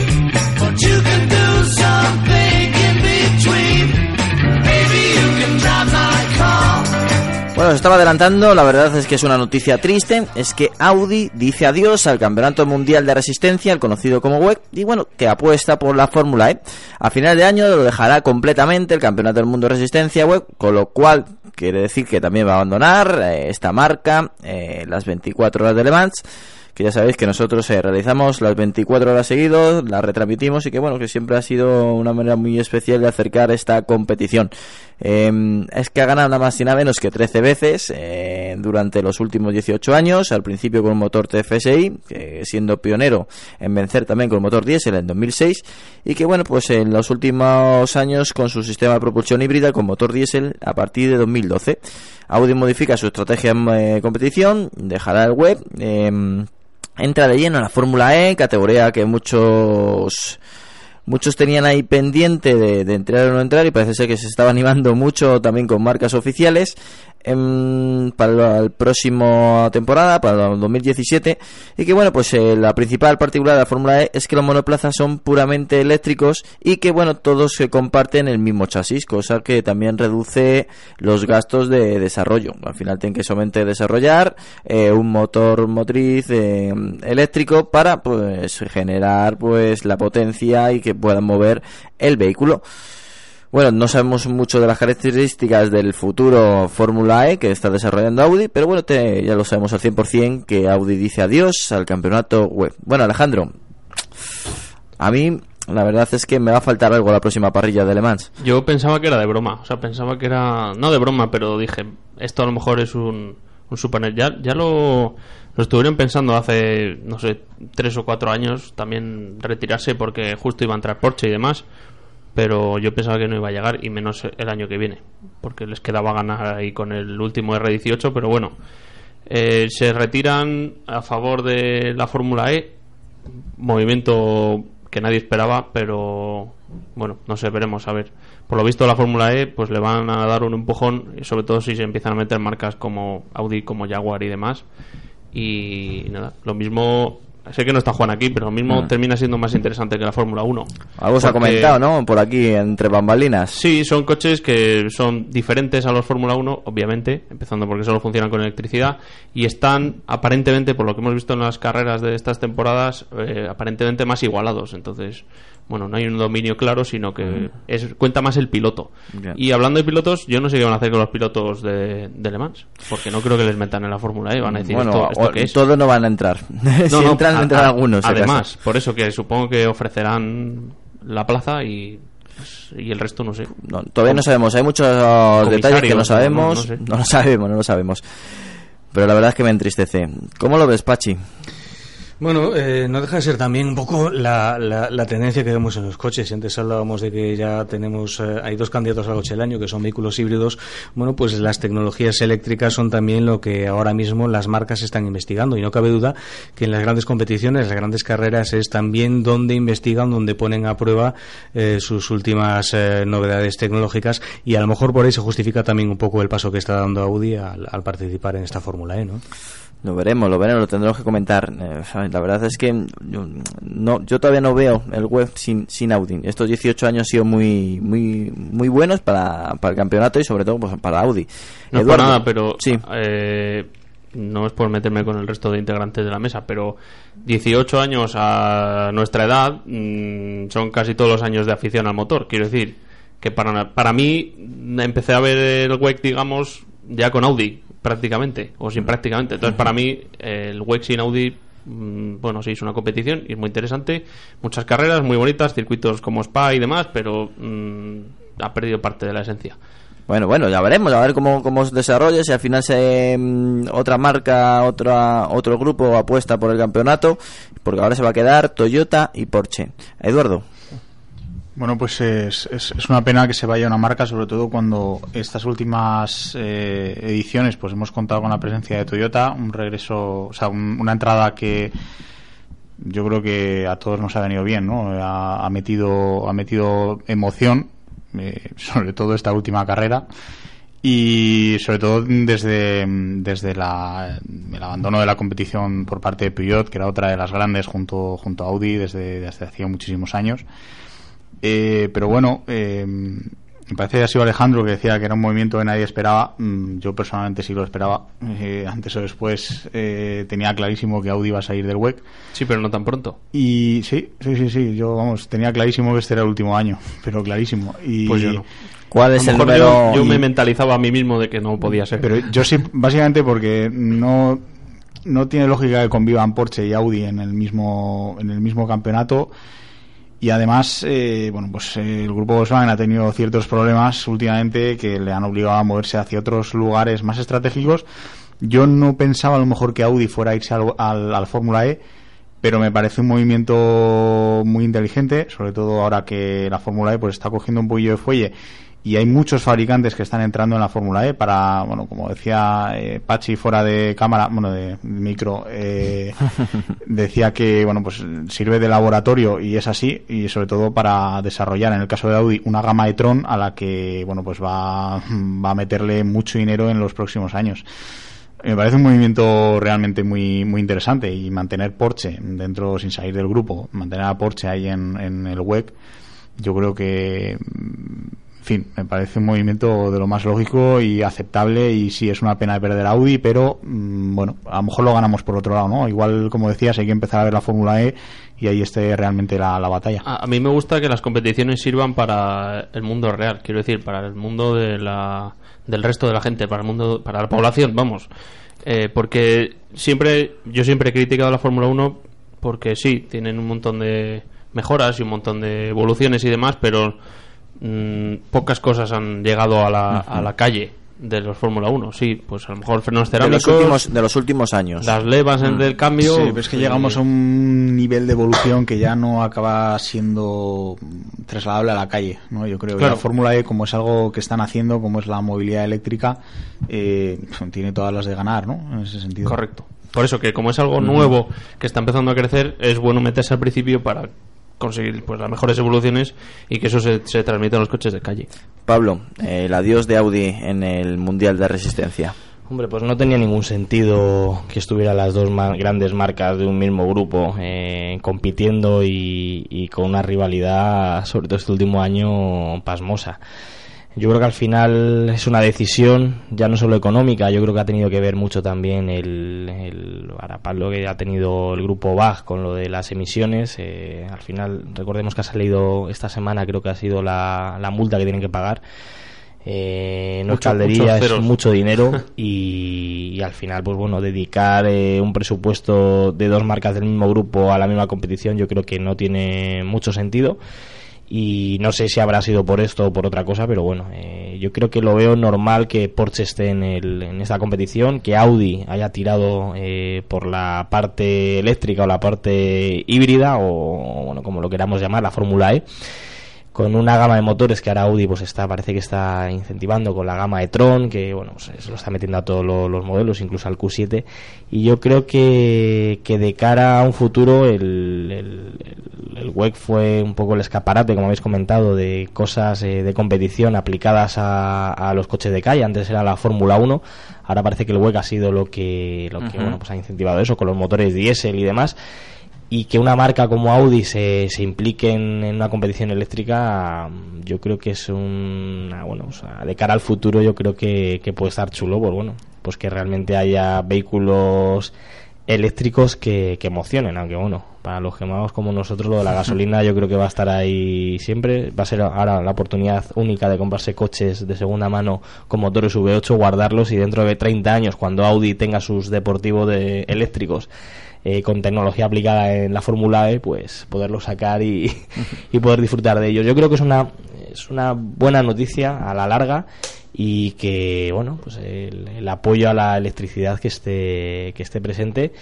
Bueno, os estaba adelantando, la verdad es que es una noticia triste, es que Audi dice adiós al Campeonato Mundial de Resistencia, el conocido como WEC, y bueno, que apuesta por la Fórmula E. A final de año lo dejará completamente el Campeonato del Mundo de Resistencia WEC, con lo cual quiere decir que también va a abandonar eh, esta marca, eh, las 24 horas de Le Mans, que ya sabéis que nosotros eh, realizamos las 24 horas seguidos, las retransmitimos y que bueno, que siempre ha sido una manera muy especial de acercar esta competición. Eh, es que ha ganado nada más y nada menos que 13 veces eh, durante los últimos 18 años, al principio con un motor TFSI, siendo pionero en vencer también con el motor diésel en 2006 y que bueno, pues en los últimos años con su sistema de propulsión híbrida con motor diésel a partir de 2012. Audi modifica su estrategia en eh, competición, dejará el web, eh, entra de lleno en la Fórmula E, categoría que muchos muchos tenían ahí pendiente de, entrar o no entrar y parece ser que se estaba animando mucho también con marcas oficiales em, para la el próximo temporada, para el 2017 y que bueno, pues eh, la principal particularidad de la Fórmula E es que los monoplazas son puramente eléctricos y que bueno, todos se comparten el mismo chasis, cosa que también reduce los gastos de desarrollo. Al final tienen que solamente desarrollar eh, un motor motriz eh, eléctrico para pues generar pues la potencia y que puedan mover el vehículo. Bueno, no sabemos mucho de las características del futuro Fórmula E que está desarrollando Audi, pero bueno, te- ya lo sabemos al 100% que Audi dice adiós al campeonato web. Bueno, Alejandro, a mí la verdad es que me va a faltar algo a la próxima parrilla de Le Mans. Yo pensaba que era de broma, o sea, pensaba que era... No de broma, pero dije, esto a lo mejor es un, un Super Ya, ya lo, lo estuvieron pensando hace, no sé, tres o cuatro años también retirarse porque justo iba a entrar Porsche y demás, pero yo pensaba que no iba a llegar y menos el año que viene, porque les quedaba ganar ahí con el último R18, pero bueno, eh, se retiran a favor de la Fórmula E, movimiento que nadie esperaba, pero bueno, no sé, veremos a ver. Por lo visto la Fórmula E pues le van a dar un empujón, sobre todo si se empiezan a meter marcas como Audi, como Jaguar y demás. Y nada, lo mismo, sé que no está Juan aquí, pero lo mismo Mm. termina siendo más interesante que la Fórmula 1. Algo se ha comentado, ¿no? Por aquí, entre bambalinas. Sí, son coches que son diferentes a los Fórmula 1, obviamente, empezando porque solo funcionan con electricidad y están aparentemente, por lo que hemos visto en las carreras de estas temporadas, eh, aparentemente más igualados. Entonces, bueno, no hay un dominio claro, sino que es, cuenta más el piloto. Y hablando de pilotos, yo no sé qué van a hacer con los pilotos de, de Le Mans, porque no creo que les metan en la Fórmula E. Van a decir, bueno, ¿esto, esto o- qué es? todos no van a entrar. si entran, a- entran algunos. si. Además, por eso que supongo que ofrecerán la plaza y, y el resto no sé. No, todavía no sabemos, hay muchos detalles que no sabemos, no- no sé. no lo sabemos, no lo sabemos. Pero la verdad es que me entristece. ¿Cómo lo ves, Pachi? Bueno, eh, no deja de ser también un poco la, la, tendencia que vemos en los coches. Antes hablábamos de que ya tenemos, eh, hay dos candidatos al coche del año que son vehículos híbridos. Bueno, pues las tecnologías eléctricas son también lo que ahora mismo las marcas están investigando. Y no cabe duda que en las grandes competiciones, las grandes carreras, es también donde investigan, donde ponen a prueba eh, sus últimas eh, novedades tecnológicas. Y a lo mejor por ahí se justifica también un poco el paso que está dando Audi al, al participar en esta Fórmula E, ¿no? Lo veremos, lo veremos, lo tendremos que comentar. Eh, la verdad es que yo, no, yo todavía no veo el web sin, sin Audi. Estos 18 años han sido muy muy muy buenos para, para el campeonato y sobre todo pues, para Audi. No es por nada, pero sí. eh, no es por meterme con el resto de integrantes de la mesa, pero 18 años a nuestra edad mm, son casi todos los años de afición al motor. Quiero decir que para, para mí empecé a ver el WEC, digamos, ya con Audi, prácticamente, o sin prácticamente. Entonces, para mí, el WEC sin Audi, mm, bueno, sí, es una competición y es muy interesante. Muchas carreras muy bonitas, circuitos como Spa y demás, pero mm, ha perdido parte de la esencia. Bueno, bueno, ya veremos, a ver cómo, cómo se desarrolla, si al final se, mm, otra marca, otra, otro grupo apuesta por el campeonato, porque ahora se va a quedar Toyota y Porsche. Eduardo. Bueno, pues es, es, una pena que se vaya una marca, sobre todo cuando estas últimas eh, ediciones pues hemos contado con la presencia de Toyota, un regreso, o sea, un- una entrada que yo creo que a todos nos ha venido bien, ¿no? Ha, ha metido ha metido emoción, eh, sobre todo esta última carrera y sobre todo desde, desde la, el abandono de la competición por parte de Peugeot, que era otra de las grandes junto, junto a Audi desde, desde hacía muchísimos años. Eh, pero bueno, eh, me parece que ha sido Alejandro que decía que era un movimiento que nadie esperaba. Mm, Yo personalmente sí lo esperaba. Eh, antes o después eh, tenía clarísimo que Audi iba a salir del WEC. Sí, pero no tan pronto. Y sí, sí, sí, sí. Yo, vamos, tenía clarísimo que este era el último año, pero clarísimo. Y, Pues yo no. ¿Cuál es lo el mejor número? Yo, yo me mentalizaba a mí mismo de que no podía ser. Pero yo sí, básicamente porque no, no tiene lógica que convivan Porsche y Audi en el mismo, en el mismo campeonato. Y además, eh, bueno, pues eh, el grupo Volkswagen ha tenido ciertos problemas últimamente que le han obligado a moverse hacia otros lugares más estratégicos. Yo no pensaba a lo mejor que Audi fuera a irse al, al, Fórmula E, pero me parece un movimiento muy inteligente, sobre todo ahora que la Fórmula E pues está cogiendo un poquillo de fuelle y hay muchos fabricantes que están entrando en la Fórmula E para, bueno, como decía eh, Pachi fuera de cámara, bueno, de micro, eh, decía que, bueno, pues sirve de laboratorio y es así, y sobre todo para desarrollar, en el caso de Audi, una gama de Tron a la que, bueno, pues va, va a meterle mucho dinero en los próximos años. Me parece un movimiento realmente muy muy interesante y mantener Porsche dentro sin salir del grupo, mantener a Porsche ahí en, en el WEC, yo creo que en fin, me parece un movimiento de lo más lógico y aceptable y sí es una pena perder a Audi, pero mm, bueno, a lo mejor lo ganamos por otro lado, ¿no? Igual, como decías, hay que empezar a ver la Fórmula E y ahí esté realmente la, la batalla. A, a mí me gusta que las competiciones sirvan para el mundo real, quiero decir, para el mundo de la, del resto de la gente, para el mundo, para la población, vamos. Eh, porque siempre, yo siempre he criticado la Fórmula 1 porque sí, tienen un montón de mejoras y un montón de evoluciones y demás, pero mm, pocas cosas han llegado a la, a la calle de los Fórmula 1. Sí, pues a lo mejor frenos De los cerámicos, últimos, de los últimos años. las levas en- del cambio. Sí, pero es que llegamos a un nivel de evolución que ya no acaba siendo trasladable a la calle, ¿no? Yo creo que la Fórmula E, como es algo que están haciendo, como es la movilidad eléctrica, eh, tiene todas las de ganar, ¿no? En ese sentido. Correcto. Por eso que como es algo nuevo que está empezando a crecer, es bueno meterse al principio para conseguir pues las mejores evoluciones y que eso se, se transmita en los coches de calle. Pablo, eh, el adiós de Audi en el Mundial de Resistencia. Hombre, pues no tenía ningún sentido que estuvieran las dos ma- grandes marcas de un mismo grupo eh, compitiendo y, y con una rivalidad, sobre todo este último año, pasmosa. Yo creo que al final es una decisión ya no solo económica, yo creo que ha tenido que ver mucho también el, el que ha tenido el grupo BAG con lo de las emisiones. eh, al final, recordemos que ha salido esta semana, creo que ha sido la, la multa que tienen que pagar. Eh, no Mucho- caldería, es mucho dinero y, y al final, pues bueno, dedicar eh, un presupuesto de dos marcas del mismo grupo a la misma competición yo creo que no tiene mucho sentido y no sé si habrá sido por esto o por otra cosa, pero bueno, eh, yo creo que lo veo normal que Porsche esté en, el, en esta competición, que Audi haya tirado eh, por la parte eléctrica o la parte híbrida o bueno, como lo queramos llamar, la Fórmula E con una gama de motores que ahora Audi pues está parece que está incentivando con la gama de Tron que bueno pues, se lo está metiendo a todos lo- los modelos incluso al Q7 y yo creo que, que de cara a un futuro el, el, el- WEC fue un poco el escaparate como habéis comentado de cosas eh, de competición aplicadas a, a los coches de calle. Antes era la Fórmula 1 ahora parece que el WEC ha sido lo que lo que bueno pues ha incentivado eso con los motores diésel y demás y que una marca como Audi se, se implique en, en una competición eléctrica yo creo que es un ah, bueno o sea, de cara al futuro yo creo que, que puede estar chulo pues bueno pues que realmente haya vehículos eléctricos que, que emocionen aunque bueno para los quemados como nosotros lo de la gasolina yo creo que va a estar ahí siempre va a ser ahora la oportunidad única de comprarse coches de segunda mano con motores V8 guardarlos y dentro de 30 años cuando Audi tenga sus deportivos de eléctricos eh, con tecnología aplicada en la Fórmula E, pues poderlo sacar y, y poder disfrutar de ellos. Yo creo que es una, es una buena noticia a la larga y que, bueno, pues el, el apoyo a la electricidad que esté, que esté presente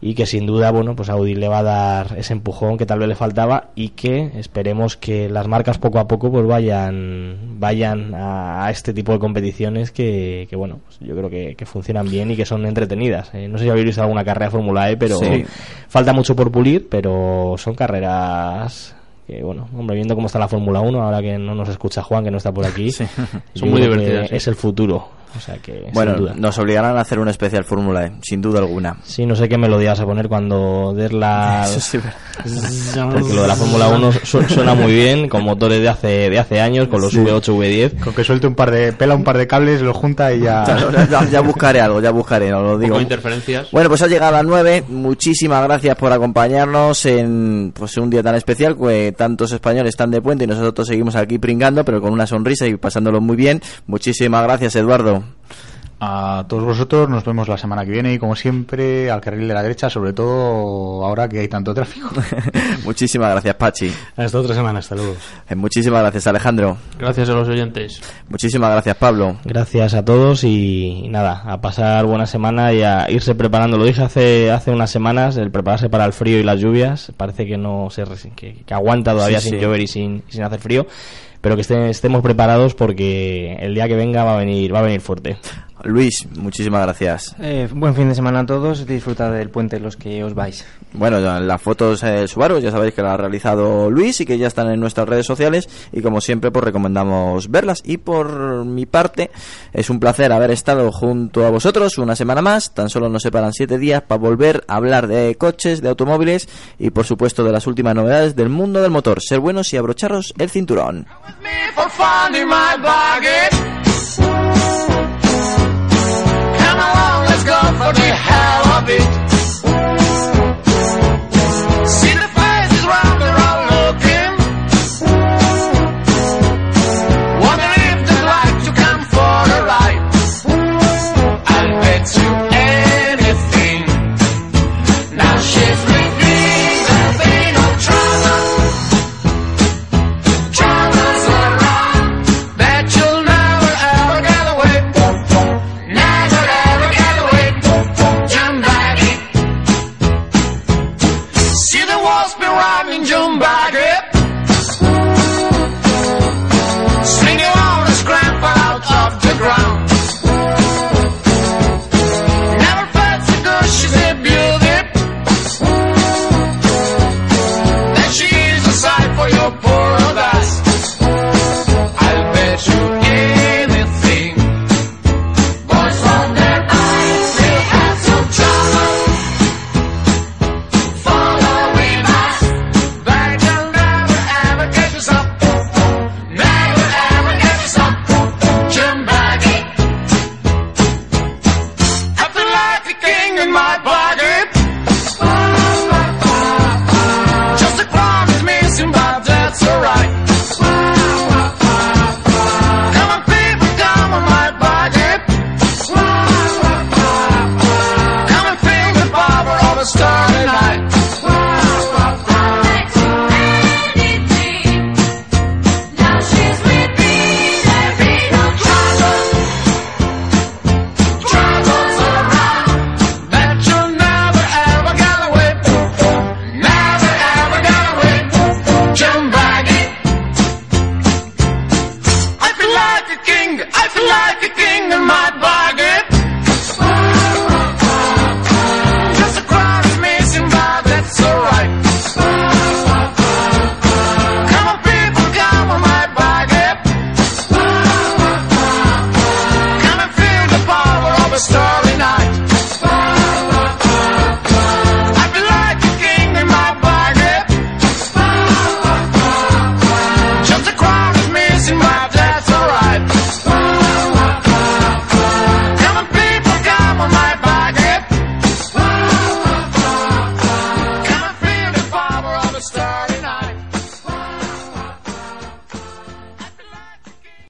y que sin duda, bueno, pues Audi le va a dar ese empujón que tal vez le faltaba y que esperemos que las marcas poco a poco pues vayan vayan a, a este tipo de competiciones que, que, bueno, pues yo creo que, que funcionan bien y que son entretenidas. Eh, no sé si habéis visto alguna carrera de Fórmula E, pero Sí. falta mucho por pulir, pero son carreras que, bueno, hombre, viendo cómo está la Fórmula 1, ahora que no nos escucha Juan, que no está por aquí, Son muy divertidas, sí. Es el futuro. O sea que, Bueno, sin duda. nos obligarán a hacer un especial Fórmula E, sin duda alguna. Sí, no sé qué melodía vas a poner cuando des la... Eso sí, Porque lo de la Fórmula 1 su- suena muy bien, con motores de hace, de hace años, con los Sí. V8, V10. Con que suelte un par de, pela un par de cables, lo junta y ya. Ya, ya- ya buscaré algo, ya buscaré, os lo digo. Interferencias. Bueno, pues ha llegado a las 9. Muchísimas gracias por acompañarnos en pues un día tan especial que tantos españoles están de puente y nosotros seguimos aquí pringando, pero con una sonrisa y pasándolo muy bien. Muchísimas gracias, Eduardo. A todos vosotros nos vemos la semana que viene y como siempre al carril de la derecha, sobre todo ahora que hay tanto tráfico. Muchísimas gracias, Pachi. Hasta otra semana, hasta luego. Eh, Muchísimas gracias, Alejandro. Gracias a los oyentes. Muchísimas gracias, Pablo. Gracias a todos y, y nada, a pasar buena semana y a irse preparando. Lo dije hace, hace unas semanas, el prepararse para el frío y las lluvias. Parece que no se que, que aguanta todavía Sí, sin sí. llover y sin, y sin hacer frío. Pero que este- estemos preparados porque el día que venga va a venir, va a venir fuerte. Luis, muchísimas gracias. Eh, buen fin de semana a todos. Disfrutad del puente los que os vais. Bueno, las fotos eh, Subaru ya sabéis que las ha realizado Luis y que ya están en nuestras redes sociales y como siempre pues recomendamos verlas y por mi parte es un placer haber estado junto a vosotros una semana más, tan solo nos separan siete días para volver a hablar de coches, de automóviles y por supuesto de las últimas novedades del mundo del motor. Ser buenos y abrocharos el cinturón.